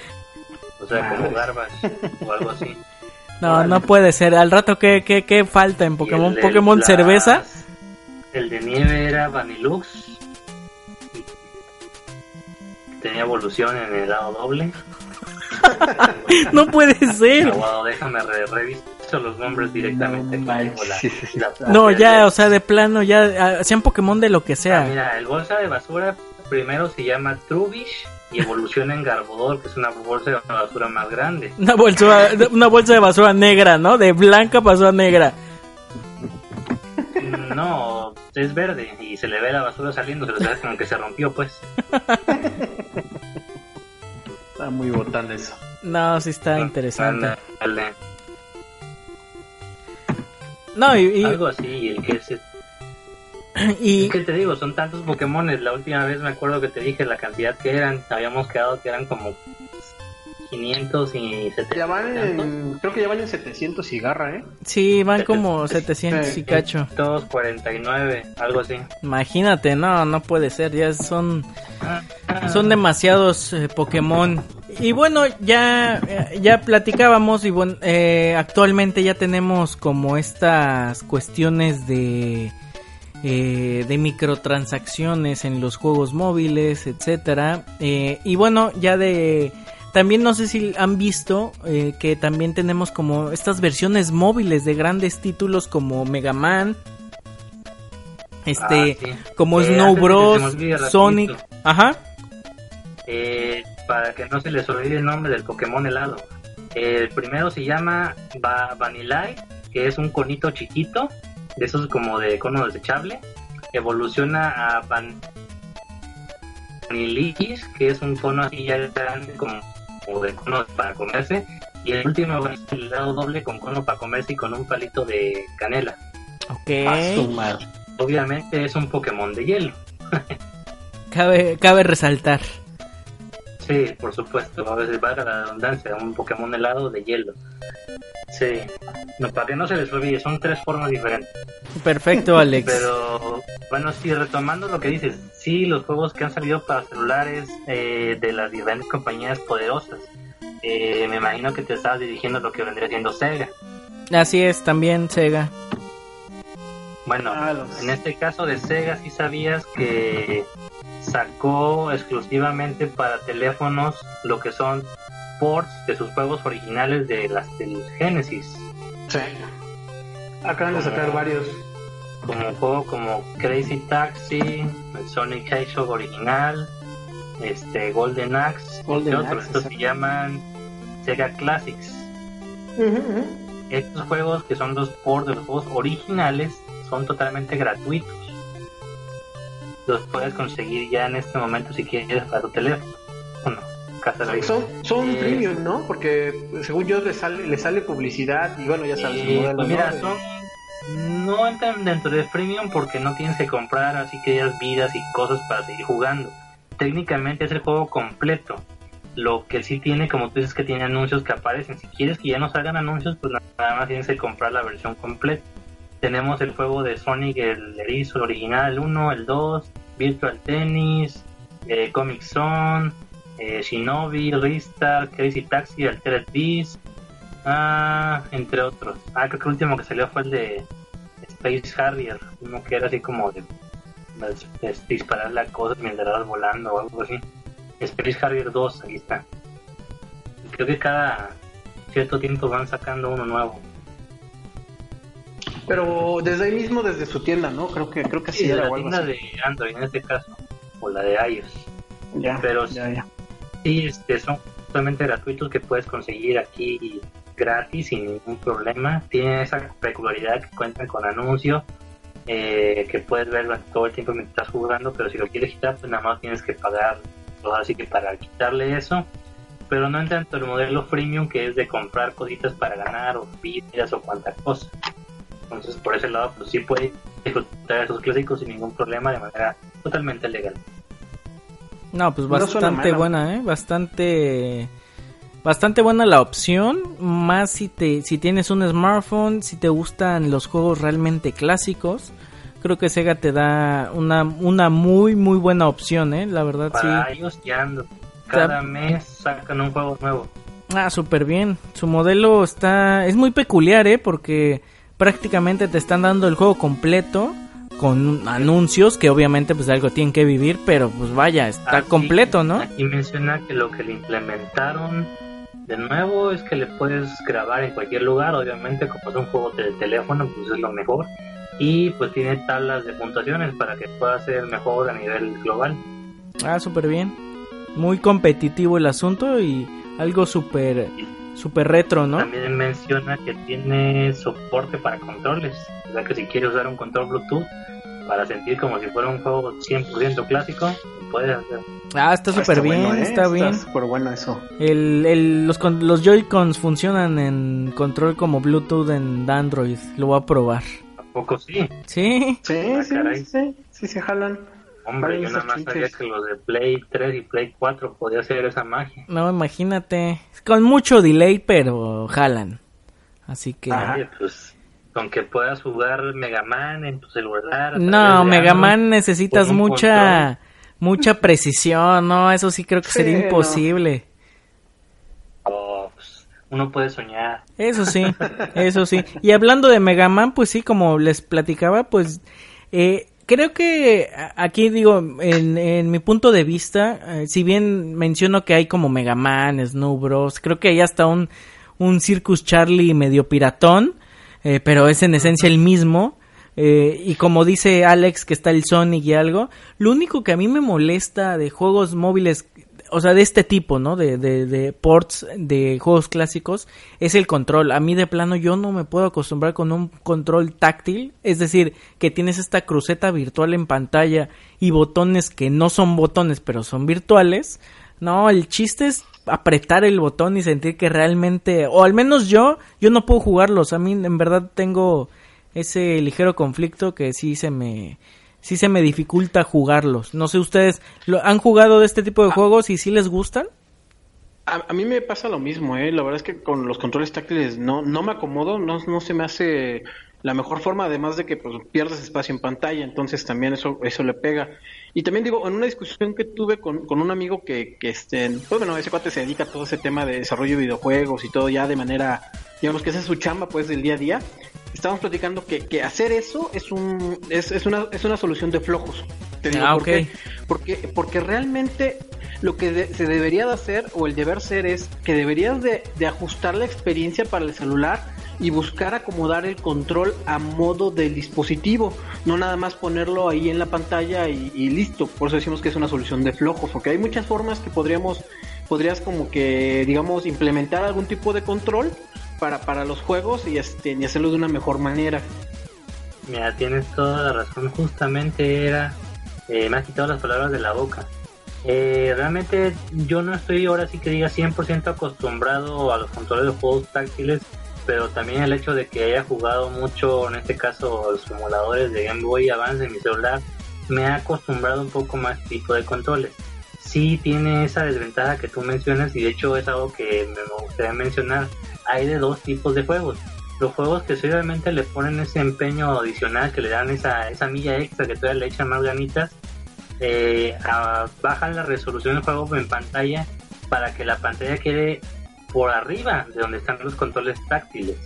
O sea, como Garbage o algo así. No, no puede ser. Al rato, ¿qué, qué, qué falta en Pokémon? El ¿Pokémon las- cerveza? El de nieve era Vanilux. Tenía evolución en el lado doble. (laughs) No puede ser. Aguado, déjame re los nombres directamente. No aquí tengo la- manches. la- No, el ya, o sea, de plano, ya ah, hacían Pokémon de lo que Ah, sea. mira, el bolsa de basura primero se llama Trubish y evoluciona en Garbodor, que es una bolsa de basura más grande. Una bolsa, una bolsa de basura negra, ¿no? De blanca pasó a negra. No, es verde y se le ve la basura saliendo, se le como que se rompió, pues. Está muy botán eso. No, sí está interesante. Ándale. No, y, Algo así, y el que (clears throat) es y, ¿Qué te digo? Son tantos Pokémones. La última vez me acuerdo que te dije la cantidad que eran. Habíamos quedado que eran como 500 y 700. Ya van en, creo que ya van en 700 y garra, ¿eh? sí, van como 700 y cacho. 249, algo así. Imagínate, no, no puede ser, ya son son demasiados eh, Pokémon. Y bueno, ya eh, ya platicábamos y bueno, eh, actualmente ya tenemos como estas cuestiones de eh, de microtransacciones en los juegos móviles, etcétera. Eh, y bueno, ya de también no sé si han visto eh, que también tenemos como estas versiones móviles de grandes títulos como Mega Man, este, Ah, sí. como Eh, Snow Bros. Sonic, ajá, Eh, para que no se les olvide el nombre del Pokémon helado. El primero se llama Vanillite, que es un conito chiquito, de esos como de cono desechable. Evoluciona a Van que es un cono así ya grande como, como de cono para comerse. Y el último es el helado doble con cono para comerse y con un palito de canela. ok, A. Obviamente es un Pokémon de hielo. cabe, cabe resaltar. Sí, por supuesto, a veces valga la redundancia, un Pokémon helado de hielo. Sí, no, para que no se les olvide, son tres formas diferentes. Perfecto, Alex. (laughs) Pero bueno, sí, retomando lo que dices, sí, los juegos que han salido para celulares eh, de las diferentes compañías poderosas. Eh, me imagino que te estabas dirigiendo a lo que vendría siendo Sega. Así es, también Sega. Bueno, Ah, los- en este caso de Sega sí sabías que sacó exclusivamente para teléfonos lo que son ports de sus juegos originales de las del Genesis. Sí. Acaban de sacar varios. Como juego como Crazy Taxi, el Sonic Hedgehog original, este Golden Axe, Golden entre otros. Estos se llaman Sega Classics. Estos juegos que son los ports de los juegos originales son totalmente gratuitos. Los puedes conseguir ya en este momento si quieres para tu teléfono. Bueno, Son, son Eh, premium, ¿no? Porque según yo le sale, le sale publicidad y bueno, ya sabes Eh, modelo. pues mira, ¿no? son no entran dentro de premium porque no tienes que comprar así que ya vidas y cosas para seguir jugando. Técnicamente es el juego completo. Lo que sí tiene, como tú dices, que tiene anuncios que aparecen. Si quieres que ya no salgan anuncios, pues nada más tienes que comprar la versión completa. Tenemos el juego de Sonic, el erizo, el original, el 1, el 2, Virtual Tennis, eh, Comic Zone, eh, Shinobi, Ristar, Crazy Taxi, Altered Beast, ah, entre otros. Ah, creo que el último que salió fue el de Space Harrier, uno que era así como de, de- de dispararle a cosas mientras vas volando o algo así. Space Harrier 2, ahí está. Creo que cada cierto tiempo van sacando uno nuevo. Pero desde ahí mismo, desde su tienda, ¿no? Creo que creo que Sí, sí era la tienda así. de Android en este caso, o la de iOS. Ya, pero- ya, ya. Sí, este, son totalmente gratuitos que puedes conseguir aquí gratis sin ningún problema. Tienen esa peculiaridad que cuentan con anuncios eh, que puedes ver todo el tiempo mientras estás jugando, pero si lo quieres quitar, pues nada más tienes que pagar. Así que para quitarle eso, pero no en tanto el modelo freemium que es de comprar cositas para ganar o vidas o cuanta cosa. Entonces, por ese lado, pues sí puedes disfrutar esos clásicos sin ningún problema de manera totalmente legal. No, pues bastante buena, ¿eh? Bastante bastante buena la opción, más si te si tienes un smartphone, si te gustan los juegos realmente clásicos. Creo que Sega te da una, una muy muy buena opción, ¿eh? La verdad Para sí. Ellos ya ando. Cada mes sacan un juego nuevo. Ah, súper bien. Su modelo está es muy peculiar, ¿eh? Porque prácticamente te están dando el juego completo con anuncios que obviamente pues algo tienen que vivir, pero pues vaya, está completo, ¿no? Aquí menciona que lo que le implementaron de nuevo es que le puedes grabar en cualquier lugar, obviamente como es un juego de teléfono, pues es lo mejor. Y pues tiene tablas de puntuaciones para que pueda ser mejor a nivel global. Ah, súper bien. Muy competitivo el asunto y algo súper super retro, ¿no? También menciona que tiene soporte para controles. O sea que si quieres usar un control Bluetooth para sentir como si fuera un juego 100% clásico, puedes hacer. Ah, está súper ¿eh? bien, está, bien. súper bueno eso. El, el, los, los Joy-Cons funcionan en control como Bluetooth en Android. Lo voy a probar. ¿A poco sí? Sí. Sí, ah, sí, sí, sí, se jalan. Hombre, yo nada más sabía que los de Play 3 y Play 4 podía hacer esa magia. No, imagínate. Con mucho delay, pero jalan. Así que... pues con que puedas jugar Mega Man en tu celular. No, Mega Man necesitas mucha mucha precisión, no, eso sí creo que sería imposible. Oh, pues, uno puede soñar. Eso sí, (laughs) eso sí. Y hablando de Mega Man, pues sí, como les platicaba, pues eh, creo que aquí digo, en, mi punto de vista, eh, si bien menciono que hay como Mega Man, Snow creo que hay hasta un, un Circus Charlie medio piratón, eh, pero es en esencia el mismo. Eh, y como dice Alex que está el Sonic y algo, lo único que a mí me molesta de juegos móviles, o sea, de este tipo, ¿no? De, de, de ports de juegos clásicos, es el control. A mí de plano yo no me puedo acostumbrar con un control táctil, es decir, que tienes esta cruceta virtual en pantalla y botones que no son botones, pero son virtuales. No, el chiste es apretar el botón y sentir que realmente, o al menos yo, yo no puedo jugarlos. A mí en verdad tengo ese ligero conflicto que sí se me sí se me dificulta jugarlos. No sé ustedes lo, han jugado de este tipo de ah. juegos y si les gustan. A, mí me pasa lo mismo, eh. La verdad es que con los controles táctiles no no me acomodo, no no se me hace la mejor forma, además de que pues, pierdes espacio en pantalla, entonces también eso eso le pega. Y también digo, en una discusión que tuve con, con un amigo que, que este, pues bueno, ese cuate se dedica a todo ese tema de desarrollo de videojuegos y todo ya de manera, digamos que esa es su chamba pues del día a día, estábamos platicando que, que hacer eso es un es, es, una, es una solución de flojos. ah, ¿por Porque, porque realmente lo que se debería de hacer o el deber ser es que deberías de, de ajustar la experiencia para el celular y buscar acomodar el control a modo del dispositivo, no nada más ponerlo ahí en la pantalla y, listo. Por eso decimos que es una solución de flojos, porque hay muchas formas que podríamos, podrías como que, digamos, implementar algún tipo de control para, para los juegos y, este, y hacerlo de una mejor manera. Mira, tienes toda la razón. Justamente era, eh, me has quitado las palabras de la boca. Eh, realmente yo no estoy ahora sí que diga 100% acostumbrado a los controles de juegos táctiles, pero también el hecho de que haya jugado mucho, en este caso, los simuladores de Game Boy Advance en mi celular, me ha acostumbrado un poco más tipo de controles. Sí tiene esa desventaja que tú mencionas y de hecho es algo que me gustaría mencionar hay de dos tipos de juegos. Los juegos que obviamente le ponen ese empeño adicional, que le dan esa, esa milla extra, que todavía le echan más ganitas, eh, bajan la resolución del juego en pantalla para que la pantalla quede por arriba de donde están los controles táctiles.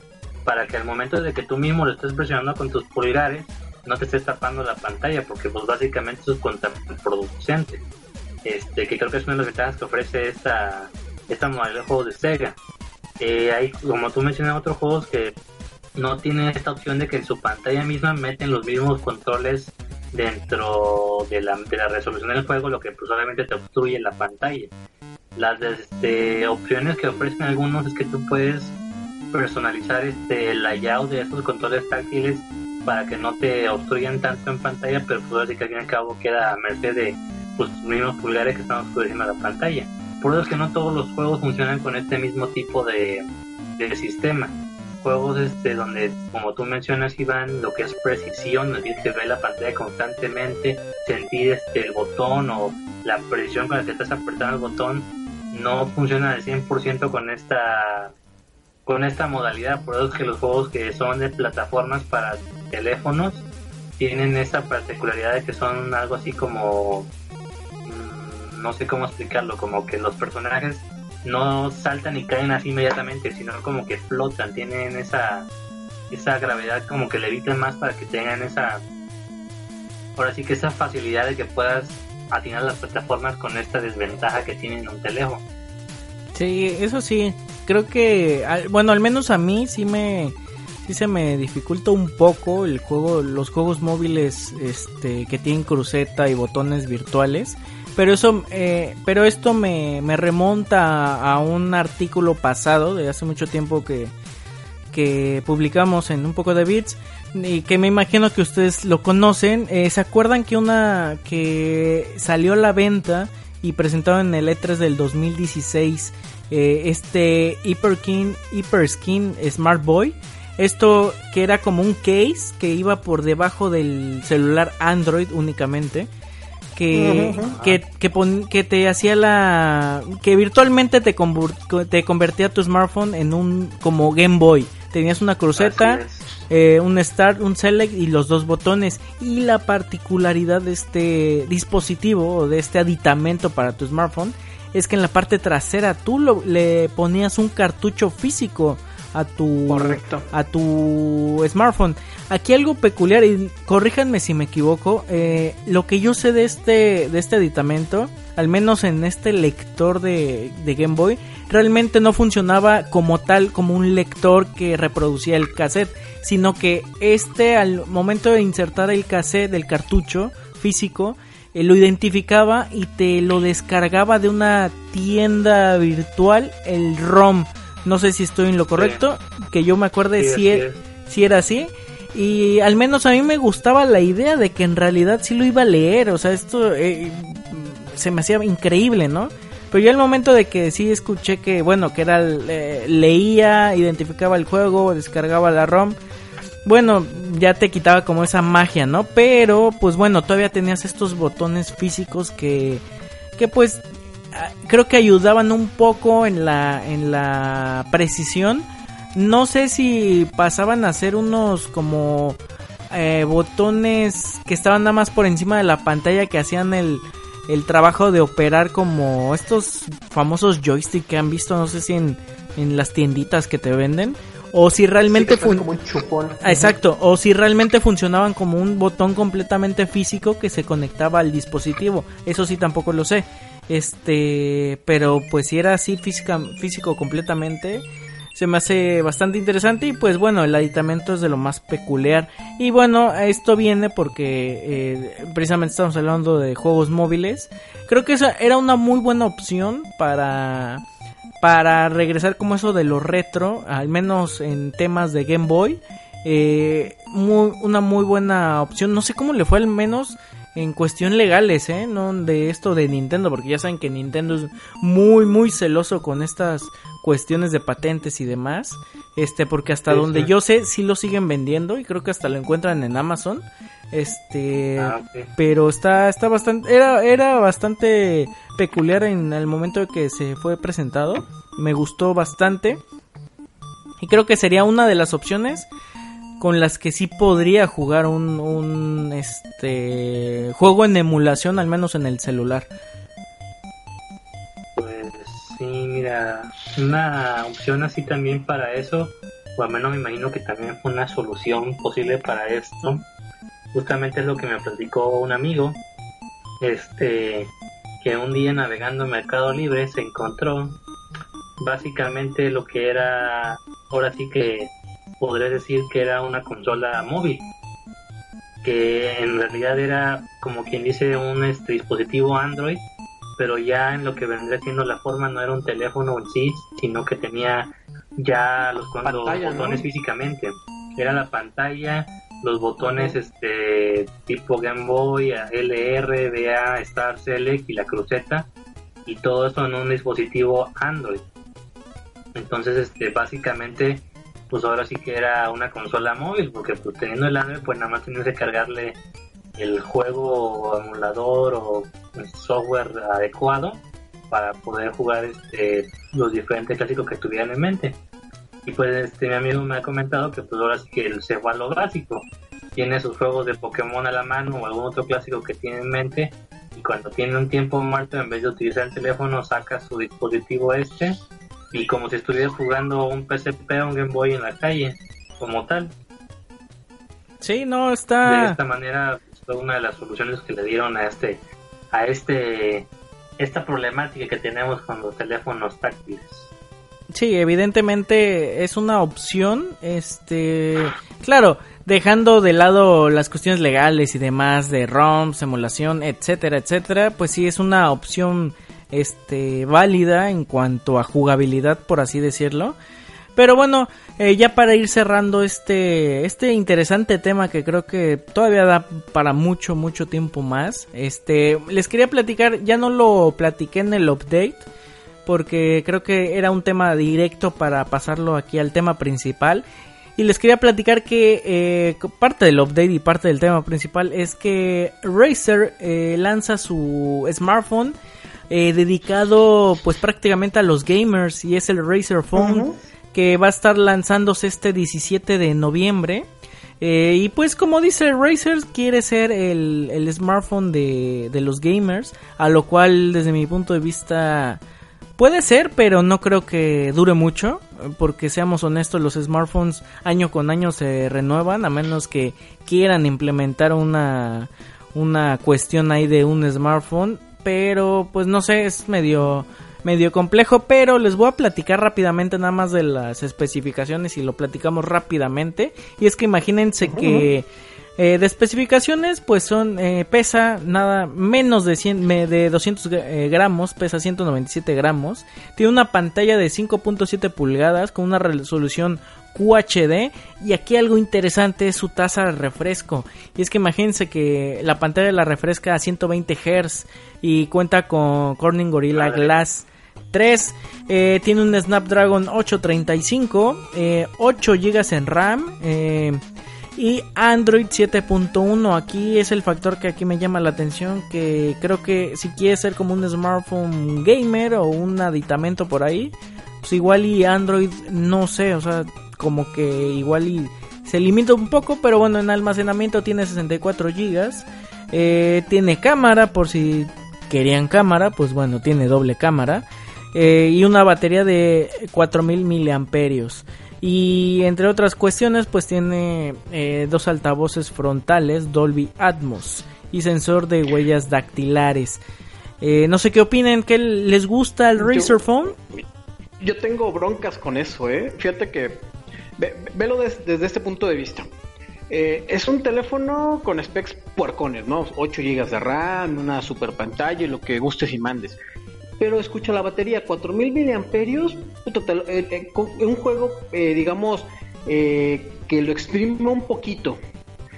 Para que al momento de que tú mismo lo estés presionando con tus pulgares, no te estés tapando la pantalla, porque pues básicamente es contraproducente. Este, que creo que es una de las ventajas que ofrece esta, esta modalidad de juegos de Sega eh, hay, como tú mencionas, otros juegos que no tienen esta opción de que en su pantalla misma meten los mismos controles dentro de la, de la resolución del juego, lo que pues obviamente te obstruye la pantalla. Las este, opciones que ofrecen algunos es que tú puedes personalizar este, el layout de esos controles táctiles para que no te obstruyan tanto en pantalla, pero pues que al fin y al cabo queda a merced de pues, los mismos pulgares que están oscureciendo la pantalla. Por eso es que no todos los juegos funcionan con este mismo tipo de, de sistema. Juegos este, donde, como tú mencionas, Iván, lo que es precisión, es decir, que ve la pantalla constantemente, sentir este, el botón o la precisión con la que estás apretando el botón, no funciona al 100% con esta con esta modalidad, por eso es que los juegos que son de plataformas para teléfonos tienen esa particularidad de que son algo así como mm, no sé cómo explicarlo, como que los personajes no saltan y caen así inmediatamente, sino como que flotan, tienen esa esa gravedad como que le eviten más para que tengan esa ahora sí que esa facilidad de que puedas atinar las plataformas con esta desventaja que tienen un teléfono. Sí, eso sí, creo que, bueno, al menos a mí sí me, sí se me dificulta un poco el juego, los juegos móviles, este, que tienen cruceta y botones virtuales. Pero eso, eh, pero esto me, me remonta a, un artículo pasado de hace mucho tiempo que, que publicamos en un poco de bits que me imagino que ustedes lo conocen. Eh, ¿Se acuerdan que una que salió a la venta y presentado en el E3 del 2016 eh, este Hyperskin, Hyperskin Smart Boy. Esto que era como un case que iba por debajo del celular Android únicamente. Que, que, que, te hacía la... que virtualmente te, te convertía tu smartphone en un como Game Boy. Tenías una cruceta, eh, un Start, un Select y los dos botones. Y la particularidad de este dispositivo o de este aditamento para tu smartphone es que en la parte trasera tú le ponías un cartucho físico a tu a tu smartphone. Aquí algo peculiar y corríjanme si me equivoco, eh, lo que yo sé de este de este aditamento, al menos en este lector de, de Game Boy, realmente no funcionaba como tal como un lector que reproducía el cassette, sino que este al momento de insertar el cassette del cartucho físico eh, lo identificaba y te lo descargaba de una tienda virtual, el ROM. No sé si estoy en lo correcto, que yo me acuerde si, e- si era así. Y al menos a mí me gustaba la idea de que en realidad sí lo iba a leer. O sea, esto eh, se me hacía increíble, ¿no? Pero ya el momento de que sí escuché que, bueno, que era, eh, leía, identificaba el juego, descargaba la ROM bueno, ya te quitaba como esa magia, ¿no? Pero, pues bueno, todavía tenías estos botones físicos que, que pues, creo que ayudaban un poco en la, en la precisión. No sé si pasaban a ser unos como eh, botones que estaban nada más por encima de la pantalla que hacían el, el trabajo de operar como estos famosos joysticks que han visto, no sé si en, en las tienditas que te venden o si realmente Exacto, o si realmente funcionaban como un botón completamente físico que se conectaba al dispositivo. Eso sí tampoco lo sé. Este, pero pues si era así física, físico completamente, se me hace bastante interesante y pues bueno, el aditamento es de lo más peculiar. Y bueno, esto viene porque eh, precisamente estamos hablando de juegos móviles. Creo que esa era una muy buena opción para para regresar como eso de lo retro, al menos en temas de Game Boy. Eh, una muy buena opción. No sé cómo le fue al menos en cuestión legales, ¿eh? No de esto de Nintendo, porque ya saben que Nintendo es muy, muy celoso con estas cuestiones de patentes y demás. Este, porque hasta donde yo sé, sí lo siguen vendiendo y creo que hasta lo encuentran en Amazon. Este, ah, pero está, está bastante, era, era bastante peculiar en el momento de que se fue presentado. Me gustó bastante. Y creo que sería una de las opciones con las que sí podría jugar un, este juego en emulación, al menos en el celular. Pues sí, mira, una opción así también para eso, o al menos me imagino que también fue una solución posible para esto, justamente es lo que me platicó un amigo, este, que un día navegando en Mercado Libre se encontró básicamente lo que era, ahora sí que podré decir que era una consola móvil, que en realidad era como quien dice un este, dispositivo Android pero ya en lo que vendría siendo la forma no era un teléfono en sí, sino que tenía ya los, botones físicamente. Era la pantalla, los botones este tipo Game Boy, LR, DA, Star Select y la cruceta y todo eso en un dispositivo Android. Entonces, este básicamente pues ahora sí que era una consola móvil, porque pues teniendo el Android pues nada más tenías que cargarle el juego emulador o software adecuado para poder jugar este, los diferentes clásicos que tuvieran en mente. Y pues este mi amigo me ha comentado que pues ahora sí que se fue a lo básico. Tiene sus juegos de Pokémon a la mano o algún otro clásico que tiene en mente y cuando tiene un tiempo muerto en vez de utilizar el teléfono saca su dispositivo este y como si estuviera jugando un PSP o un Game Boy en la calle como tal. Sí, no está. De esta manera fue una de las soluciones que le dieron a este a este esta problemática que tenemos con los teléfonos táctiles. Sí, evidentemente es una opción, este, claro, dejando de lado las cuestiones legales y demás de ROMs, emulación, etcétera, etcétera, pues sí es una opción este válida en cuanto a jugabilidad, por así decirlo. Pero bueno, eh, ya para ir cerrando este, este interesante tema que creo que todavía da para mucho, mucho tiempo más. Este, les quería platicar, ya no lo platiqué en el update, porque creo que era un tema directo para pasarlo aquí al tema principal. Y les quería platicar que eh, parte del update y parte del tema principal es que Razer eh, lanza su smartphone dedicado pues prácticamente a los gamers y es el Razer Phone que va a estar lanzándose este 17 de noviembre. Eh, y pues como dice Razer, quiere ser el, el smartphone de, de, los gamers, a lo cual desde mi punto de vista puede ser, pero no creo que dure mucho, porque seamos honestos, los smartphones año con año se renuevan, a menos que quieran implementar una, una cuestión ahí de un smartphone, pero pues no sé, es medio medio complejo, pero les voy a platicar rápidamente nada más de las especificaciones y lo platicamos rápidamente. Y es que imagínense que eh, de especificaciones, pues son, eh, pesa nada menos de, 100, de 200 eh, gramos, pesa 197 gramos. Tiene una pantalla de 5.7 pulgadas con una resolución QHD y aquí algo interesante es su tasa de refresco y es que imagínense que la pantalla la refresca a 120 Hz y cuenta con Corning Gorilla Glass 3. Eh, tiene un Snapdragon 835, 8 GB en RAM eh, y Android 7.1. Aquí es el factor que aquí me llama la atención, que creo que si quieres ser como un smartphone gamer o un aditamento por ahí, pues igual y Android no sé, o sea, como que igual y se limita un poco, pero bueno, en almacenamiento tiene 64 GB. Eh, tiene cámara, por si querían cámara, pues bueno, tiene doble cámara. Eh, y una batería de 4000 miliamperios. Y entre otras cuestiones, pues tiene eh, dos altavoces frontales Dolby Atmos y sensor de huellas dactilares. Eh, no sé qué opinen, ¿qué les gusta el Razer Phone? Yo tengo broncas con eso, ¿eh? Fíjate que velo desde este punto de vista. Es un teléfono con specs puercones, ¿no? 8 GB de RAM, una super pantalla y lo que gustes y mandes pero escucha la batería, 4000 miliamperios, eh, eh, un juego, eh, digamos, que lo exprime un poquito,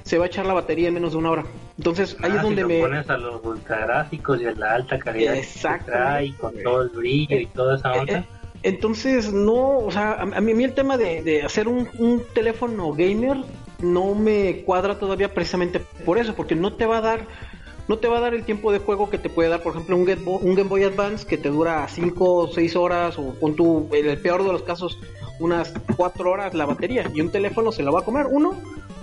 se va a echar la batería en menos de una hora. Entonces ahí es ah, donde si me pones a los ultragráficos y a la alta calidad que con todo el brillo y toda esa onda. entonces no, o sea, a, mí, el tema de, de hacer un, un, teléfono gamer no me cuadra todavía precisamente por eso, porque no te va a dar no te va a dar el tiempo de juego que te puede dar, por ejemplo, un Game Boy, Advance que te dura 5 o 6 horas o con tu, en el peor de los casos, unas 4 horas la batería. Y un teléfono se lo va a comer, uno,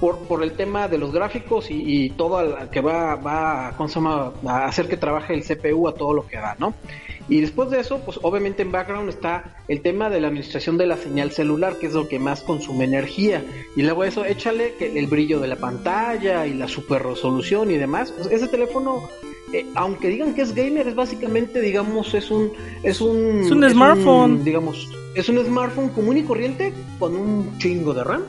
por, por el tema de los gráficos y, todo al, que va, va, a hacer que trabaje el CPU a todo lo que da, ¿no? Y después de eso, pues obviamente en background está el tema de la administración de la señal celular, que es lo que más consume energía. Y luego eso, échale que el brillo de la pantalla y la super resolución y demás. Pues, ese teléfono, eh, aunque digan que es gamer, es básicamente, digamos, es un... Es un, es un smartphone. digamos, es un smartphone común y corriente con un chingo de RAM.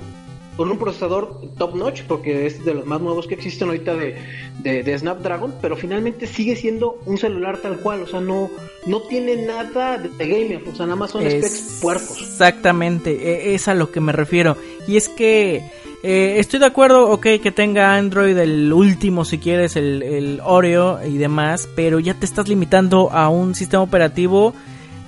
Con un procesador top notch, porque es de los más nuevos que existen ahorita de, de, Snapdragon, pero finalmente sigue siendo un celular tal cual, o sea, no, no tiene nada de, gamer, o sea, nada más son specs puercos. Exactamente, e, es a lo que me refiero. Y es que eh, estoy de acuerdo, ok, que tenga Android el último, si quieres, el, el Oreo y demás, pero ya te estás limitando a un sistema operativo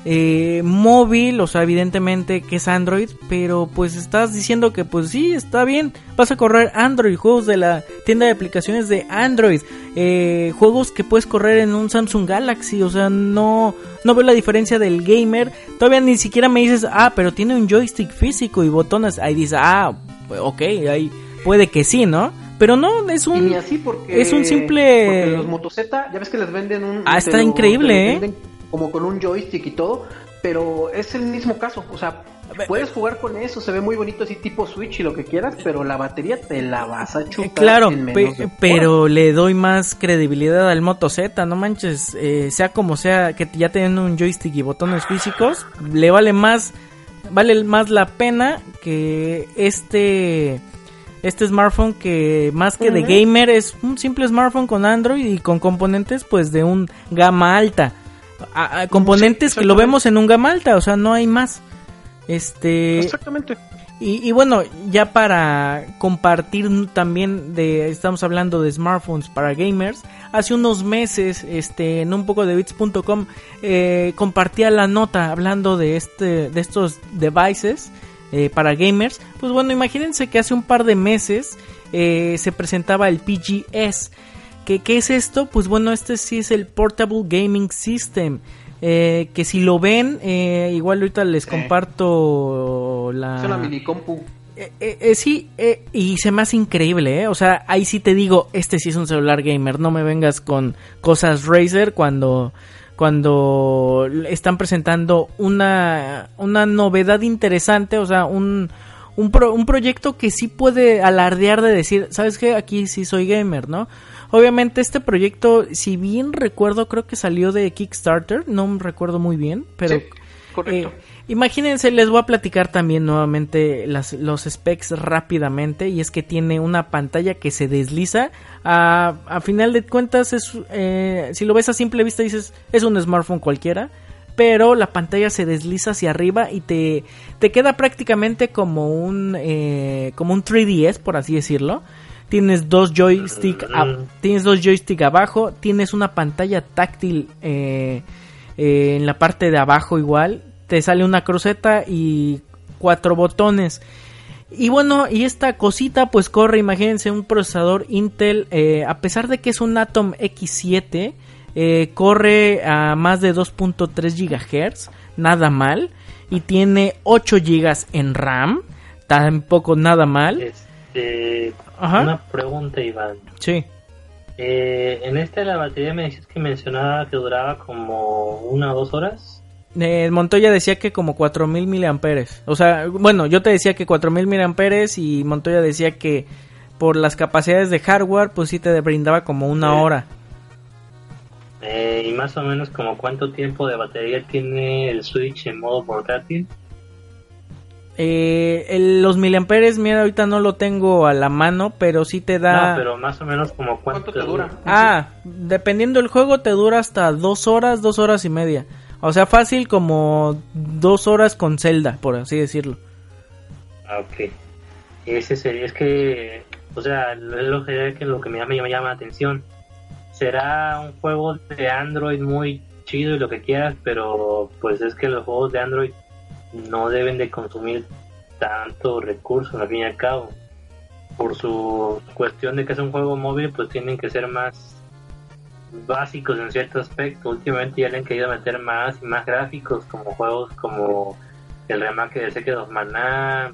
eh, móvil, o sea, evidentemente que es Android, pero pues estás diciendo que pues sí, está bien, vas a correr Android, juegos de la tienda de aplicaciones de Android, eh, juegos que puedes correr en un Samsung Galaxy, o sea, no, no veo la diferencia del gamer, todavía ni siquiera me dices, ah, pero tiene un joystick físico y botones, ahí dices, ah, ok, ahí puede que sí, ¿no? Pero no, es un. así porque, es un simple. los Moto Z, ya ves que les venden un. Ah, está increíble, ¿eh? Como con un joystick y todo, pero es el mismo caso, o sea, puedes jugar con eso, se ve muy bonito así tipo Switch y lo que quieras, pero la batería te la vas a chupar. Claro, pero le doy más credibilidad al Moto Z, no manches, eh, sea como sea, que ya teniendo un joystick y botones físicos, le vale más, vale más la pena que este este smartphone que más que de gamer es un simple smartphone con Android y con componentes pues de un gama alta a, componentes que lo vemos en un gama alta, o sea, no hay más. Este. Exactamente. Y, bueno, ya para compartir también de, estamos hablando de smartphones para gamers. Hace unos meses, este, en un poco de bits.com, eh, compartía la nota hablando de este, de estos devices eh, para gamers. Pues bueno, imagínense que hace un par de meses eh, se presentaba el PGS ¿Qué, es esto? Pues bueno, este sí es el Portable Gaming System. Eh, que si lo ven, eh, igual ahorita les comparto la... Es una mini compu. Eh, sí, y se me hace increíble, O sea, ahí sí te digo, este sí es un celular gamer, no me vengas con cosas Razer cuando, cuando están presentando una, una novedad interesante, o sea, un, un, un proyecto que sí puede alardear de decir, ¿sabes qué? Aquí sí soy gamer, ¿no? Obviamente este proyecto, si bien recuerdo, creo que salió de Kickstarter, no recuerdo muy bien, pero... correcto. Eh, imagínense, les voy a platicar también nuevamente las, los specs rápidamente y es que tiene una pantalla que se desliza. A, a final de cuentas, es, eh, si lo ves a simple vista dices, es un smartphone cualquiera pero la pantalla se desliza hacia arriba y te, te queda prácticamente como un eh, como un 3DS por así decirlo tienes dos joystick tienes dos joystick abajo tienes una pantalla táctil eh, eh, en la parte de abajo igual te sale una cruceta y cuatro botones. Y bueno y esta cosita pues corre imagínense un procesador Intel eh, a pesar de que es un Atom X7 corre a más de 2.3 GHz nada mal y tiene 8 GB en RAM tampoco nada mal. Este, una pregunta, Iván. Sí. Eh, en esta de la batería me decías que mencionaba que duraba como una o dos horas. Eh, Montoya decía que como 4000 miliamperes. O sea, bueno, yo te decía que 4000 miliamperes y Montoya decía que por las capacidades de hardware, pues sí te brindaba como una hora. Eh, y más o menos como cuánto tiempo de batería tiene el Switch en modo portátil. Eh, los miliamperes, mira, ahorita no lo tengo a la mano, pero sí te da... No, pero más o menos como cuánto, te dura. Ah, dependiendo del juego te dura hasta dos horas, dos horas y media. O sea, fácil como dos horas con Zelda, por así decirlo. Ah, ok. Ese sería, es que, o sea, es lo que, lo que me llama, me llama la atención. Será un juego de Android muy chido y lo que quieras, pero pues es que los juegos de Android no deben de consumir tanto recurso al fin y al cabo. Por su cuestión de que es un juego móvil, pues tienen que ser más básicos en cierto aspecto. Últimamente ya le han querido meter más y más gráficos, como juegos como el remake de Secret of Mana.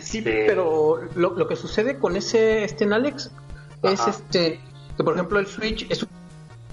Sí, este, pero lo, lo, que sucede con ese este Alex es este que por ejemplo el Switch es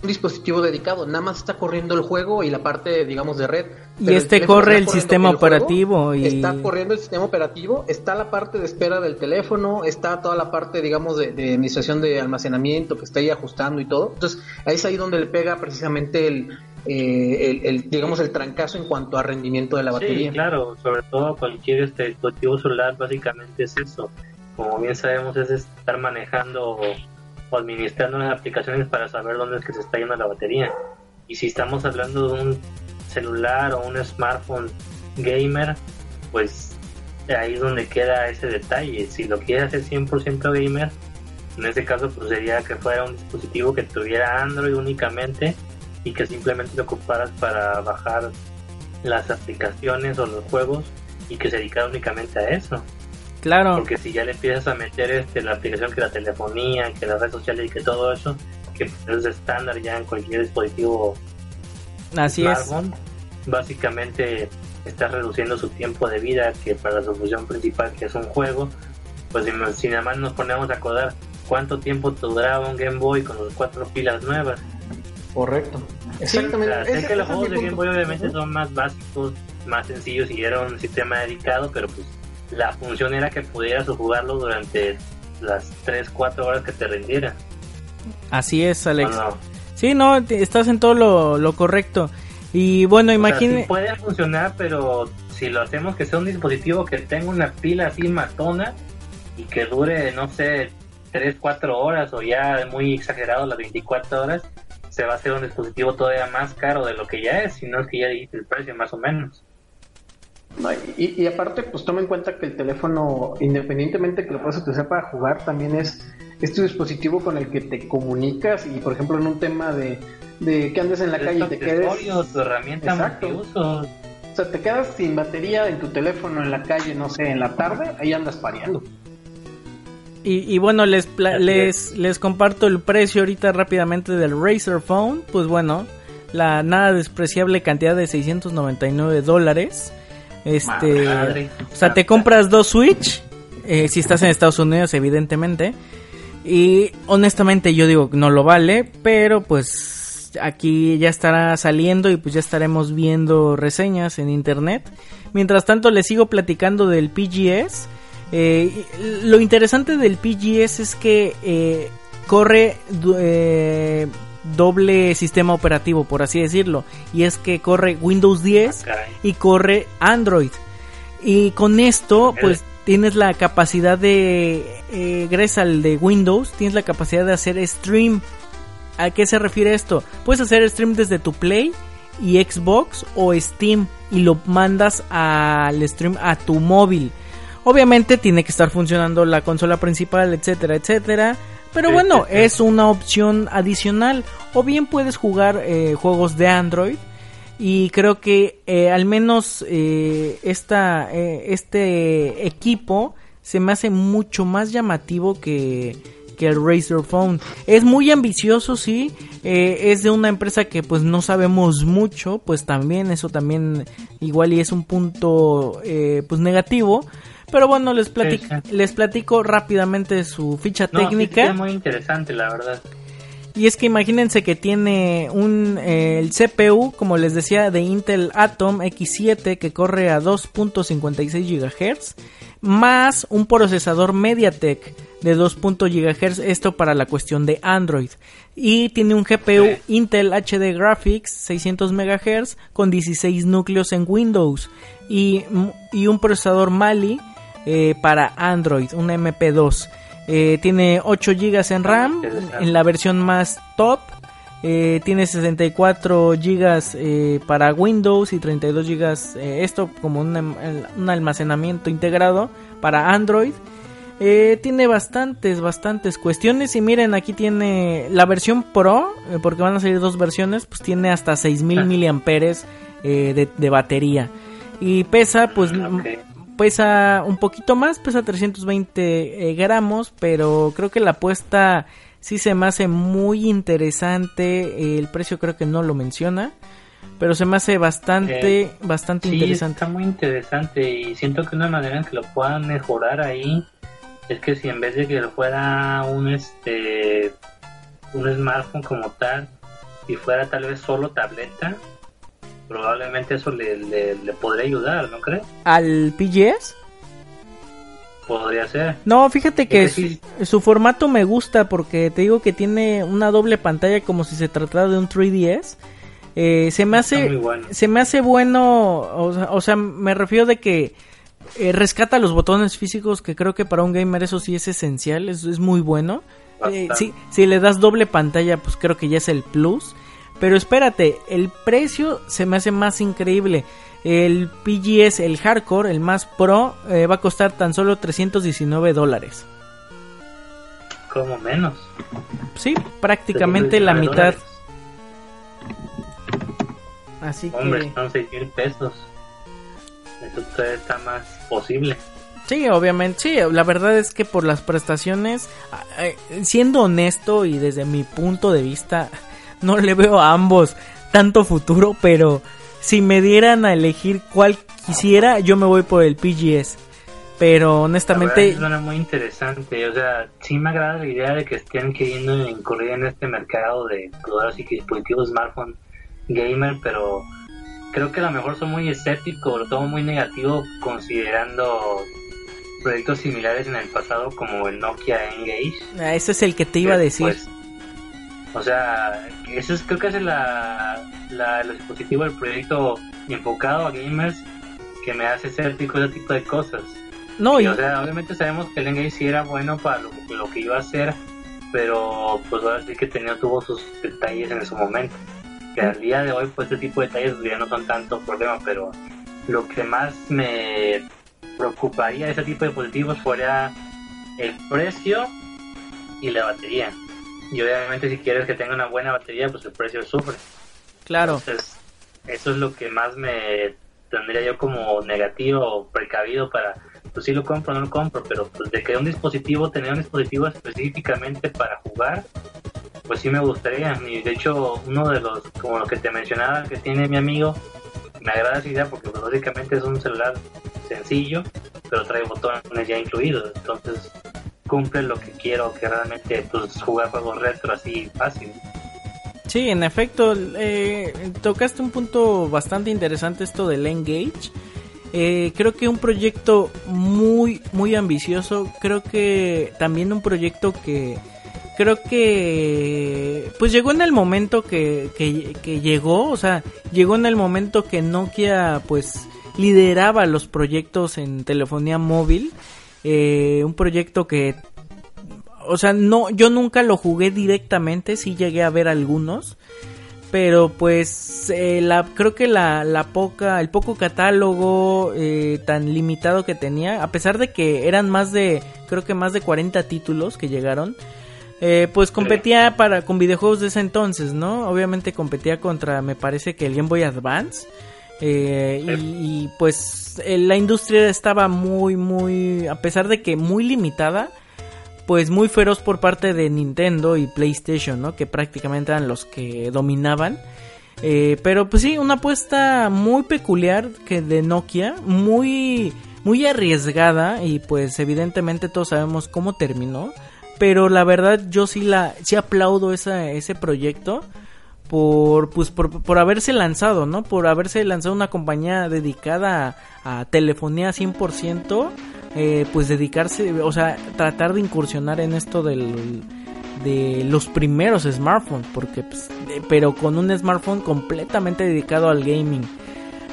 un dispositivo dedicado, nada más está corriendo el juego y la parte, digamos, de red. Y este corre el sistema operativo. y... Está corriendo el sistema operativo, está la parte de espera del teléfono, está toda la parte, digamos, de, administración de almacenamiento que está ahí ajustando y todo. Entonces, ahí es ahí donde le pega precisamente el, eh, el, digamos, el trancazo en cuanto a rendimiento de la batería. Sí, claro, sobre todo cualquier este dispositivo celular básicamente es eso. Como bien sabemos es estar manejando administrando las aplicaciones para saber dónde es que se está yendo la batería. Y si estamos hablando de un celular o un smartphone gamer, pues ahí es donde queda ese detalle. Si lo quieres hacer 100% gamer, en ese caso pues sería que fuera un dispositivo que tuviera Android únicamente y que simplemente lo ocuparas para bajar las aplicaciones o los juegos y que se dedicara únicamente a eso. Claro. Porque si ya le empiezas a meter este, la aplicación que la telefonía, que las redes sociales y que todo eso, que es estándar ya en cualquier dispositivo Así smartphone, básicamente está reduciendo su tiempo de vida que para su función principal que es un juego, pues si, nada más nos ponemos a acordar cuánto tiempo duraba un Game Boy con las cuatro pilas nuevas. Correcto. Exactamente. sé que los juegos de Game Boy obviamente son más básicos, más sencillos y era un sistema dedicado, pero pues la función era que pudieras jugarlo durante las 3, 4 horas que te rindiera. Así es, Alex. Sí, no, estás en todo lo, lo correcto. Y bueno, imagínate. puede funcionar, pero si lo hacemos que sea un dispositivo que tenga una pila así matona y que dure, no sé, 3, 4 horas o ya muy exagerado las 24 horas, se va a hacer un dispositivo todavía más caro de lo que ya es, si no es que ya dijiste el precio más o menos. Y, aparte, pues toma en cuenta que el teléfono, independientemente que lo puedas utilizar para jugar, también es, es tu dispositivo con el que te comunicas y, por ejemplo, en un tema de, de que andes en la calle y te quedes... Tu herramienta Exacto. O sea, te quedas sin batería en tu teléfono en la calle, no sé, en la tarde, ahí andas pareando. Y, bueno, les, les, les comparto el precio ahorita rápidamente del Razer Phone. Pues bueno, la nada despreciable cantidad de 699 dólares. Este, o sea, te compras dos Switch, eh, si estás en Estados Unidos, evidentemente. Y honestamente yo digo que no lo vale, pero pues aquí ya estará saliendo y pues ya estaremos viendo reseñas en internet. Mientras tanto les sigo platicando del PGS. Eh, lo interesante del PGS es que eh, corre doble sistema operativo, por así decirlo. Y es que corre Windows 10 ah, y corre Android. Y con esto, pues tienes la capacidad de, eh, gracias al de Windows, tienes la capacidad de hacer stream. ¿A qué se refiere esto? Puedes hacer stream desde tu Play y Xbox o Steam y lo mandas al stream a tu móvil. Obviamente tiene que estar funcionando la consola principal, etcétera, etcétera. Pero bueno, es una opción adicional. O bien puedes jugar eh, juegos de Android. Y creo que eh, al menos eh, esta, este equipo se me hace mucho más llamativo que, que el Razer Phone. Es muy ambicioso, sí. es de una empresa que pues no sabemos mucho. Pues también eso también igual y es un punto pues negativo. Pero bueno, les platico, les platico rápidamente su ficha técnica. es muy interesante, la verdad. Y es que imagínense que tiene un eh, el CPU, como les decía, de Intel Atom X7 que corre a 2.56 GHz, más un procesador MediaTek de 2. GHz, esto para la cuestión de Android. Y tiene un GPU Intel HD Graphics 600 MHz con 16 núcleos en Windows y, y un procesador Mali eh, para Android, un MP2. Eh, tiene 8 GB en RAM, en la versión más top. Eh, tiene 64 GB para Windows y 32 GB, esto como un, un, almacenamiento integrado para Android. tiene bastantes, bastantes cuestiones y miren aquí tiene la versión Pro, porque van a salir dos versiones, pues tiene hasta 6000 ah. miliamperes de, de, batería. Y pesa pues ah, pesa un poquito más, pesa 320 eh, gramos, pero creo que la apuesta sí se me hace muy interesante. El precio creo que no lo menciona, pero se me hace bastante, eh, bastante sí, interesante. Está muy interesante y siento que una manera en que lo puedan mejorar ahí es que si en vez de que fuera un este un smartphone como tal y fuera tal vez solo tableta probablemente eso le, le, podría ayudar, ¿no crees? ¿Al PGS? Podría ser. No, fíjate que su, formato me gusta porque te digo que tiene una doble pantalla como si se tratara de un 3DS. Eh, se me hace, se me hace bueno, o sea, me refiero de que eh, rescata los botones físicos que creo que para un gamer eso sí es esencial, es, es muy bueno. Eh, si le das doble pantalla, pues creo que ya es el plus. Pero espérate, el precio se me hace más increíble. El PGS, el hardcore, el más pro, eh, va a costar tan solo 319 dólares. Como menos. Sí, prácticamente la mitad. Así Hombre, que... son 6 mil pesos. Eso está más posible. Sí, obviamente, sí, la verdad es que por las prestaciones, siendo honesto y desde mi punto de vista, no le veo a ambos tanto futuro, pero si me dieran a elegir cuál quisiera, yo me voy por el PGS. Pero honestamente... Suena muy interesante, o sea, sí me agrada la idea de que estén queriendo incurrir en este mercado de todos y dispositivos smartphone gamer, pero creo que a lo mejor son muy escépticos, lo tomo muy negativo considerando proyectos similares en el pasado como el Nokia Engage. Ah, ese es el que te iba a decir. Pues, o sea, eso es, creo que es la, el dispositivo del proyecto enfocado a gamers que me hace escéptico ese tipo de cosas. No, y, o sea, obviamente sabemos que el Engage sí era bueno para lo, lo que iba a hacer, pero pues ahora sí que tenía, tuvo sus detalles en su momento. Que al día de hoy, pues este tipo de detalles ya no son tanto problema, pero lo que más me preocuparía ese tipo de dispositivos fuera el precio y la batería. Y obviamente si quieres que tenga una buena batería, pues el precio sufre. Claro. Entonces, eso es lo que más me tendría yo como negativo o precavido para, pues si lo compro o no lo compro, pero pues de que un dispositivo, tener un dispositivo específicamente para jugar, pues sí me gustaría. Y de hecho, uno de los, como lo que te mencionaba, que tiene mi amigo, me agrada esa idea porque pues, básicamente es un celular sencillo, pero trae botones ya incluidos, entonces cumple lo que quiero, que realmente pues jugar juegos retro así fácil. Sí, en efecto, eh, tocaste un punto bastante interesante esto del Engage. Eh, creo que un proyecto muy, muy ambicioso. Creo que también un proyecto que creo que pues llegó en el momento que, que, que, llegó, o sea, llegó en el momento que Nokia pues lideraba los proyectos en telefonía móvil. Eh, un proyecto que, o sea, no, yo nunca lo jugué directamente, sí llegué a ver algunos. Pero pues eh, la, creo que la, la poca, el poco catálogo eh, tan limitado que tenía, a pesar de que eran más de, creo que más de 40 títulos que llegaron, pues competía para con videojuegos de ese entonces, ¿no? Obviamente competía contra, me parece que el Game Boy Advance. Eh, y, pues eh, la industria estaba muy, muy, a pesar de que muy limitada, pues muy feroz por parte de Nintendo y PlayStation, ¿no? Que prácticamente eran los que dominaban. Eh, pero pues sí, una apuesta muy peculiar que de Nokia, muy, muy arriesgada y pues evidentemente todos sabemos cómo terminó. Pero la verdad yo sí la, sí aplaudo esa, ese proyecto por, pues, por, haberse lanzado, ¿no? Por haberse lanzado una compañía dedicada a, telefonía 100%, eh, pues dedicarse, o sea, tratar de incursionar en esto del, de los primeros smartphones, porque, pues, pero con un smartphone completamente dedicado al gaming.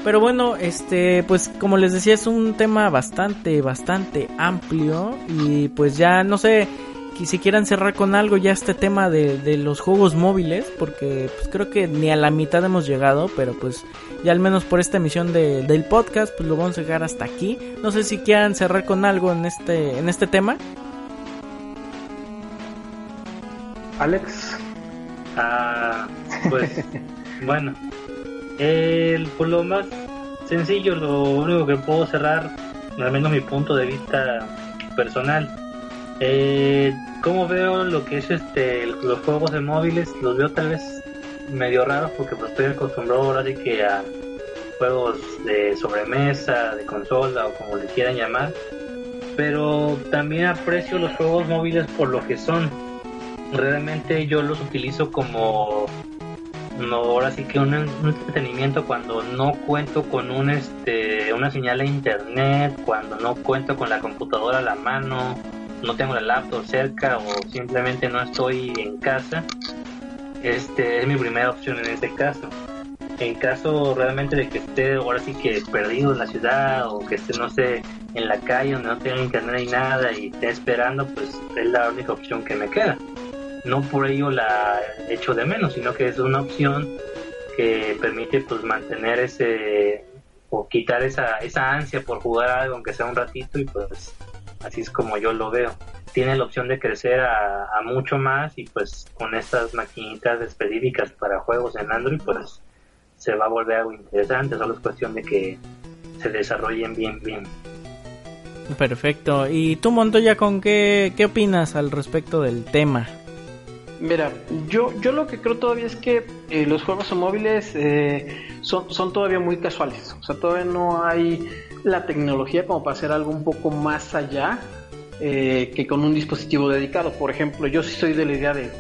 Pero bueno, este, pues como les decía, es un tema bastante, bastante amplio y pues ya no sé si quieran cerrar con algo ya este tema de, los juegos móviles, porque pues creo que ni a la mitad hemos llegado, pero pues ya al menos por esta emisión del podcast, pues lo vamos a dejar hasta aquí. No sé si quieran cerrar con algo en este, en este tema. Alex. Ah, pues (laughs) bueno, el, por lo más sencillo, lo único que puedo cerrar, al menos mi punto de vista personal, eh, ¿Cómo veo lo que es este los juegos de móviles? Los veo tal vez medio raros porque pues, estoy acostumbrado ahora sí que a juegos de sobremesa, de consola o como le quieran llamar. Pero también aprecio los juegos móviles por lo que son. Realmente yo los utilizo como no, ahora sí que un, entretenimiento cuando no cuento con un este una señal de internet, cuando no cuento con la computadora a la mano, no tengo la laptop cerca o simplemente no estoy en casa, este es mi primera opción en este caso. en caso realmente de que esté ahora sí que perdido en la ciudad o que esté, no sé, en la calle donde no tenga internet ni nada y esté esperando, pues es la única opción que me queda. No por ello la echo de menos, sino que es una opción que permite pues mantener ese o quitar esa, esa ansia por jugar algo aunque sea un ratito y pues así es como yo lo veo. Tiene la opción de crecer a, a mucho más y pues con estas maquinitas específicas para juegos en Android pues se va a volver algo interesante, solo es cuestión de que se desarrollen bien, bien. Perfecto. ¿Y tú, Montoya, con qué, qué opinas al respecto del tema? Mira, yo, yo lo que creo todavía es que eh, los juegos móviles eh, son, son todavía muy casuales. O sea, todavía no hay la tecnología como para hacer algo un poco más allá eh, que con un dispositivo dedicado. Por ejemplo, yo sí soy de la idea de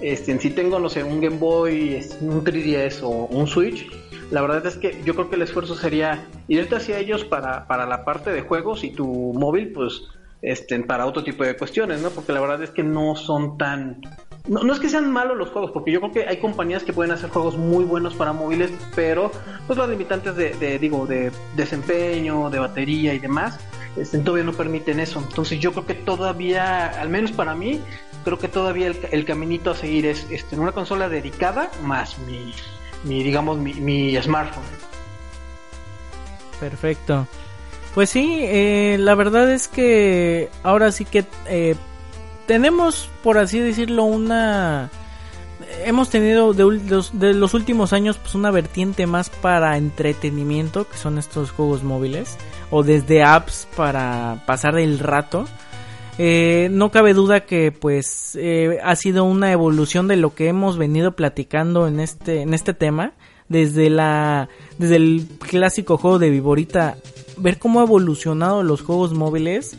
este, si tengo, no sé, un Game Boy, un 3DS o un Switch, la verdad es que yo creo que el esfuerzo sería irte hacia ellos para, para la parte de juegos y tu móvil, pues, este, para otro tipo de cuestiones, ¿no? Porque la verdad es que no son tan... No, no es que sean malos los juegos, porque yo creo que hay compañías que pueden hacer juegos muy buenos para móviles, pero pues las limitantes de, de digo, de desempeño, de batería y demás, este, todavía no permiten eso. Entonces yo creo que todavía, al menos para mí, creo que todavía el, caminito a seguir es este, una consola dedicada más mi, mi digamos, mi, smartphone. Perfecto. Pues sí, eh, la verdad es que ahora sí que eh, tenemos, por así decirlo, una... Hemos tenido de, los, últimos años pues una vertiente más para entretenimiento, que son estos juegos móviles, o desde apps para pasar el rato. Eh, no cabe duda que pues eh, ha sido una evolución de lo que hemos venido platicando en este en este tema desde la desde el clásico juego de Viborita ver cómo ha evolucionado los juegos móviles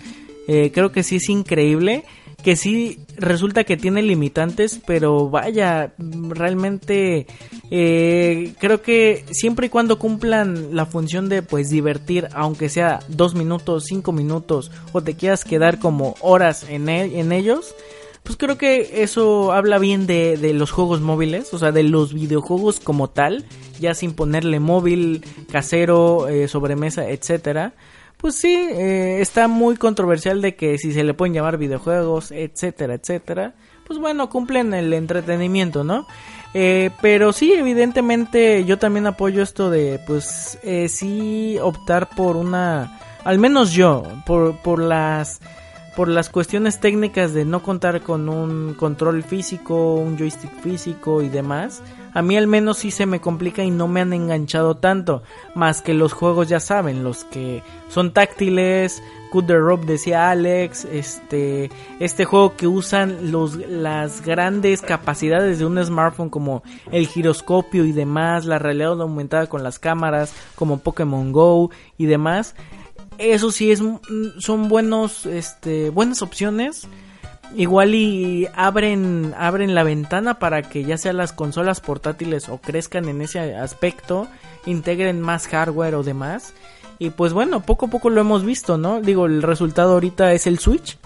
eh, creo que sí es increíble que sí resulta que tiene limitantes, pero vaya, realmente eh, creo que siempre y cuando cumplan la función de pues divertir, aunque sea dos minutos, cinco minutos, o te quieras quedar como horas en, e, en ellos, pues creo que eso habla bien de, de, los juegos móviles, o sea, de los videojuegos como tal, ya sin ponerle móvil, casero, eh, sobremesa, etcétera pues sí, eh, está muy controversial de que si se le pueden llamar videojuegos, etcétera, etcétera. Pues bueno, cumplen el entretenimiento, ¿no? Eh, pero sí, evidentemente yo también apoyo esto de, pues, eh, sí optar por una, al menos yo, por, por las por las cuestiones técnicas de no contar con un control físico, un joystick físico y demás, a mí al menos sí se me complica y no me han enganchado tanto, más que los juegos ya saben, los que son táctiles, Cut the Rope decía Alex, este, este juego que usan los, las grandes capacidades de un smartphone como el giroscopio y demás, la realidad aumentada con las cámaras como Pokémon Go y demás, eso sí es son buenos este buenas opciones. Igual y abren abren la ventana para que ya sea las consolas portátiles o crezcan en ese aspecto integren más hardware o demás. Y pues bueno poco a poco lo hemos visto no digo el resultado ahorita es el Switch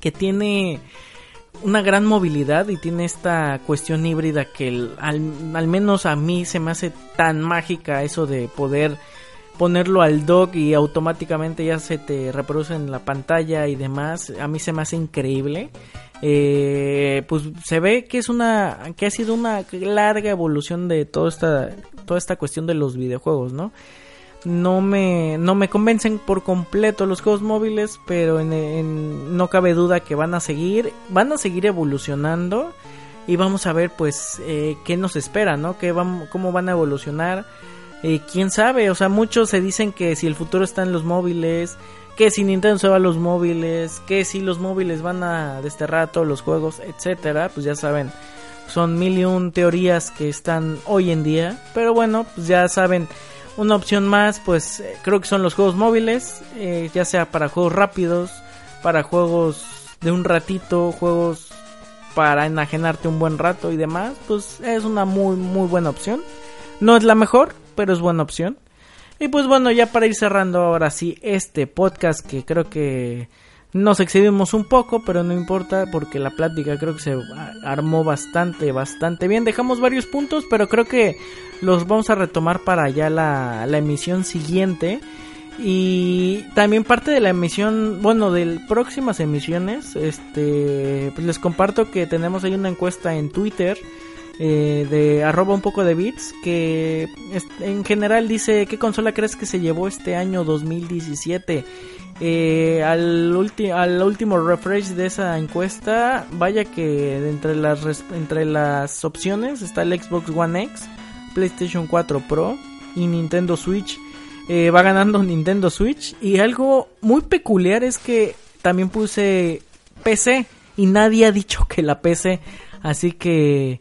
que tiene una gran movilidad y tiene esta cuestión híbrida que al, al menos a mí se me hace tan mágica eso de poder ponerlo al dock y automáticamente ya se te reproduce en la pantalla y demás. A mí se me hace increíble. Eh, pues se ve que es una que ha sido una larga evolución de toda esta toda esta cuestión de los videojuegos, ¿no? No me no me convencen por completo los juegos móviles, pero en, no cabe duda que van a seguir van a seguir evolucionando y vamos a ver pues eh, qué nos espera, ¿no? ¿Qué van, cómo van a evolucionar eh, quién sabe, o sea, muchos se dicen que si el futuro está en los móviles, que si Nintendo se va a los móviles, que si los móviles van a desterrar todos los juegos, etcétera, pues ya saben, son mil y un teorías que están hoy en día, pero bueno, pues ya saben, una opción más, pues eh, creo que son los juegos móviles, eh, ya sea para juegos rápidos, para juegos de un ratito, juegos para enajenarte un buen rato y demás, pues es una muy muy buena opción. No es la mejor, pero es buena opción. Y pues bueno, ya para ir cerrando ahora sí este podcast que creo que Nos excedimos un poco, pero no importa porque la plática creo que se armó bastante, bastante bien. Dejamos varios puntos, pero creo que los vamos a retomar para ya la, la emisión siguiente. Y también parte de la emisión, bueno, de próximas emisiones, este, pues les comparto que tenemos ahí una encuesta en Twitter eh, de arroba un poco de bits que en general dice qué consola crees que se llevó este año 2017 eh, al, al último refresh de esa encuesta vaya que entre las entre las opciones está el Xbox One X PlayStation 4 Pro y Nintendo Switch. Eh, va ganando Nintendo Switch. Y algo muy peculiar es que también puse PC y nadie ha dicho que la PC así que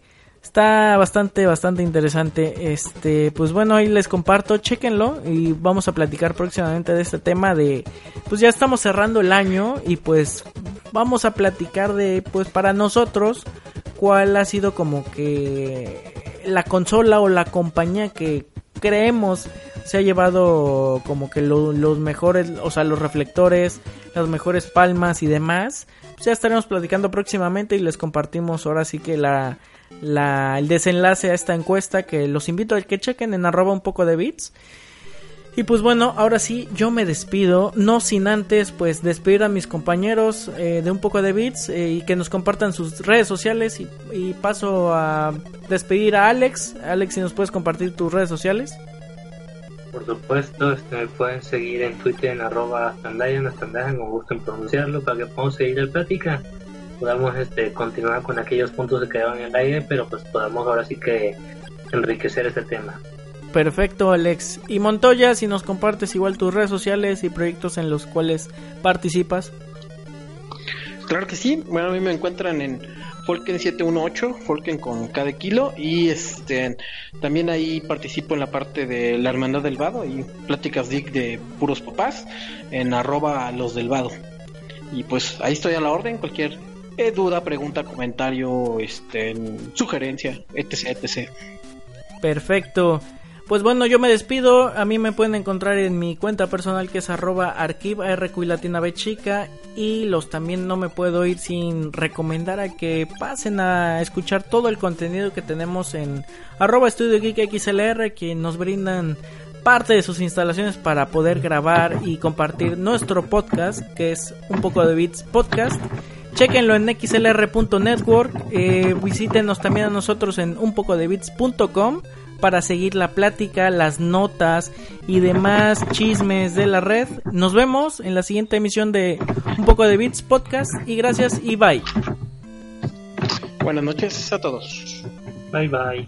Está bastante, bastante interesante. Este, pues bueno, ahí les comparto, chequenlo y vamos a platicar próximamente de este tema de, pues ya estamos cerrando el año y pues vamos a platicar de, pues para nosotros, cuál ha sido como que la consola o la compañía que creemos se ha llevado como que los mejores, o sea, los reflectores, las mejores palmas y demás. ya estaremos platicando próximamente y les compartimos ahora sí que la la, el desenlace a esta encuesta que los invito a que chequen en arroba un poco de bits. Y pues bueno, ahora sí, yo me despido, no sin antes pues despedir a mis compañeros eh, de un poco de bits eh, y que nos compartan sus redes sociales y, paso a despedir a Alex. Alex, si nos puedes compartir tus redes sociales. Por supuesto, este, me pueden seguir en Twitter en arroba Standayan, como gusten pronunciarlo, para que podamos seguir la plática podamos este, continuar con aquellos puntos que quedaron en el aire, pero pues podamos ahora sí que enriquecer este tema. Perfecto, Alex. Y Montoya, si nos compartes igual tus redes sociales y proyectos en los cuales participas. Claro que sí. Bueno, a mí me encuentran en Folken718, Folken con cada kilo. Y este también ahí participo en la parte de la Hermandad del Vado y pláticas de puros papás en arroba los del Vado. Y pues ahí estoy a la orden, cualquier eh, duda, pregunta, comentario, este, sugerencia, etc, etc. Perfecto. Pues bueno, yo me despido. A mí me pueden encontrar en mi cuenta personal que es arroba arquiva y chica. Y los también no me puedo ir sin recomendar a que pasen a escuchar todo el contenido que tenemos en arroba estudio geek xlr que nos brindan parte de sus instalaciones para poder grabar y compartir nuestro podcast que es un poco de bits podcast. Chequenlo en xlr.network. Eh, visítenos también a nosotros en unpocodebits.com para seguir la plática, las notas y demás chismes de la red. Nos vemos en la siguiente emisión de Un poco de Bits Podcast y gracias y bye. Buenas noches a todos. Bye bye.